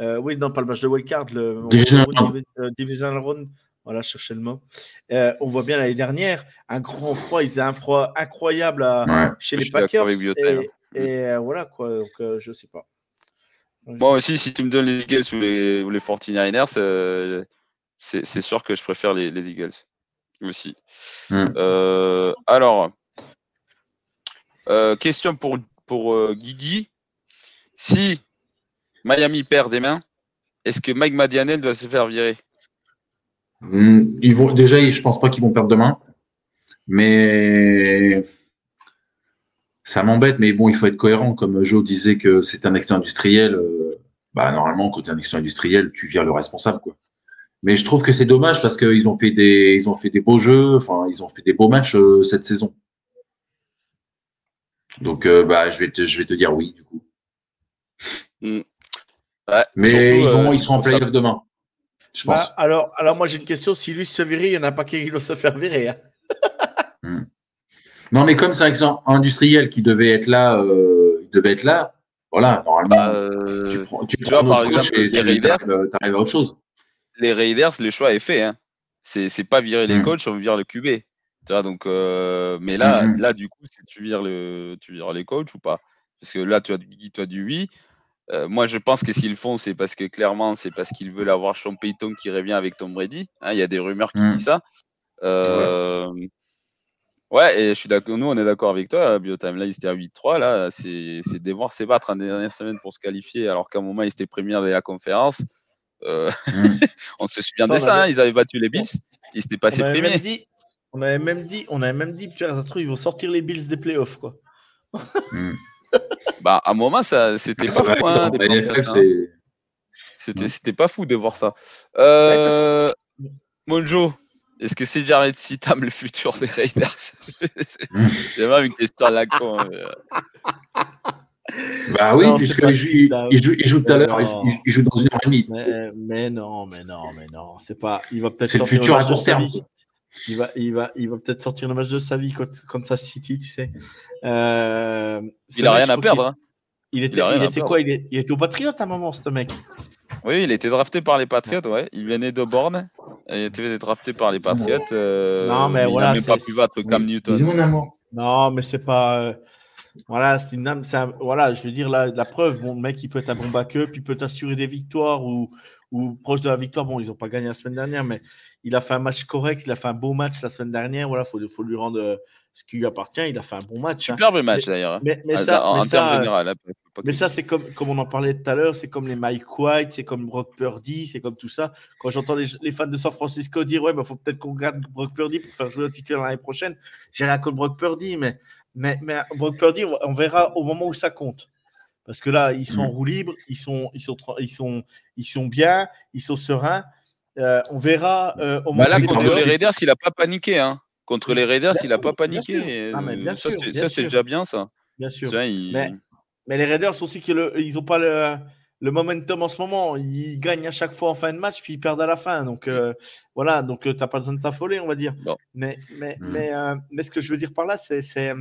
euh, oui, non, pas le match de wildcard, le Divisional Round. Voilà, chercher le mot. Euh, on voit bien l'année dernière, un grand froid, ils faisaient un froid incroyable à, chez les Packers. Et, et voilà, quoi. Donc, euh, je sais pas. Moi aussi, si tu me donnes les Eagles ou les, ou les 49ers, c'est sûr que je préfère les, les Eagles aussi. Mm. alors, euh, question pour, pour euh, Guigui. Si Miami perd des mains, est-ce que Mike Madianel doit se faire virer? Hmm, ils vont, Déjà, je pense pas qu'ils vont perdre demain. Mais ça m'embête. Mais bon, il faut être cohérent. Comme Joe disait que c'est un expert industriel, euh, bah, normalement, quand tu es un expert industriel, tu vires le responsable. Quoi. Mais je trouve que c'est dommage parce qu'ils ont fait des, ils ont fait des beaux jeux, enfin, ils ont fait des beaux matchs cette saison. Donc, euh, bah, je vais, te, je vais te dire oui, du coup. Hmm. Mais ils, vont, euh, ils seront en playoff demain. Je bah, pense. alors, alors, moi, j'ai une question. Si lui se virer, il n'y en a pas qui doit se faire virer. Hein. Hmm. Non, mais comme c'est un exemple industriel qui devait être là, euh, il devait être là, voilà, normalement, bah, tu prends, tu, vois, par exemple, les Raiders, arrives à autre chose. Les Raiders, le choix est fait. Hein. C'est pas virer les hmm. coachs, on vire le QB donc, euh, mais là, mmh là, du coup, tu vires, le, tu vires les coachs ou pas? Parce que là, tu as, tu as dit oui. Euh, moi, je pense que s'ils font, c'est parce que clairement, c'est parce qu'ils veulent avoir Sean Payton qui revient avec Tom Brady. Hein, il y a des rumeurs qui disent ça. Euh, ouais. Et je suis d'accord. Nous, on est d'accord avec toi. Biotime, là, il était à 8-3. Là, c'est devoir se battre en dernière semaine pour se qualifier, alors qu'à un moment, ils étaient premiers de la conférence. Euh, mm. on se souvient de ça. Hein, ils avaient battu les Bills. Ils s'étaient passés premiers. On avait même dit, on avait même dit, ça se trouve, ils vont sortir les Bills des playoffs, quoi. Mm. bah, à un moment, ça, c'était pas fou. Hein, hein. c'était, c'était pas fou de voir ça. Euh, Monjo, est-ce que c'est Jared Sitam le futur des Raiders? C'est vraiment une question à la con. Bah oui, puisqu'il joue, il joue, il joue tout à l'heure, il, joue dans une heure et demie. Mais, non, mais non, mais non, c'est pas. Il va peut-être. C'est le futur à court terme. Il va, il va, il va peut-être sortir le match de sa vie contre, sa City, tu sais. Euh, il a rien à perdre. Hein. Il, était, il, était quoi il, était au Patriot à un moment, ce mec. Oui, il était drafté par les Patriots, ouais. Il venait de Borne. Il était drafté par les Patriots. Euh, non, mais, voilà. Il pas pu battre Cam Newton. Non, mais c'est pas. Euh, voilà, c'est une voilà, je veux dire la, la, preuve. Bon, le mec, il peut être un bon backup, il peut assurer des victoires ou, ou proche de la victoire. Bon, ils n'ont pas gagné la semaine dernière, mais il a fait un match correct, il a fait un beau match la semaine dernière. Voilà, faut, faut lui rendre euh, ce qui lui appartient. Il a fait un bon match. Hein. Superbe match d'ailleurs. Mais, mais, ça, en, termes général. mais ça, c'est comme, comme on en parlait tout à l'heure, c'est comme les Mike White, c'est comme Brock Purdy, c'est comme tout ça. Quand j'entends les, fans de San Francisco dire ouais, il bah, faut peut-être qu'on garde Brock Purdy pour faire jouer le titulaire l'année prochaine, j'ai rien contre Brock Purdy, mais, mais, mais Brock Purdy, on verra au moment où ça compte. Parce que là, ils sont en mm. roue libre, ils sont, ils sont, ils sont, ils sont bien, ils sont sereins. Euh, on verra euh, au bah moment là, contre les Raiders, il n'a pas paniqué. Hein. Contre les Raiders, il n'a pas paniqué. Ah, ça, c'est déjà bien, ça. Bien sûr. mais, les Raiders aussi, ils n'ont pas le, momentum en ce moment. Ils gagnent à chaque fois en fin de match, puis ils perdent à la fin. Donc euh, voilà, donc tu n'as pas besoin de t'affoler, on va dire. Mais, mais, mm. mais, mais, ce que je veux dire par là, c'est.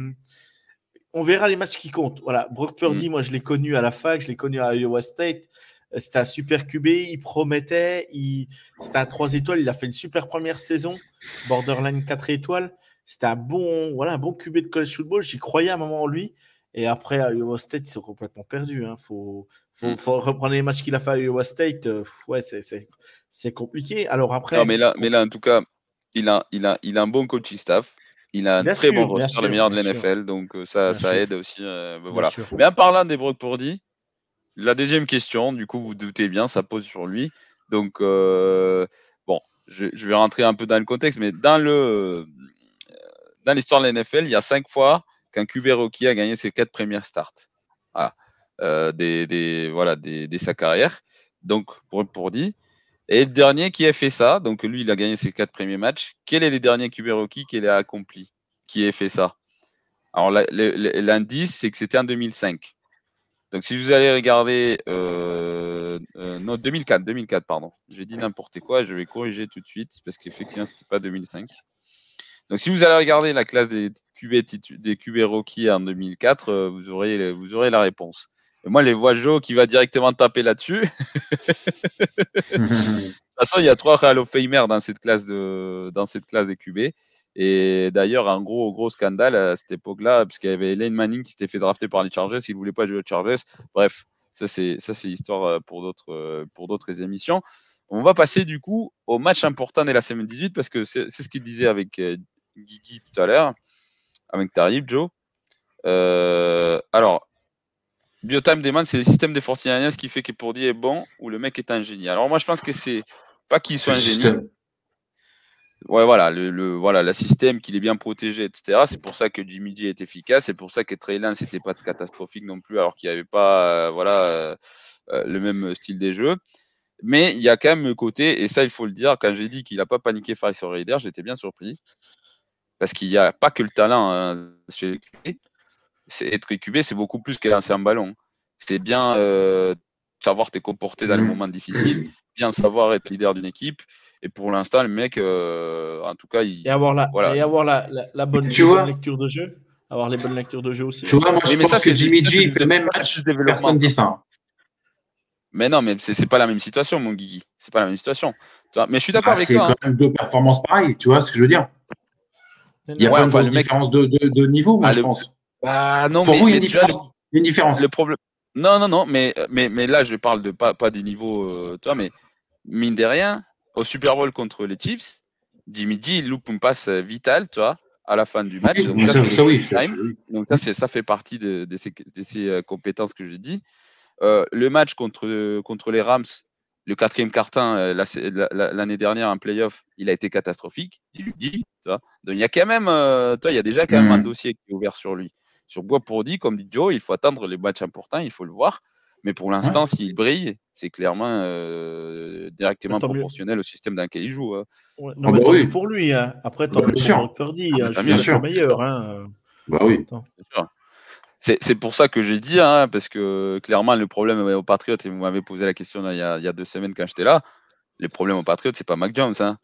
On verra les matchs qui comptent. Voilà, Brock Purdy, mm. moi je l'ai connu à la fac, je l'ai connu à Iowa State. C'était un super QB, il promettait, il... c'était un 3 étoiles, il a fait une super première saison, borderline 4 étoiles. C'était un bon, voilà, un bon QB de college football, j'y croyais à un moment en lui. Et après, à Iowa State, ils sont complètement perdus. Il hein. faut, mm. faut, reprendre les matchs qu'il a fait à Iowa State. Euh, ouais, c'est compliqué. Alors après. Non, mais là, mais là, en tout cas, il a, il a, il a un bon coaching staff. Il a un très bon roster, le meilleur de l'NFL. Donc euh, ça, aide aussi. Euh, voilà. Mais en parlant des Brock Purdy, la deuxième question, du coup, vous doutez bien, ça pose sur lui. Donc, euh, bon, je, vais rentrer un peu dans le contexte, mais dans le euh, dans l'histoire de la il y a cinq fois qu'un QB a gagné ses quatre premières starts. Voilà. Euh, des, voilà, des, sa carrière. Donc, pour, pour dit. Et le dernier qui a fait ça, donc lui, il a gagné ses quatre premiers matchs. Quel est le dernier QB qu'il a accompli Qui a fait ça? Alors, l'indice, c'est que c'était en 2005. Donc, si vous allez regarder, euh, euh non, 2004, 2004, pardon. J'ai dit n'importe quoi, je vais corriger tout de suite parce qu'effectivement, c'était pas 2005. Donc, si vous allez regarder la classe des QB, des QB rookies en 2004, euh, vous, aurez, vous aurez la réponse. Et moi, les vois Joe qui va directement taper là-dessus. de toute façon, il y a trois Hall of Famer dans cette classe de, dans cette classe des QB. Et d'ailleurs, un gros, gros scandale à cette époque-là, puisqu'il y avait Lane Manning qui s'était fait drafter par les Chargers, il ne voulait pas jouer aux Chargers. Bref, ça, c'est, ça, c'est histoire euh, pour d'autres, euh, pour d'autres émissions. On va passer du coup au match important de la semaine 18, parce que c'est, ce qu'il disait avec euh, Guigui tout à l'heure, avec Tarif, Joe. alors, Biotime Demon, c'est le système des 49 qui fait que pour dire est bon ou le mec est un génie. Alors, moi, je pense que c'est pas qu'il soit un génie ouais, voilà, le, voilà, le système qu'il est bien protégé, etc. C'est pour ça que Jimmy G est efficace. C'est pour ça que Trey Lance n'était pas catastrophique non plus, alors qu'il n'y avait pas, euh, voilà, euh, euh, le même style des jeux. Mais il y a quand même le côté, et ça, il faut le dire, quand j'ai dit qu'il n'a pas paniqué face sur Raider, j'étais bien surpris. Parce qu'il n'y a pas que le talent hein, chez les C'est être QB, c'est beaucoup plus que lancer un ballon. C'est bien savoir te comporter dans les mmh. moments difficiles, bien savoir être leader d'une équipe et pour l'instant, le mec, euh, en tout cas, il. Et avoir la, et avoir la, la, bonne, lecture de jeu. Avoir les bonnes lectures de jeu aussi. Tu vois, moi, je mais pense ça, que Jimmy G fait le même match, personne dit ça. Mais non, mais c'est pas la même situation, mon Guigui. C'est pas la même situation. Mais je suis d'accord ah, avec toi. C'est quand hein. même deux performances pareilles, tu vois ce que je veux dire Il y a pas une différence de, de, niveau, moi, ah, je pense. Bah, non, Pour vous, il y a une différence. Une différence. Le problème. Non, non, non, mais, mais, mais là, je parle de pas, pas des niveaux, euh, toi, mais mine de rien, au Super Bowl contre les Chiefs, G, il loupe une passe vitale, tu vois, à la fin du match. donc, ça, ça, oui, donc ça, ça fait partie de, de, ces, de ces, euh, compétences que j'ai dit. Euh, le match contre, contre les Rams, le quatrième carton euh, l'année dernière en playoff, il a été catastrophique. Il lui dit, tu vois. Donc il y a quand même, euh, toi, il y a déjà quand même un mmh. dossier qui est ouvert sur lui. Sur Bois pour dit, comme dit Joe, il faut attendre les matchs importants, il faut le voir. Mais pour l'instant, s'il brille, c'est clairement euh, directement proportionnel au système dans lequel il joue. Hein. non, ah mais bah oui. pour lui. Hein. Après, tant bah, mieux pour Purdy. Ah, bah, bien sûr. meilleur. Hein. Bah oui. C'est pour ça que j'ai dit, hein, parce que clairement, le problème aux Patriotes, et vous m'avez posé la question il, y a, il, y a, deux semaines quand j'étais là, les problèmes aux Patriotes, c'est pas Mac Jones. Hein.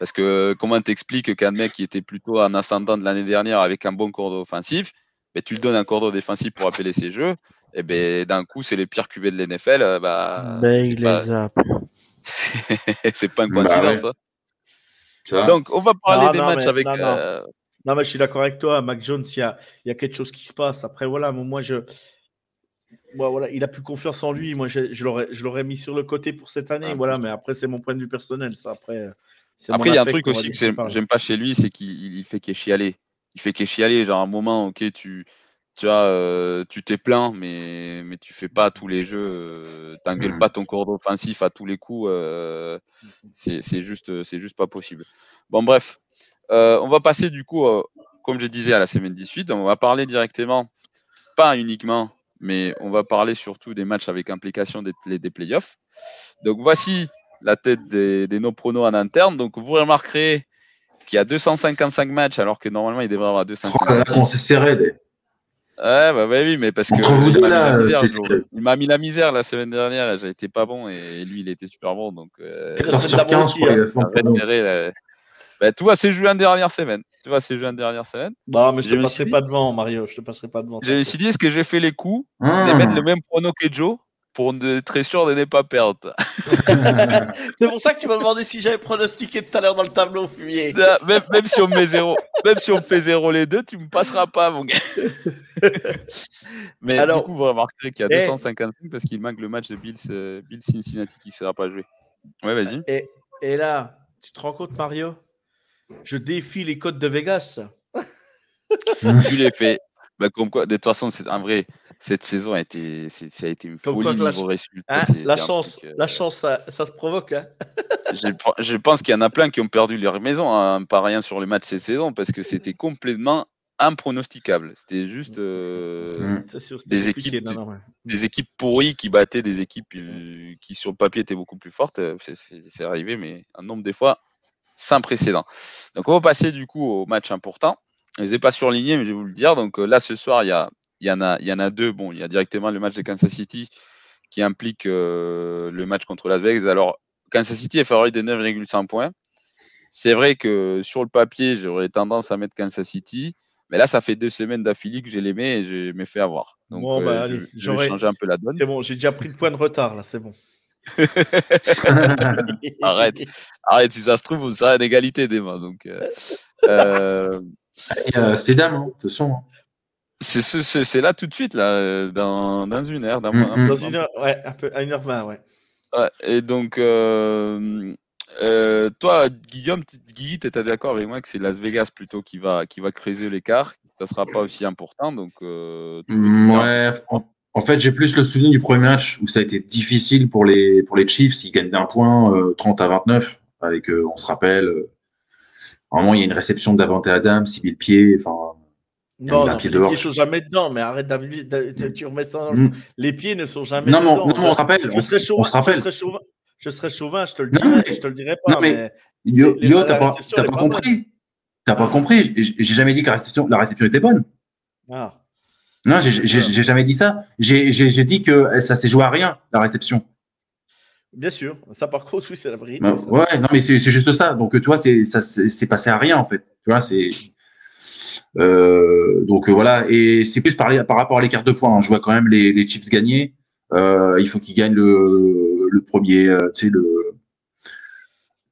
Parce que comment t'expliques qu'un mec qui était plutôt en ascendant de l'année dernière avec un bon cordeau offensif, mais tu lui donnes un cordeau défensif pour appeler ses jeux, et ben d'un coup, c'est les pires QB de l'NFL. Euh, bah, ben, il pas... les c'est pas une bah coïncidence. Hein. Donc, on va parler des matchs avec. Euh, non, mais je suis d'accord avec toi. Mac Jones, il y a, y a, quelque chose qui se passe. Après, voilà, moi, je. voilà, il a plus confiance en lui. Moi, je, je l'aurais mis sur le côté pour cette année. Ah, voilà, mais après, c'est mon point de vue personnel. Ça, après, après il y a un truc aussi que j'aime pas chez lui, c'est qu'il fait qu'il chialer. Il fait qu'il chialer. Genre, à un moment, ok, tu, tu vois, euh, tu t'es plaint, mais, mais tu fais pas tous les jeux. Euh, T'engueules mmh. pas ton corps offensif à tous les coups. Euh, c'est juste, juste pas possible. Bon, bref. On va passer du coup, comme je disais, à la semaine 18. On va parler directement, pas uniquement, mais on va parler surtout des matchs avec implication des, des playoffs. Donc voici la tête des, des nos pronos en interne. Donc vous remarquerez qu'il y a 255 matchs alors que normalement il devrait avoir 250. Oh, c'est serré. Ouais, bah, oui, mais parce que il m'a mis, la misère la semaine dernière, j'ai été pas bon et lui il était super bon donc. Euh, 14 sur 15, bah, tout va s'est joué en dernière semaine. Tu vois, c'est joué en dernière semaine. Bah, mais je te passerai pas devant, Mario. Je te passerai pas devant. J'ai décidé, est-ce que j'ai fait les coups ah. de mettre le même prono que Joe? Pour être sûr de ne pas perdre. c'est pour ça que tu m'as demandé si j'avais pronostiqué tout à l'heure dans le tableau fumier. même, même, si on met zéro, même si on fait zéro les deux, tu me passeras pas, mon gars. Mais Alors, du coup, vous remarquerez qu'il y a 255 eh. parce qu'il manque le match de Bills, euh, Bill Cincinnati qui ne sera pas joué. Ouais, vas-y. Et, et là, tu te rends compte, Mario? Je défie les codes de Vegas. tu l'as fait. Bah, comme quoi, de toute façon, c'est un vrai. Cette saison a été, ça a été une folie niveau résultat. Hein, la chance, la chance, ça, se provoque. Hein. je, pense qu'il y en a plein qui ont perdu leur maison en pas rien sur les matchs cette saison parce que c'était complètement impronosticable. C'était juste euh, des, équipes, des, équipes pourries qui battaient des équipes euh, qui sur le papier étaient beaucoup plus fortes. C'est arrivé, mais un nombre des fois sans précédent. Donc on va passer du coup au match important. Je ne les ai pas surlignés, mais je vais vous le dire. Donc euh, là, ce soir, il y, a, il, y en a, il y en a deux. Bon, il y a directement le match de Kansas City qui implique euh, le match contre Las Vegas. Alors, Kansas City est favori de 9,5 points. C'est vrai que sur le papier, j'aurais tendance à mettre Kansas City. Mais là, ça fait deux semaines d'affilée que j'ai l'aimé et je m'ai fait avoir. Donc, bon, euh, bah, je, vais changer un peu la donne. C'est bon, j'ai déjà pris le point de retard, là, c'est bon. arrête, arrête, si ça se trouve, vous serez en égalité des mains. Donc, euh, euh... c'est dame, hein, de toute façon. Hein. C'est là tout de suite, là, dans, dans une heure. Dans, mm, mm. dans une heure, ouais, un peu, à 1h20, ouais. ouais. Et donc, euh, euh, toi, Guillaume, Guy, tu étais d'accord avec moi que c'est Las Vegas plutôt qui va, qui va creuser l'écart. Ça sera pas aussi important. Donc, euh, ouais, en fait, j'ai plus le souvenir du premier match où ça a été difficile pour les pour les Chiefs. Ils gagnent d'un point, 30 euh, à 29, avec, euh, on se rappelle, vraiment il y a une réception d'Avante Adam, il le pied, enfin. Non, non pied les pieds ne sont jamais dedans, mais arrête tu remets ça. Mm. Les pieds ne sont jamais non, dedans. Non, non, on se rappelle. Je serais chauvin, on se rappelle. Je serais chauvin, je te le dirais, je te le dirais pas. Non, mais, Yo, t'as pas, pas, compris. T'as pas compris. J'ai jamais dit que la réception, la réception était bonne. Ah. Non, j'ai jamais dit ça. J'ai dit que ça s'est joué à rien, la réception. Bien sûr, ça par contre, oui, c'est la vérité. Bah, ouais, non, mais c'est juste ça. Donc, tu vois, ça c'est passé à rien en fait. Tu vois, c'est euh, donc voilà. Et c'est plus par, par rapport à l'écart de points. Hein. Je vois quand même les, les Chiefs gagner. Euh, il faut qu'ils gagnent le, le premier, euh, tu sais le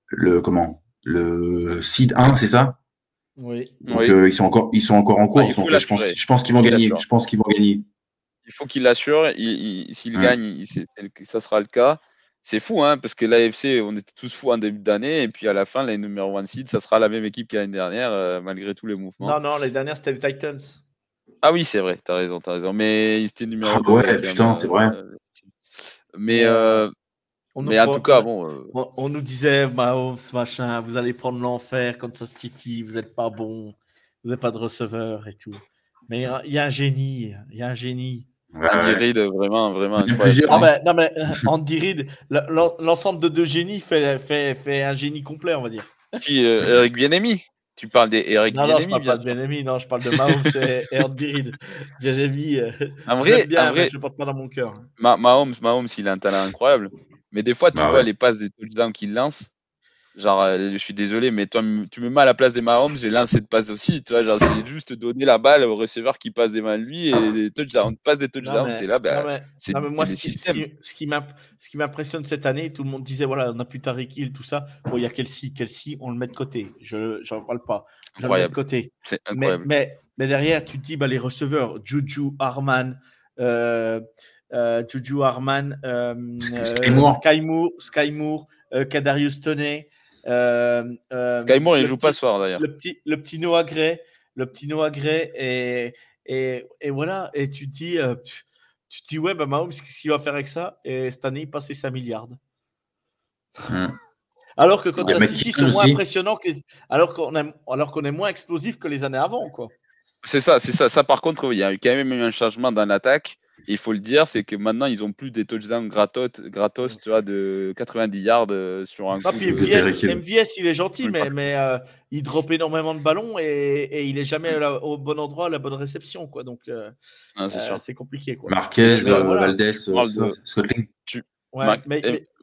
le comment le seed 1, c'est ça? Oui. Donc, euh, ils sont encore, ils sont encore en cours. je pense, je pense qu'ils vont gagner. Je pense qu'ils vont gagner. il faut qu'il l'assure. S'il gagne, ça sera le cas. C'est fou, hein, parce que l'AFC, on était tous fous en début d'année, et puis à la fin, les numéro 1 seed, ça sera la même équipe qu'année dernière, euh, malgré tous les mouvements. Non, non, les dernières, c'était les Titans. Ah oui, c'est vrai, t'as raison, t'as raison. Mais ils étaient numéro 2. Ah ouais, putain, c'est vrai. Euh, mais, euh, mais en tout cas, bon. On, nous disait, Mahomes, machin, vous allez prendre l'enfer comme ça, Titi, vous n'êtes pas bon, vous n'avez pas de receveur et tout. Mais il y a un génie, il y a un génie. Andy Reid, vraiment, vraiment incroyable. Ah ben, non, mais euh, Andy Reid, l'ensemble de deux génies fait, fait, fait, un génie complet, on va dire. Qui, euh, Eric Bienemi Tu parles d'Eric Non, non, je parle pas de Bienemi, non, je parle de Mahomes et, Andy Reid. Bienemi, euh, en vrai, bien, en vrai, je ne porte pas dans mon cœur. Mahomes, Mahomes, il a un talent incroyable. Mais des fois, tu bah vois les passes des touchdowns qu'il lance, Genre, euh, je suis désolé, mais toi, tu me mets à la place des Mahomes, j'ai lancé de passe aussi. Tu vois, genre, c'est juste donner la balle au receveur qui passe des mains de lui et des touchdowns, passe des touchdowns. T'es là, ben, c'est moi, ce qui, ce qui m'impressionne cette année, tout le monde disait, voilà, on a plus Tariq Hill, tout ça. Bon, il y a Kelsey. Kelsey, on le met de côté. Je n'en parle pas. Je le mets de côté. Mais, mais, mais, derrière, tu te dis, bah, les receveurs, Juju, Arman, euh, euh, Juju Arman, euh, Sky Moore, Sky Moore, Sky Moore Kadarius Toney. Euh, euh, Sky Moore, il joue pas ce soir d'ailleurs. Le petit, le petit Noah Gray, le petit Noah Gray, et, et, et voilà. Et tu te dis, euh, tu te dis, ouais, bah Mahomes, qu'est-ce qu'il va faire avec ça? Et cette année, il passe ses 5 milliards. Hmm. Alors que quand les City sont moins impressionnants que alors qu'on est, alors qu'on est moins explosif que les années avant, quoi. C'est ça, c'est ça. Ça, par contre, il y a quand même eu un changement dans l'attaque il faut le dire, c'est que maintenant, ils ont plus des touchdowns gratos, gratos tu vois, de 90 yards euh, sur un ah, coup. MVS, il est gentil, mais, mais euh, il drop énormément de ballons et, et il est jamais au bon endroit, à la bonne réception. Quoi. Donc, euh, ah, c'est compliqué. Quoi. Marquez, Valdez, Scotling. Tu...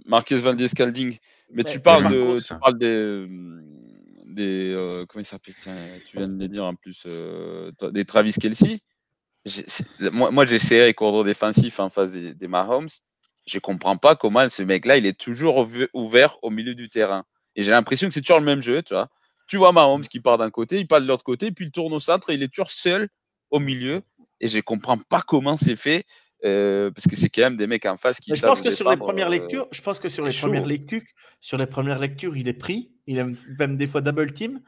Marquez, Valdez, Scalding. Mais tu parles, de, tu parles des. des comment il s'appelle Tu viens de les dire en plus. des Travis Kelsey moi, moi j'ai serré coordre défensif en face des, Mahomes. Je comprends pas comment ce mec-là, il est toujours ouvert au milieu du terrain. Et j'ai l'impression que c'est toujours le même jeu, tu vois. Tu vois Mahomes qui part d'un côté, il part de l'autre côté, puis il tourne au centre et il est toujours seul au milieu. Et je comprends pas comment c'est fait. Euh, parce que c'est quand même des mecs en face qui. je pense que sur les premières euh, lectures, je pense que sur les premières lectures, sur les premières lectures, il est pris. Il est même des fois double team.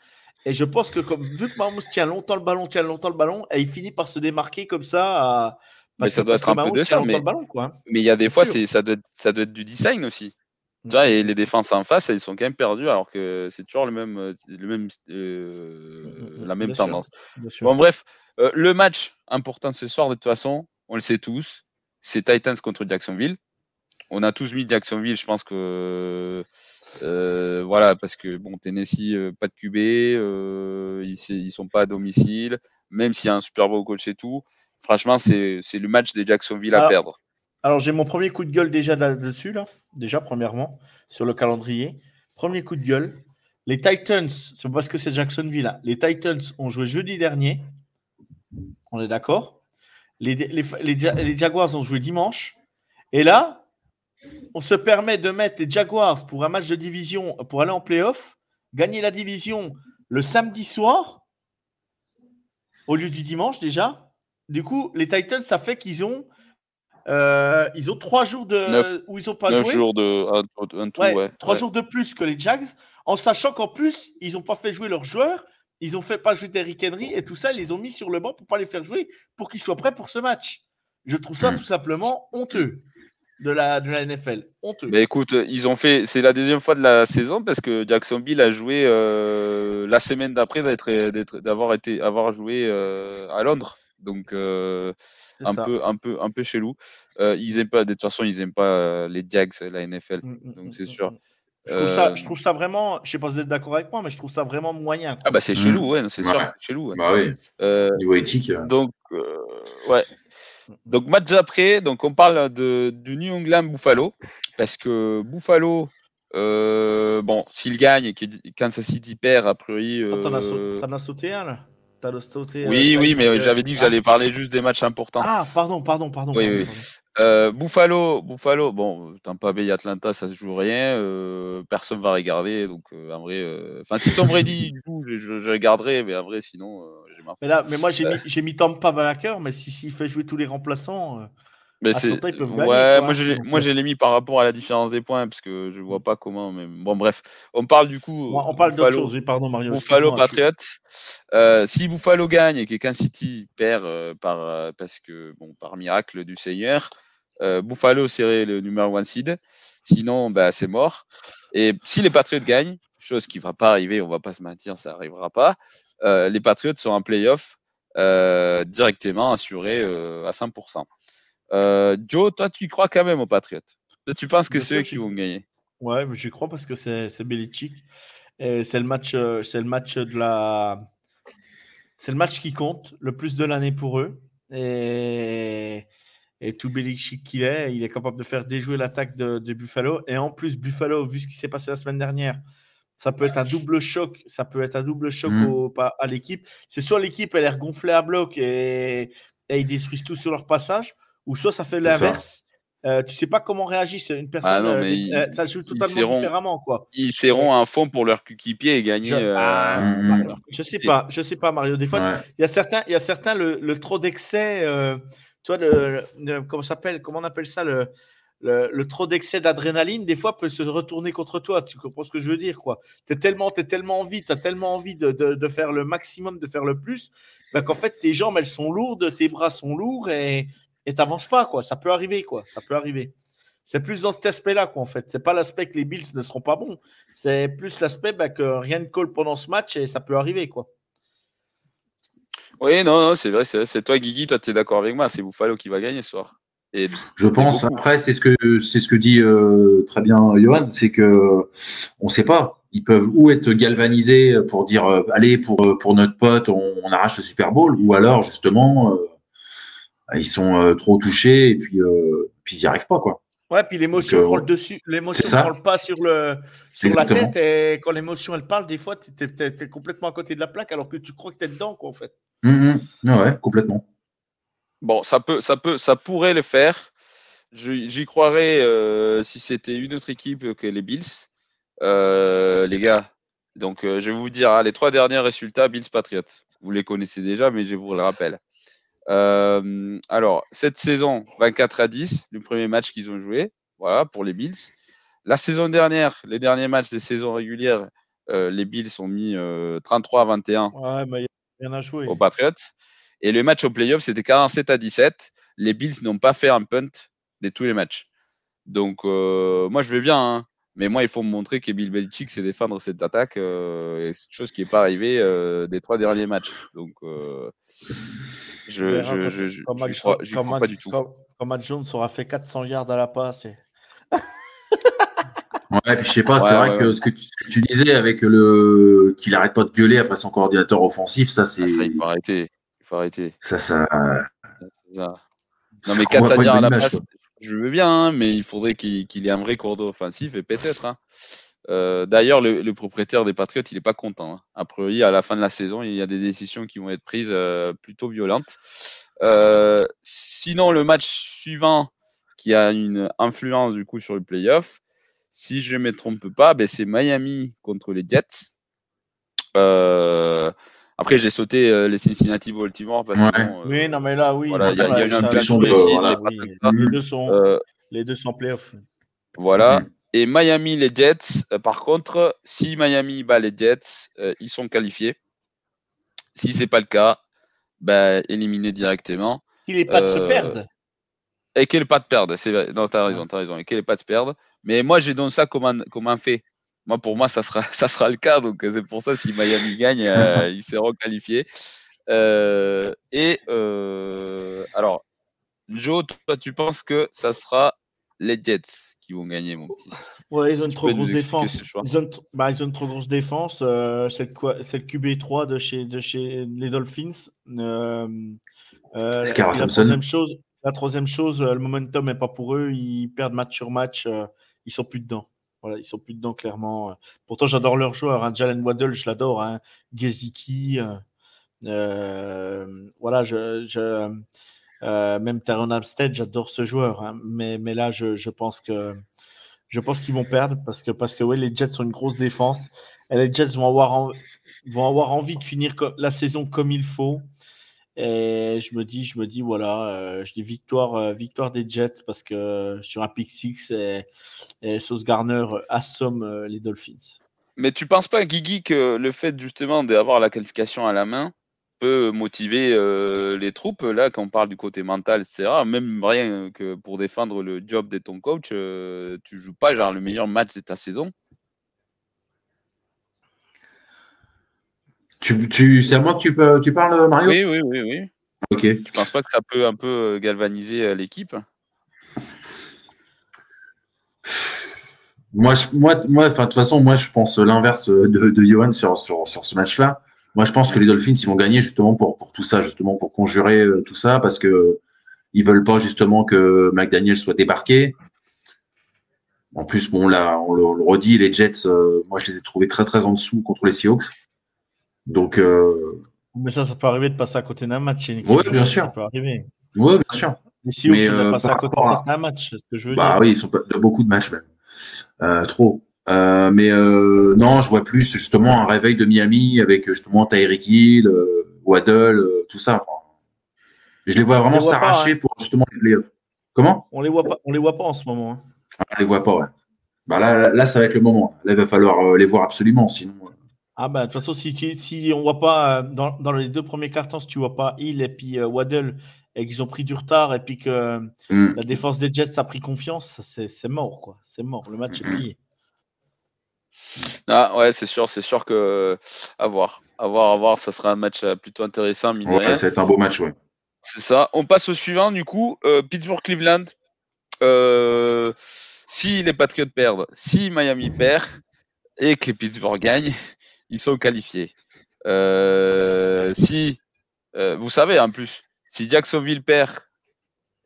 Et je pense que comme vu que Mahomes tient longtemps le ballon, tient longtemps le ballon, et il finit par se démarquer comme ça. mais ça doit être un peu de ça. Mais, mais il y a des fois, ça doit, être, ça doit être du design aussi. Tu vois, et les défenses en face, elles sont quand même perdues alors que c'est toujours le même, le même, euh, mm, mm. la même tendance. bon, bref, euh, le match important ce soir, de toute façon, on le sait tous, c'est Titans contre Jacksonville. On a tous mis Jacksonville, je pense que euh, voilà, parce que bon, Tennessee, euh, pas de QB, euh, ils, ils sont pas à domicile, même s'il y a un Super Bowl coach et tout. Franchement, c'est le match des Jacksonville à perdre. Alors, j'ai mon premier coup de gueule déjà là-dessus, là. Déjà, premièrement, sur le calendrier. Premier coup de gueule. Les Titans, c'est parce que c'est Jacksonville. Là. Les Titans ont joué jeudi dernier. On est d'accord les, les, les Jaguars ont joué dimanche. Et là, on se permet de mettre les Jaguars pour un match de division pour aller en playoff, gagner la division le samedi soir au lieu du dimanche déjà. Du coup, les Titans, ça fait qu'ils ont euh, ils ont trois jours de où ils n'ont pas joué. jours de trois jours de plus que les Jags, en sachant qu'en plus ils n'ont pas fait jouer leurs joueurs, ils ont fait pas jouer Derrick Henry et tout ça, ils les ont mis sur le banc pour pas les faire jouer, pour qu'ils soient prêts pour ce match. Je trouve ça hmm. tout simplement honteux de la, de la NFL. Honteux. Mais écoute, ils ont fait. C'est la deuxième fois de la saison parce que Jacksonville a joué euh, la semaine d'après d'avoir été avoir joué euh, à Londres. Donc euh, un peu un peu un peu chelou. ils aiment pas. De toute façon, ils aiment pas les Jags, la NFL. Mm, mm, donc mm, c'est sûr. Je trouve, ça, je trouve, ça, vraiment, je sais pas si vous êtes d'accord avec moi, mais je trouve ça vraiment moyen. Ah bah c'est chelou, ouais, c'est sûr, chelou. Bah oui. Niveau éthique. Donc, ouais, donc, match après, donc on parle de, du New England Buffalo, parce que Buffalo, euh, bon, s'il gagne et que Kansas City perd, a priori. Euh... T'en as, sauté un là sauté, oui, euh, oui, mais j'avais dit que j'allais parler juste des matchs importants. Ah, pardon, pardon, pardon. Oui, oui. Euh, Buffalo, Buffalo, bon, Tampa Bay Atlanta, ça se joue rien. Euh, personne va regarder. Donc, euh, en vrai, enfin, si Tom Brady joue, je, je, regarderai, mais en vrai, sinon, j'ai ma Mais là, mais moi, j'ai mis, mis Tampa vainqueur, mais si s'il fait jouer tous les remplaçants. Mais c'est... ouais, moi, j'ai, moi j'ai les mis par rapport à la différence des points parce que je vois pas comment. Mais bon, bref, on parle du coup. on parle d'autre chose. Pardon, Mario. Buffalo Patriots. si Buffalo gagne et que Kansas City perd par parce que bon par miracle du Seigneur, euh, Buffalo serait le numéro one seed. Sinon, bah, c'est mort. Et si les Patriots gagnent, chose qui ne va pas arriver, on ne va pas se mentir, ça n'arrivera pas, euh, les Patriots sont en playoff euh, directement assurés à 100%. Joe, toi, tu crois quand même aux Patriots Tu penses que c'est eux qui vont gagner? Ouais, mais j'y crois parce que c'est Belichick. C'est le match, c'est le match de la, c'est le match qui compte le plus de l'année pour eux. Et et tout Belichick qu'il est, il est capable de faire déjouer l'attaque de, Buffalo. Et en plus, Buffalo, vu ce qui s'est passé la semaine dernière, ça peut être un double choc. Ça peut être un double choc mm. à l'équipe. C'est soit l'équipe elle est gonflée à bloc et, ils détruisent tout sur leur passage, ou soit ça fait l'inverse. Euh, tu sais pas comment réagir. C'est une personne. Ah euh, euh, ça joue totalement différemment, quoi. Ils seront un fond pour leur équipier et gagner. Je, ah, mm. je sais pas. Je sais pas, Mario. Des fois, il y a certains, il y a certains le, le trop d'excès tu vois, le, comment, s'appelle, comment on appelle ça le, le, trop d'excès d'adrénaline, des fois, peut se retourner contre toi. Tu comprends ce que je veux dire, quoi. Tu es tellement, es tellement envie, tu as tellement envie de, de, faire le maximum, de faire le plus, ben qu'en fait, tes jambes, elles sont lourdes, tes bras sont lourds et tu n'avances pas, quoi. Ça peut arriver, quoi. Ça peut arriver. C'est plus dans cet aspect-là, quoi, en fait. C'est pas l'aspect que les Bills ne seront pas bons. C'est plus l'aspect ben, que rien ne colle pendant ce match et ça peut arriver, quoi. Oui, non, non c'est vrai, c'est toi, Guigui, toi, tu es d'accord avec moi, c'est Buffalo qui va gagner ce soir. Et je pense, après, c'est ce que c'est ce que dit euh, très bien Johan, c'est que on ne sait pas. Ils peuvent ou être galvanisés pour dire euh, allez pour euh, pour notre pote, on, arrache le Super Bowl, ou alors justement ils sont trop touchés et puis puis ils n'y arrivent pas quoi. Ouais, puis l'émotion prend le dessus. L'émotion prend le pas sur, le, sur la tête. Et quand l'émotion, elle parle, des fois, tu es, complètement à côté de la plaque alors que tu crois que tu es dedans, quoi, en fait. Mmh, mmh. Ouais, complètement. Bon, ça, peut, ça, peut, ça pourrait le faire. J'y croirais euh, si c'était une autre équipe que les Bills. Euh, les gars, donc euh, je vais vous dire hein, les trois derniers résultats Bills Patriots. Vous les connaissez déjà, mais je vous le rappelle. Euh, alors, cette saison, 24 à 10, le premier match qu'ils ont joué, voilà, pour les Bills. La saison dernière, les derniers matchs des saisons régulières, euh, les Bills ont mis 33 euh, à 21 ouais, a joué. aux Patriots. Et le match au playoff, c'était 47 à 17. Les Bills n'ont pas fait un punt de tous les matchs. Donc, moi, je vais bien. Hein. Mais moi, il faut me montrer que Bill Belichick sait défendre cette attaque. Euh, c'est chose qui n'est pas arrivée des trois derniers matchs. Donc, je, je, je, je, crois, crois pas du tout. Quand, Matt Jones aura fait 400 yards à la passe. Et... ouais, puis je sais pas, c'est vrai que, ce que tu, disais avec le qu'il arrête pas de gueuler après son coordinateur offensif, ça c'est. Ah, il faut arrêter. Il faut arrêter. Ça, ça. Non, mais 400 yards à la passe, je veux bien, hein, mais il faudrait qu'il ait un vrai cours offensif et peut-être. Hein. Euh, d'ailleurs, le, propriétaire des Patriots, il n'est pas content. Hein. A priori, à la fin de la saison, il y a des décisions qui vont être prises euh, plutôt violentes. Euh, sinon, le match suivant, qui a une influence du coup sur le playoff, si je ne me trompe pas, ben, c'est Miami contre les Jets. après, j'ai sauté les Cincinnati Baltimore parce que oui, non, mais là, oui. il y, a une impulsion de, les, deux sont, les deux sont playoffs. Voilà. Et Miami, les Jets, euh, par contre, si Miami bat les Jets, euh, ils sont qualifiés. Si ce n'est pas le cas, bah, éliminés directement. Si les Pats se euh, perdent. Et que les Pats perdent, c'est vrai. Non, t'as raison, t'as raison. Et que les Pats perdent. Mais moi, j'ai donné ça comme un, comme un fait. Moi, pour moi, ça sera, ça sera le cas. Donc, c'est pour ça, si Miami gagne, ils seront qualifiés. et alors, Joe, toi, tu penses que ça sera les Jets? Vont gagner, mon petit. Ouais, ils ont une trop grosse défense. Ils ont, bah, ils ont, une trop grosse défense. Euh, c'est le QB3 de chez, de chez les Dolphins. Euh, euh, la, troisième chose, la troisième chose, le momentum n'est pas pour eux. Ils perdent match sur match. ils sont plus dedans. Voilà, ils sont plus dedans, clairement. Pourtant, j'adore leurs joueurs. Hein. Jalen Waddle, je l'adore. Hein. Geziki. voilà, je, je même Taron Amstead, j'adore ce joueur. Hein. mais, mais là, je, je pense que je pense qu'ils vont perdre parce que, parce que ouais, les Jets sont une grosse défense. Et les Jets vont avoir, vont avoir envie de finir la saison comme il faut. Et je me dis, je me dis voilà, euh, je dis victoire, euh, victoire des Jets parce que sur un pick six et, et Sauce Garner assomme euh, les Dolphins. Mais tu penses pas, Guigui, que le fait justement d'avoir la qualification à la main peut motiver les troupes là quand on parle du côté mental, etc. Même rien que pour défendre le job de ton coach, tu joues pas genre le meilleur match de ta saison. Tu, c'est à moi que tu, tu parles, Mario? Oui, oui, oui, oui. Ok. Tu penses pas que ça peut un peu euh, galvaniser euh, l'équipe? Moi, moi, moi, de toute façon, moi, je pense l'inverse de, de Johan sur, sur, sur ce match-là. Moi, je pense que les Dolphins, ils vont gagner justement pour, pour tout ça, justement pour conjurer euh, tout ça, parce que ils veulent pas justement que McDaniel soit débarqué. En plus, bon, là, on le, redit, les Jets, moi, je les ai trouvés très, très en dessous contre les Seahawks. Donc. Euh... Mais ça, ça peut arriver de passer à côté d'un match. Oui, bien sûr. Ça peut arriver. Oui, bien sûr. Mais si on euh, passer à côté d'un certain match, c'est ce que je veux bah, dire. oui, ils sont de beaucoup de matchs même. Euh, trop. Euh, mais euh, non, je vois plus justement un réveil de Miami avec justement Tyreek Hill, euh, Waddle, euh, tout ça. je les vois vraiment s'arracher hein. pour justement les playoffs. Comment? On les voit pas. On les voit pas en ce moment. Hein. Ah, on les voit pas. Ouais. Bah là, là, ça va être le moment. Là, il va falloir les voir absolument, sinon. Ah ben, de toute façon, si, si on voit pas euh, dans, dans, les deux premiers cartons, si tu vois pas Hill et puis euh, Waddle et qu'ils ont pris du retard et puis que mm. la défense des Jets a pris confiance, c'est mort quoi. C'est mort. Le match est mm-hmm. plié. Ah ouais, c'est sûr, c'est sûr que à voir, à voir, à voir, ça sera un match euh, plutôt intéressant. Ouais, ça va être un beau match, ouais. C'est ça. On passe au suivant du coup, Pittsburgh-Cleveland. si les Patriots perdent, si Miami perd et que les Pittsburgh gagnent, ils sont qualifiés. Euh, si, euh, vous savez en plus, si Jacksonville perd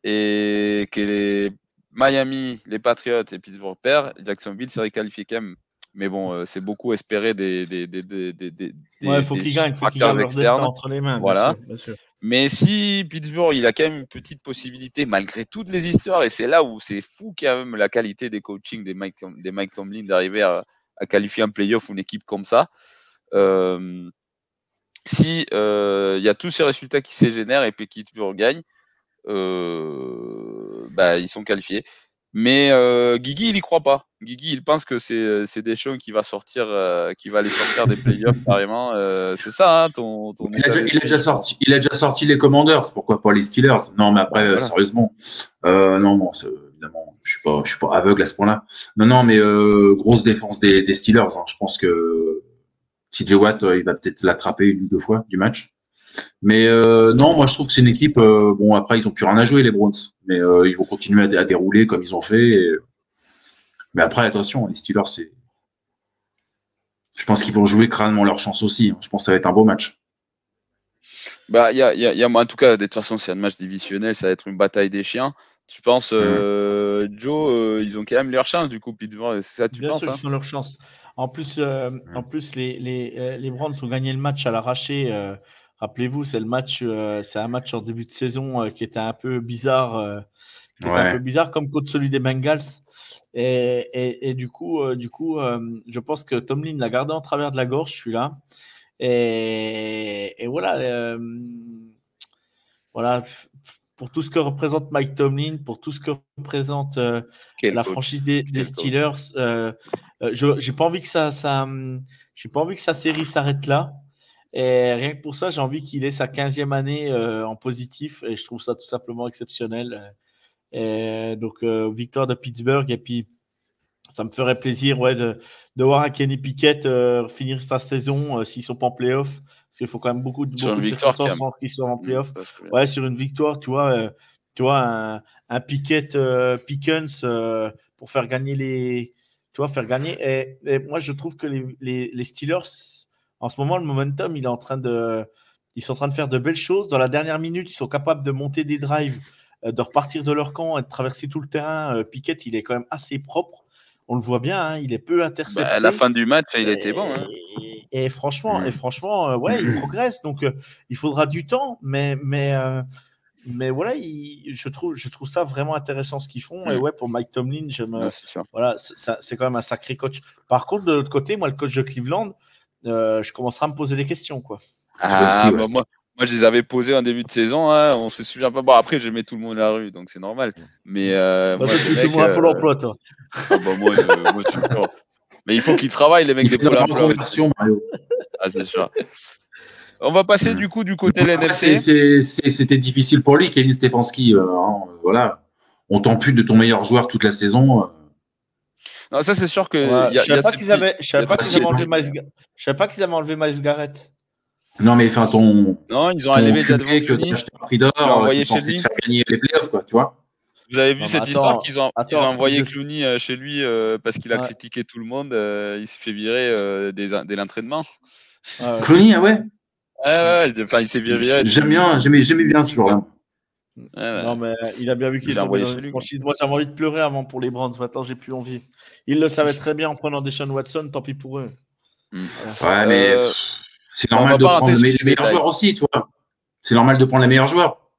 et que les Miami, les Patriots et Pittsburgh perdent, Jacksonville serait qualifié quand même. Mais bon, euh, c'est beaucoup espérer des. des, des, des, des ouais, il faut qu'ils gagnent, il faut qu'ils gagnent leur destin entre les mains. Voilà. Bien sûr, Mais si Pittsburgh, il a quand même une petite possibilité, malgré toutes les histoires, et c'est là où c'est fou quand même la qualité des coachings des Mike, des Mike Tomlin d'arriver à, à qualifier un playoff ou une équipe comme ça. Euh, si il euh, y a tous ces résultats qui se génèrent et puis qui gagne, euh, bah, ils sont qualifiés. Mais euh, Guigui, il y croit pas. Guigui, il pense que c'est Deschamps qui va sortir, qui va les sortir des playoffs carrément. c'est ça, hein, ton. ton il, a déjà, il, a déjà, sorti, il a déjà sorti les Commanders. Pourquoi pas les Steelers? Non, mais après, sérieusement, non, bon, évidemment, je suis pas, je suis pas aveugle à ce point-là. Non, non, mais grosse défense des, des Steelers. Hein. Je pense que TJ Watt, euh, il va peut-être l'attraper une ou deux fois du match. Mais euh, non, moi je trouve que c'est une équipe. Euh, bon, après ils ont plus rien à jouer les Browns, mais ils vont continuer à, dérouler comme ils ont fait. Mais après, attention, les Steelers, c'est. Je pense qu'ils vont jouer crânement leur chance aussi. Hein. Je pense que ça va être un beau match. Bah, il y a, y a, en tout cas, de toute façon, c'est un match divisionnel, ça va être une bataille des chiens. Tu penses, mmh. Joe, ils ont quand même leur chance du coup, C'est ça, tu Bien penses sûr, hein ils ont leur chance. En plus, euh, en plus les, les, euh, les Browns ont gagné le match à l'arraché. Euh, rappelez-vous, c'est le match, c'est un match en début de saison qui était un peu bizarre, qui était un peu bizarre comme contre celui des Bengals. Et, et, et du coup, du coup, je pense que Tomlin l'a gardé en travers de la gorge, je suis là. Et, et voilà, voilà, pour tout ce que représente Mike Tomlin, pour tout ce que représente euh, la franchise des, Steelers. Euh, euh, je j'ai pas envie que ça, ça j'ai pas envie que sa série s'arrête là. Et rien que pour ça, j'ai envie qu'il ait sa 15e année en positif et je trouve ça tout simplement exceptionnel. Et donc victoire de Pittsburgh et puis ça me ferait plaisir ouais, de, de voir un Kenny Pickett finir sa saison s'ils sont pas en playoff parce qu'il faut quand même beaucoup, de, beaucoup de circonstances qu'ils soient en playoff. Ouais, sur une victoire, tu vois, euh, tu vois un, un Pickett euh, Pickens euh, pour faire gagner les. Tu vois, faire gagner. Et, moi, je trouve que les, les, les, Steelers, en ce moment, le momentum, il est en train de. Ils sont en train de faire de belles choses. Dans la dernière minute, ils sont capables de monter des drives, de repartir de leur camp et de traverser tout le terrain. Pickett, il est quand même assez propre. On le voit bien, hein, il est peu intercepté. Bah, à la fin du match, il était bon. Hein. Et, franchement, et franchement, euh, ouais, il progresse. Donc, euh, il faudra du temps, mais, mais, euh, mais voilà, je, trouve, je trouve ça vraiment intéressant ce qu'ils font. Et mm. ouais, pour Mike Tomlin, je me, voilà, c'est quand même un sacré coach. Par contre, de l'autre côté, moi, le coach de Cleveland, euh, je commencerai à me poser des questions. Quoi. Ah, bah, moi, moi, je les avais posés en début de saison. Hein, on se souvient pas. Bon, après, je mets tout le monde à la rue, donc c'est normal. Mais euh, moi, tu moi pour l'emploi, toi. Ah, bah, moi, Mais il faut qu'ils travaillent, les mecs des Pôle emploi. Ah, c'est sûr. On va passer du coup du côté de l'NFC. C'était difficile pour lui, Kevin Stefanski. Euh, hein, voilà. On plus de ton meilleur joueur toute la saison. Euh. Non, ça c'est sûr que. je ne savais pas qu'ils avaient, enlevé Miles... pas qu'ils avaient enlevé Miles Garrett. Non, mais enfin, ton. Non, ils ont enlevé que tu as acheté un prix d'or, qui est censé te faire gagner les playoffs, quoi, tu vois. Vous avez vu cette histoire qu'ils ont, ont, envoyé Clooney euh, chez lui parce qu'il a critiqué tout le monde. il s'est fait virer dès, l'entraînement. Clooney, ah ouais ah ouais, enfin, il s'est viré. J'aime bien, j'aimais, bien ce Non, mais il a bien vu qu'il était envoyé chez lui. Franchise. Moi, j'avais envie de pleurer avant pour les Browns. Maintenant, j'ai plus envie. Il le savait très bien en prenant Deshaun Watson. Tant pis pour eux. Hmm. Ouais, mais euh, c'est normal de prendre les, meilleurs joueurs aussi, tu vois. C'est normal de prendre les meilleurs joueurs.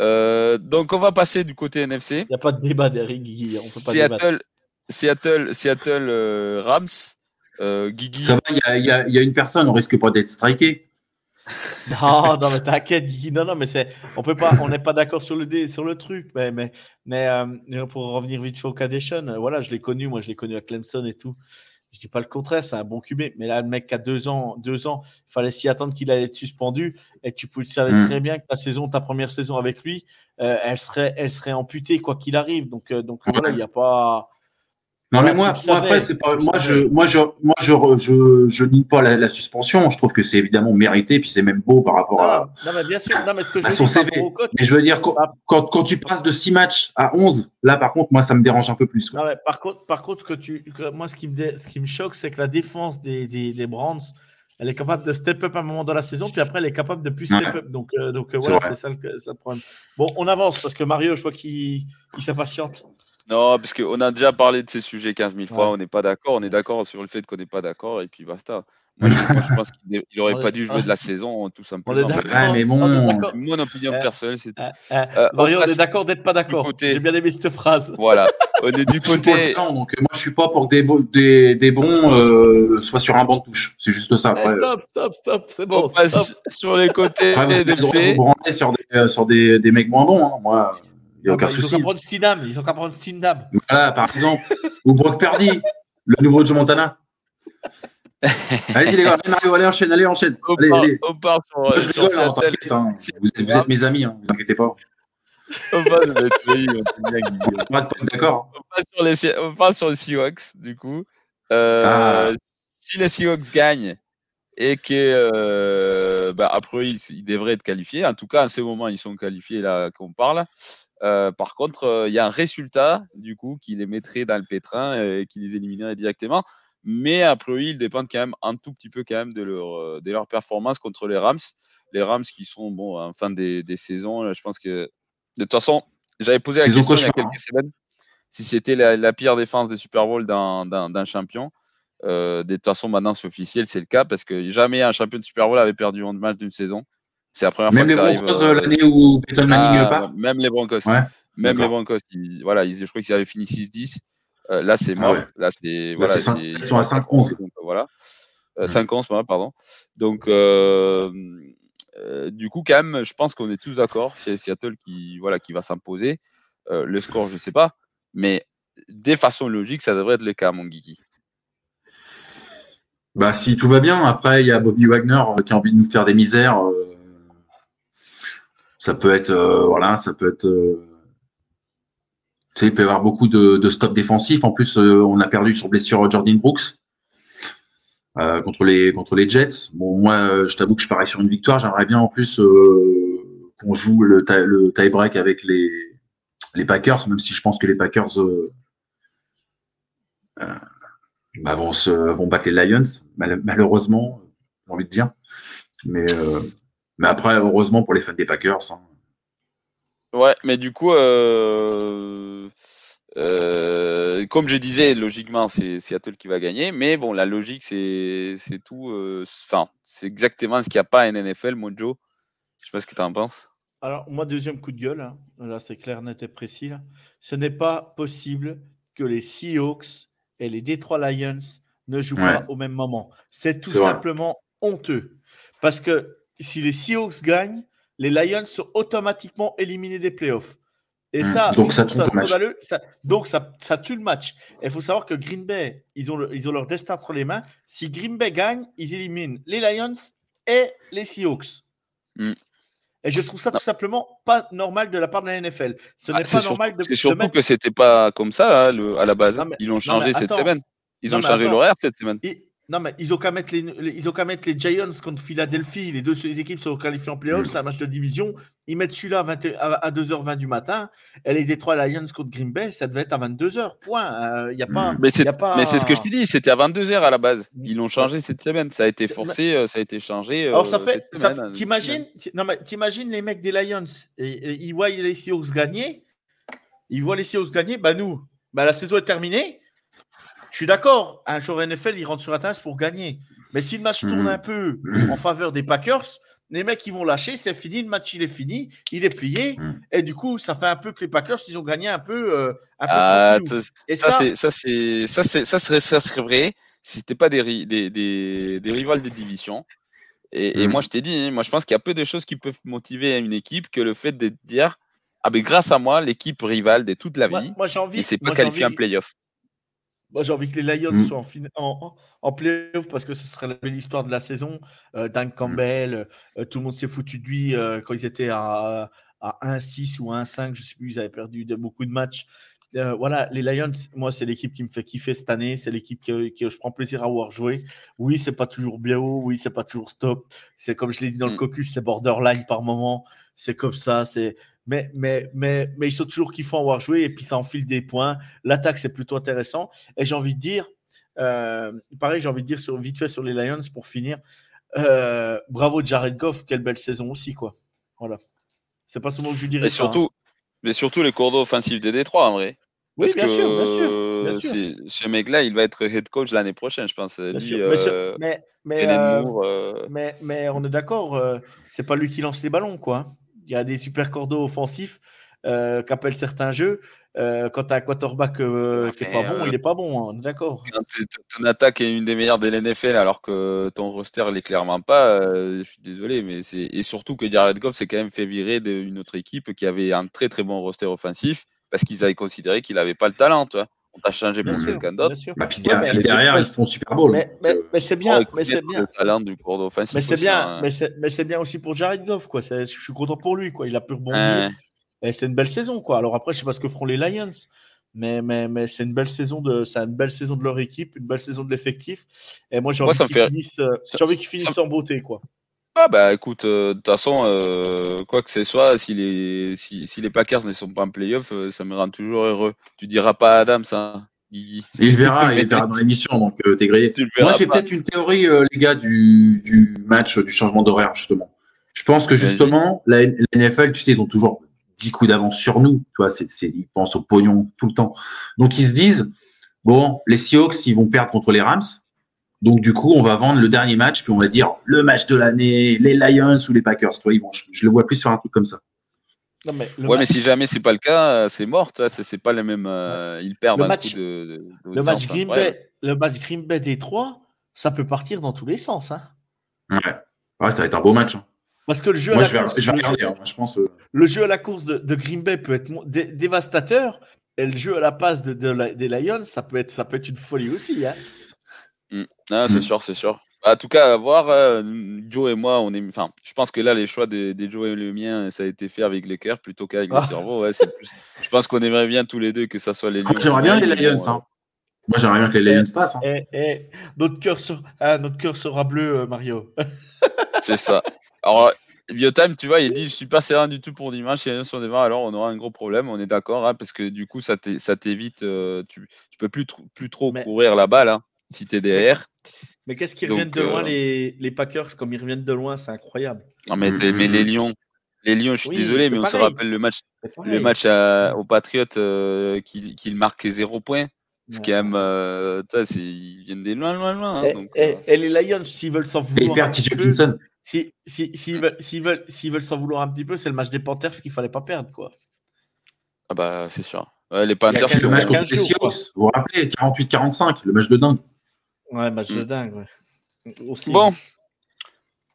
Euh, donc, on va passer du côté NFC. Il n'y a pas de débat, Derrick. On peut pas Seattle, Seattle, Seattle euh, Rams. Euh, Guigui. Ça va, il y, y, y a, une personne, on risque pas d'être striké. non, non, mais t'inquiète, Guigui. Non, non, mais c'est, on peut pas, on n'est pas d'accord sur le sur le truc. Mais, mais, mais euh, pour revenir vite fait au euh, voilà, je l'ai connu, moi, je l'ai connu à Clemson et tout. Je dis pas le contraire, c'est un bon QB. Mais là, le mec qui a deux ans, deux ans, il fallait s'y attendre qu'il allait être suspendu. Et tu savais mm. très bien que ta saison, ta première saison avec lui, elle serait, elle serait amputée quoi qu'il arrive. Donc, donc voilà, il n'y a pas. Non, mais moi, moi après, c'est pas, moi, je, moi, je, moi, je, je, je nie pas la, suspension. Je trouve que c'est évidemment mérité, puis c'est même beau par rapport à, non, mais bien sûr, non, mais ce que je son CV. mais je veux dire, quand, quand, tu passes de 6 matchs à 11, là, par contre, moi, ça me dérange un peu plus. Non, mais par contre, par contre, que tu, moi, ce qui me, ce qui me choque, c'est que la défense des, des, des Brands, elle est capable de step up à un moment dans la saison, puis après, elle est capable de plus step up. Donc, euh, donc euh, voilà, c'est ça, le problème. Bon, on avance parce que Mario, je vois qu'il s'impatiente. Non, parce qu'on a déjà parlé de ces sujets 15 000 fois, on n'est pas d'accord, on est d'accord sur le fait qu'on n'est pas d'accord, et puis basta. Moi, je, pense qu'il n'aurait pas dû jouer de la saison, tout simplement. On mais bon, mon opinion personnelle, c'est tout. Euh, euh, euh, Mario, on est d'accord d'être pas d'accord. J'ai bien aimé cette phrase. Voilà, on est du côté. donc moi, je suis pas pour que des, des, des bons soient sur un banc de touche. C'est juste ça. Eh, stop, stop, stop, c'est bon. sur les côtés. Après, vous avez vous sur des, sur des, des mecs moins bons. Hein. Moi. Il n'y a aucun souci. Ils ont qu'à prendre Stindam. Ils ont qu'à prendre Stindam. Voilà, par exemple. ou Brock Purdy, le nouveau Joe Montana. Allez-y les gars, allez Mario, allez enchaîne, allez enchaîne. On allez, part, allez. On part sur, je rigole, hein, hein. Vous, êtes, vous êtes mes amis, hein, vous inquiétez pas. passe sur les, on passe sur les Seahawks, du coup. Euh, ah. Si les Seahawks gagnent et que euh, bah, après ils, ils, devraient être qualifiés, en tout cas en ce moment ils sont qualifiés là qu'on parle. Euh, par contre, euh, il y a un résultat du coup qui les mettrait dans le pétrin et qui les éliminerait directement. Mais a priori, ils dépendent quand même un tout petit peu quand même de leur, euh, de leur performance contre les Rams. Les Rams qui sont bon en fin des, des saisons. Je pense que de toute façon, j'avais posé la question il y a quelques semaines si c'était la, pire défense des Super Bowl d'un champion. De toute façon, maintenant c'est officiel, c'est le cas parce que jamais un champion de Super Bowl avait perdu un match d'une saison. C'est la première même fois les Broncos, euh, l'année où Peyton Manning ah, part Même les Broncos. même les Broncos. voilà, je crois qu'ils avaient fini 6-10. Euh, là, c'est ah mort. Là, c'est, voilà, ils sont à 5-11. voilà. 5-11, euh, pardon. Donc, du coup, quand même, je pense qu'on est tous d'accord. C'est Seattle qui, voilà, qui va s'imposer. le score, je ne sais pas. Mais des façons logiques, ça devrait être le cas, mon Guigui. Bah, si tout va bien, après, il y a Bobby Wagner qui a envie de nous faire des misères ça peut être euh, voilà, ça peut être euh, tu sais, il peut y avoir beaucoup de, de stops défensifs. En plus, euh, on a perdu sur blessure Jordan Brooks contre les contre les Jets. Bon, moi, je t'avoue que je parie sur une victoire. J'aimerais bien en plus qu'on joue le, le tie break avec les les Packers, même si je pense que les Packers bah, vont se vont battre les Lions, malheureusement, j'ai envie de dire. Mais mais après, heureusement pour les fans des Packers. Hein. Ouais, mais du coup, euh, euh, comme je disais, logiquement, c'est Seattle qui va gagner. Mais bon, la logique, c'est tout. Euh, enfin, c'est exactement ce qu'il n'y a pas en NFL, Mojo. Je sais pas ce que tu en penses. Alors, moi, deuxième coup de gueule, hein. là, c'est clair, net et précis. Ce n'est pas possible que les Seahawks et les Detroit Lions ne jouent pas au même moment. C'est tout simplement honteux. Parce que si les Seahawks gagnent, les Lions sont automatiquement éliminés des playoffs. Et hmm. ça, donc ça, donc ça, tue le match. Il faut savoir que Green Bay, ils ont, ils ont leur destin entre les mains. Si Green Bay gagne, ils éliminent les Lions et les Seahawks. Hmm. Et je trouve ça tout simplement pas normal de la part de la NFL. Ce ah, n'est pas normal de. C'est surtout que c'était pas comme ça hein, à la base. ils l'ont changé cette semaine. Ils ont changé l'horaire cette semaine. Non, mais ils ont qu'à mettre les, ils ont qu'à mettre les Giants contre Philadelphie. Les deux équipes sont qualifiées en playoffs. C'est un match de division. Ils mettent celui-là à, 2h20 du matin. Et les Detroit Lions contre Green Bay, ça devait être à 22h. Point. Il euh, y a pas, mais c'est ce que je t'ai dit. C'était à 22h à la base. Ils l'ont changé cette semaine. Ça a été forcé. Euh, ça a été changé. Alors, ça fait. T'imagines les mecs des Lions. Et, ils voient les Seahawks gagner. Ils voient les Seahawks gagner. Bah, nous, bah, la saison est terminée. Je suis d'accord, un joueur NFL, il rentre sur la tasse pour gagner. Mais si le match tourne un peu en faveur des Packers, les mecs, ils vont lâcher, c'est fini, le match, il est fini, il est plié. Et du coup, ça fait un peu que les Packers, ils ont gagné un peu. Euh, un peu ah, et ça, ça, ça, ça, ça, serait, ça serait vrai si c'était pas des, des, des, des, rivales des divisions. Et, moi, je t'ai dit, hein, moi, je pense qu'il y a peu de choses qui peuvent motiver une équipe que le fait de dire Ah, ben grâce à moi, l'équipe rivale de toute la vie, moi, j'ai envie, et c'est pas qualifié en playoff. Moi, j'ai envie que les Lions mm. soient en, en, playoff parce que ce serait la belle histoire de la saison. Euh, Dan mm. Campbell, euh, tout le monde s'est foutu de lui euh, quand ils étaient à, à 1-6 ou 1-5. Je sais plus, ils avaient perdu de, beaucoup de matchs. voilà, les Lions, moi, c'est l'équipe qui me fait kiffer cette année. C'est l'équipe que, je prends plaisir à voir jouer. Oui, c'est pas toujours bien haut. Oui, c'est pas toujours stop. C'est comme je l'ai dit dans le mm. caucus, c'est borderline par moment. C'est comme ça. C'est mais, mais, mais, mais ils sont toujours kiffants à avoir joué et puis ça enfile des points. L'attaque, c'est plutôt intéressant. Et j'ai envie de dire, euh, pareil, j'ai envie de dire sur, vite fait sur les Lions pour finir. Euh, bravo Jared Goff, quelle belle saison aussi, quoi. Voilà. C'est pas souvent que je dirais. Et surtout, hein. mais surtout les cours d'eau offensifs des Détroits, en vrai. Oui, bien, sûr, bien sûr, bien sûr. Ce mec-là, il va être head coach l'année prochaine, je pense. Lui, euh, mais, mais, mais, mais, on est d'accord, c'est pas lui qui lance les ballons, quoi il y a des super cordeaux offensifs euh, qu'appellent certains jeux. Euh, quand tu as un quarterback euh, qui n'est pas bon, il n'est pas bon, hein, d'accord. Ton attaque est une des meilleures de l'NFL alors que ton roster l'est clairement pas, je suis désolé, mais c'est et surtout que Jared Goff s'est quand même fait virer d'une autre équipe qui avait un très très bon roster offensif parce qu'ils avaient considéré qu'il n'avait pas le talent, tu vois on t'a changé pour quelqu'un d'autre. Bah, puis derrière, derrière ils font Super Bowl. Mais, mais, mais c'est bien. mais c'est bien. Le talent du cours Mais c'est bien. Hein. Mais c'est bien aussi pour Jared Goff. Quoi. Je suis content pour lui. Quoi. Il a pu rebondir. Et c'est une belle saison. Quoi. Alors après, je sais pas ce que feront les Lions. Mais, mais, mais c'est une belle saison de c'est une belle saison de leur équipe, une belle saison de l'effectif. Et moi j'ai envie qu'ils finissent, euh, envie qu'ils finissent en beauté quoi. Ah bah écoute, euh, de toute façon, euh, quoi que ce soit, si les, si, si les Packers ne sont pas en playoff, ça me rend toujours heureux. Tu diras pas à Adam ça. Il verra, il verra dans l'émission, donc euh, t'es grillé. Moi, j'ai peut-être une théorie, euh, les gars, du, du match, du changement d'horaire, justement. Je pense que justement, la, NFL, tu sais, ils ont toujours 10 coups d'avance sur nous. Tu vois, c'est, c'est, ils pensent au pognon tout le temps. Donc, ils se disent, bon, les Seahawks, ils vont perdre contre les Rams. Donc, du coup, on va vendre le dernier match, puis on va dire le match de l'année, les Lions ou les Packers. Vont, je, je le vois plus sur un truc comme ça. Non, mais ouais, mais si jamais c'est pas le cas, c'est mort. C'est pas le même. Euh, ils perdent le match, de, le match Green Bay, le match Green Bay des trois, ça peut partir dans tous les sens. Hein. Ouais. ouais, ça va être un beau match. Hein. Parce que le jeu à la course, je pense. Euh. Le jeu à la course de, Green Bay peut être dévastateur, et le jeu à la passe de, des Lions, ça peut être, ça peut être une folie aussi. Hein. Mm. Ah, c'est mm. sûr, c'est sûr. En tout cas, à voir, euh, Joe et moi, on est. Enfin, je pense que là, les choix des, Joe et le mien, ça a été fait avec le cœur plutôt qu'avec le ah. cerveau. Ouais, Je pense qu'on aimerait bien tous les deux que ça soit les ah, Lions. j'aimerais bien les Lions. Hein. Moi, j'aimerais bien que les Lions passent. Hein. Et, eh, eh, notre, cœur ah, notre cœur sera bleu, euh, Mario. c'est ça. Alors, Biotime, tu vois, il dit Je suis pas serein du tout pour dimanche. Si les Lions sont démarrés, alors on aura un gros problème. On est d'accord, hein, parce que du coup, ça t'évite. Euh, tu, tu peux plus, plus trop courir la balle si tu es derrière. Mais qu'est-ce qu'ils reviennent de loin, euh, les, les, Packers Comme ils reviennent de loin, c'est incroyable. Non, mais, mais, les Lions, les Lions, je suis désolé, mais on se rappelle le match, le match à, aux Patriots euh, qui, qui marque zéro point. Ce qui aime, euh, ils viennent des loin, loin, loin. Hein, et, et, les Lions, s'ils veulent s'en vouloir. Perdent TJ Hawkinson. S'ils si, veulent s'ils veulent s'en vouloir un petit peu, c'est le match des Panthers qu'il fallait pas perdre, quoi. Ah bah c'est sûr. les Panthers, c'est le match contre les Seahawks. Vous vous rappelez 48-45, le match de dingue. Ouais, match de mm. dingue, ouais. bon,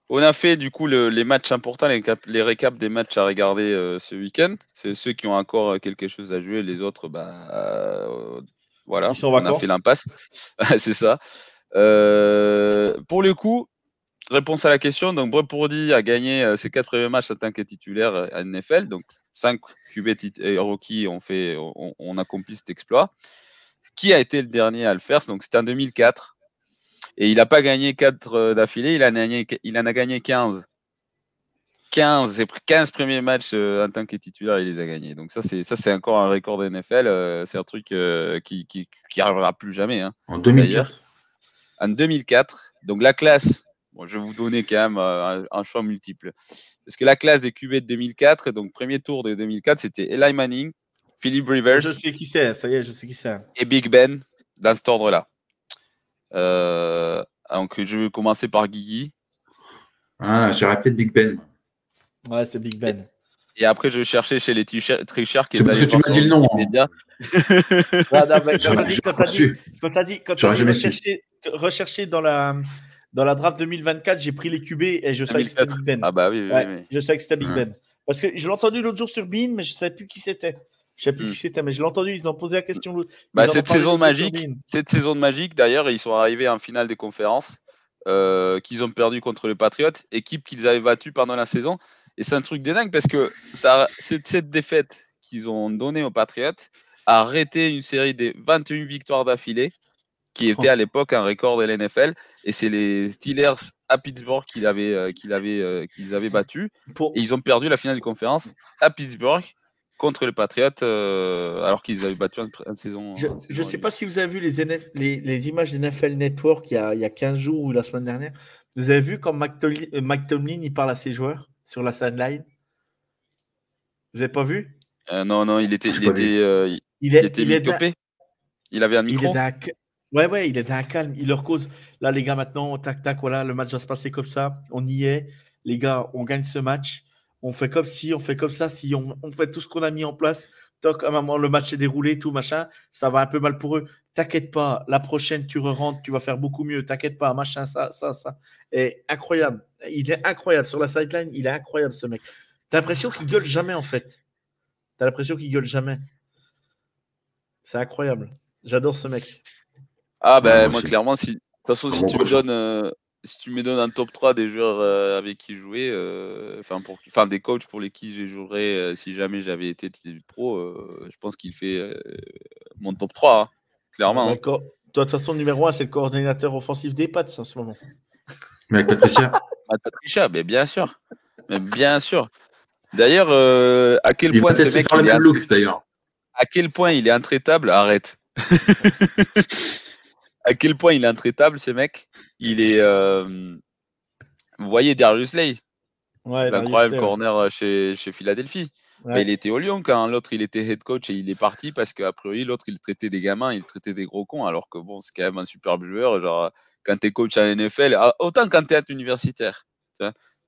on a fait du coup les matchs importants, les, les, récaps des matchs à regarder euh, ce week-end. C'est ceux qui ont encore euh, quelque chose à jouer, les autres, bah euh, voilà, on a fait l'impasse. c'est ça. pour le coup, réponse à la question, donc Brepourdi a gagné ses quatre premiers matchs en tant que titulaire à NFL, donc cinq QB et rookies ont fait, on, on accompli cet exploit. Qui a été le dernier à le faire? Donc c'était en 2004. Et il n'a pas gagné 4 euh, d'affilée, il, il en a gagné 15. 15, 15 premiers matchs euh, en tant que titulaire, il les a gagnés. Donc ça, c'est ça, c'est encore un record de NFL. Euh, c'est un truc qui, qui, qui, arrivera plus jamais. Hein, en 2004. En 2004. Donc la classe. Bon, je vais vous donner quand même un, choix multiple. Parce que la classe des QB de 2004, donc premier tour de 2004, c'était Eli Manning, Philip Rivers. Je sais qui c'est. Ça y est, je sais qui c'est. Et Big Ben dans cet ordre-là. Euh, donc, je vais commencer par Guigui. Ah, j'aurais peut-être Big Ben. Ouais, c'est Big Ben. Et après, je vais chercher chez les tricheurs qui est parce que tu m'as dit le nom. Hein. quand tu as dit, quand tu as dit, rechercher, dans la, dans la draft 2024, j'ai pris les QB et je savais que c'était Big Ben. Ah bah oui, oui, oui. Je savais que c'était Big Ben. Parce que je l'ai entendu l'autre jour sur Bean, mais je ne savais plus qui c'était. Je sais plus hmm. qui c'était, mais je l'ai entendu, ils ont posé la question. Bah, cette, saison magique, cette saison de magique, d'ailleurs, ils sont arrivés en finale des conférences euh, qu'ils ont perdu contre les Patriots, équipe qu'ils avaient battue pendant la saison. Et c'est un truc de dingue parce que ça, cette défaite qu'ils ont donnée aux Patriots a arrêté une série de 21 victoires d'affilée qui était à l'époque un record de l'NFL. Et c'est les Steelers à Pittsburgh qu'ils avaient, euh, avaient, euh, qu'ils avaient battu. Et ils ont perdu la finale de conférence à Pittsburgh contre les Patriots euh, alors qu'ils avaient battu une, saison. Je ne sais pas si vous avez vu les, NF, les, les, images NFL Network il y, a, il y, a, 15 jours ou la semaine dernière. Vous avez vu quand Mike Tomlin, il parle à ses joueurs sur la sideline? Vous n'avez pas vu? Euh, Non, non, il était, il était, euh, il, il, était il, était il avait un micro. Il Ouais, ouais, il était à calme. Il leur cause. Là, les gars, maintenant, tac, tac, voilà, le match va se passer comme ça. On y est. Les gars, on gagne ce match on fait comme si, on fait comme ça, si on, fait tout ce qu'on a mis en place, toc, à un moment, le match est déroulé, tout machin, ça va un peu mal pour eux. T'inquiète pas, la prochaine, tu re rentres, tu vas faire beaucoup mieux. T'inquiète pas, machin, ça, ça, ça. Et incroyable. Il est incroyable. Sur la sideline, il est incroyable, ce mec. T'as l'impression qu'il gueule jamais, en fait. T'as l'impression qu'il gueule jamais. C'est incroyable. J'adore ce mec. Ah, ben, moi, clairement, si. De toute façon, si tu me donnes euh, si tu me donnes un top 3 des joueurs euh, avec qui jouer, euh, enfin pour, enfin des coachs pour lesquels j'ai joué euh, si jamais j'avais été pro, je pense qu'il fait mon top 3, hein, clairement. Hein. Toi, de toute façon, numéro 1, c'est le coordinateur offensif des Pats en ce moment. Mais avec Patricia. Patricia, mais bien sûr. Mais bien sûr. D'ailleurs, à quel point ce mec. Il est look, d'ailleurs. À quel point il est intraitable, arrête. à quel point il est intraitable, ce mec? Il est. Euh, vous voyez Darius Lay, l'incroyable corner euh, chez, chez Philadelphie. il était au Lyon quand l'autre il était head coach et il est parti parce qu'à priori l'autre il traitait des gamins, il traitait des gros cons alors que bon c'est quand même un superbe joueur. Genre quand tu es coach à l'NFL, ah, autant quand tu es universitaire,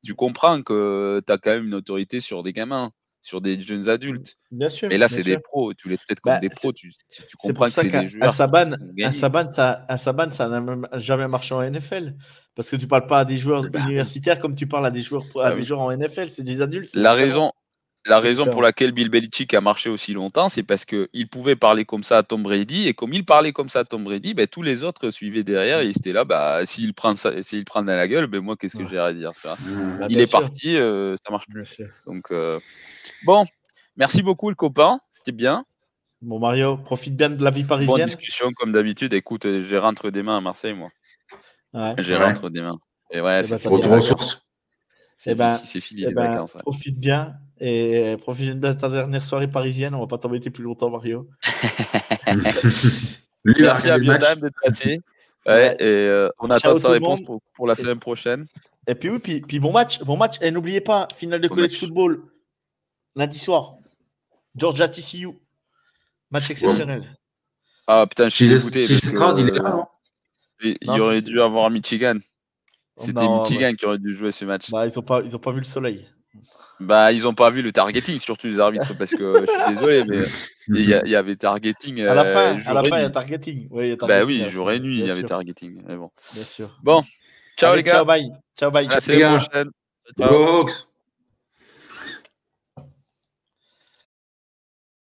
tu comprends que tu as quand même une autorité sur des gamins sur des jeunes adultes. Bien sûr. Et là, c'est des pros. Tu les traites comme bah, des pros. Tu, tu comprends que c'est des joueurs. Un Saban, un Saban, ça, un Saban, ça n'a jamais marché en NFL. Parce que tu parles pas à des joueurs bah, universitaires comme tu parles à des joueurs, à bah des joueurs en NFL. C'est des adultes. La raison, la raison pour laquelle Bill Belichick a marché aussi longtemps, c'est parce qu'il pouvait parler comme ça à Tom Brady, et comme il parlait comme ça à Tom Brady, ben, tous les autres suivaient derrière, et ils étaient là, bah, s'il prend, ça, s'il prend dans la gueule, ben, moi, qu'est-ce que j'ai à dire mmh. Il est parti, euh, ça marche plus. Donc, euh, bon, merci beaucoup, le copain, c'était bien. Bon, Mario, profite bien de la vie parisienne. Bonne discussion, comme d'habitude. Écoute, j'ai rentre des mains à Marseille, moi. J'ai rentre des mains. Et ouais, c'est de ressources. C'est ben, fini les ben, vacances. Profite bien et profite de ta dernière soirée parisienne. On va pas t'embêter plus longtemps, Mario. Merci à Biodam d'être passé. Ouais, et euh, on attend sa réponse pour, la semaine prochaine. Et puis oui, puis, puis bon match, bon match. Et n'oubliez pas, finale de college football lundi soir. Georgia TCU. Match exceptionnel. Ah putain, je suis dégoûté. Si il est là, Il, aurait dû avoir Michigan. C'était Michigan qui aurait dû jouer ce match. Bah, ils n'ont pas, pas vu le soleil. Bah, ils n'ont pas vu le targeting, surtout les arbitres, parce que je suis désolé, mais il y, avait targeting. À la fin, à la fin il y a targeting. Oui, bah oui, jour et nuit, il y avait targeting. Mais bon. Bien sûr. Bon, ciao les gars. Ciao, bye. Ciao, bye. À la prochaine. Ciao.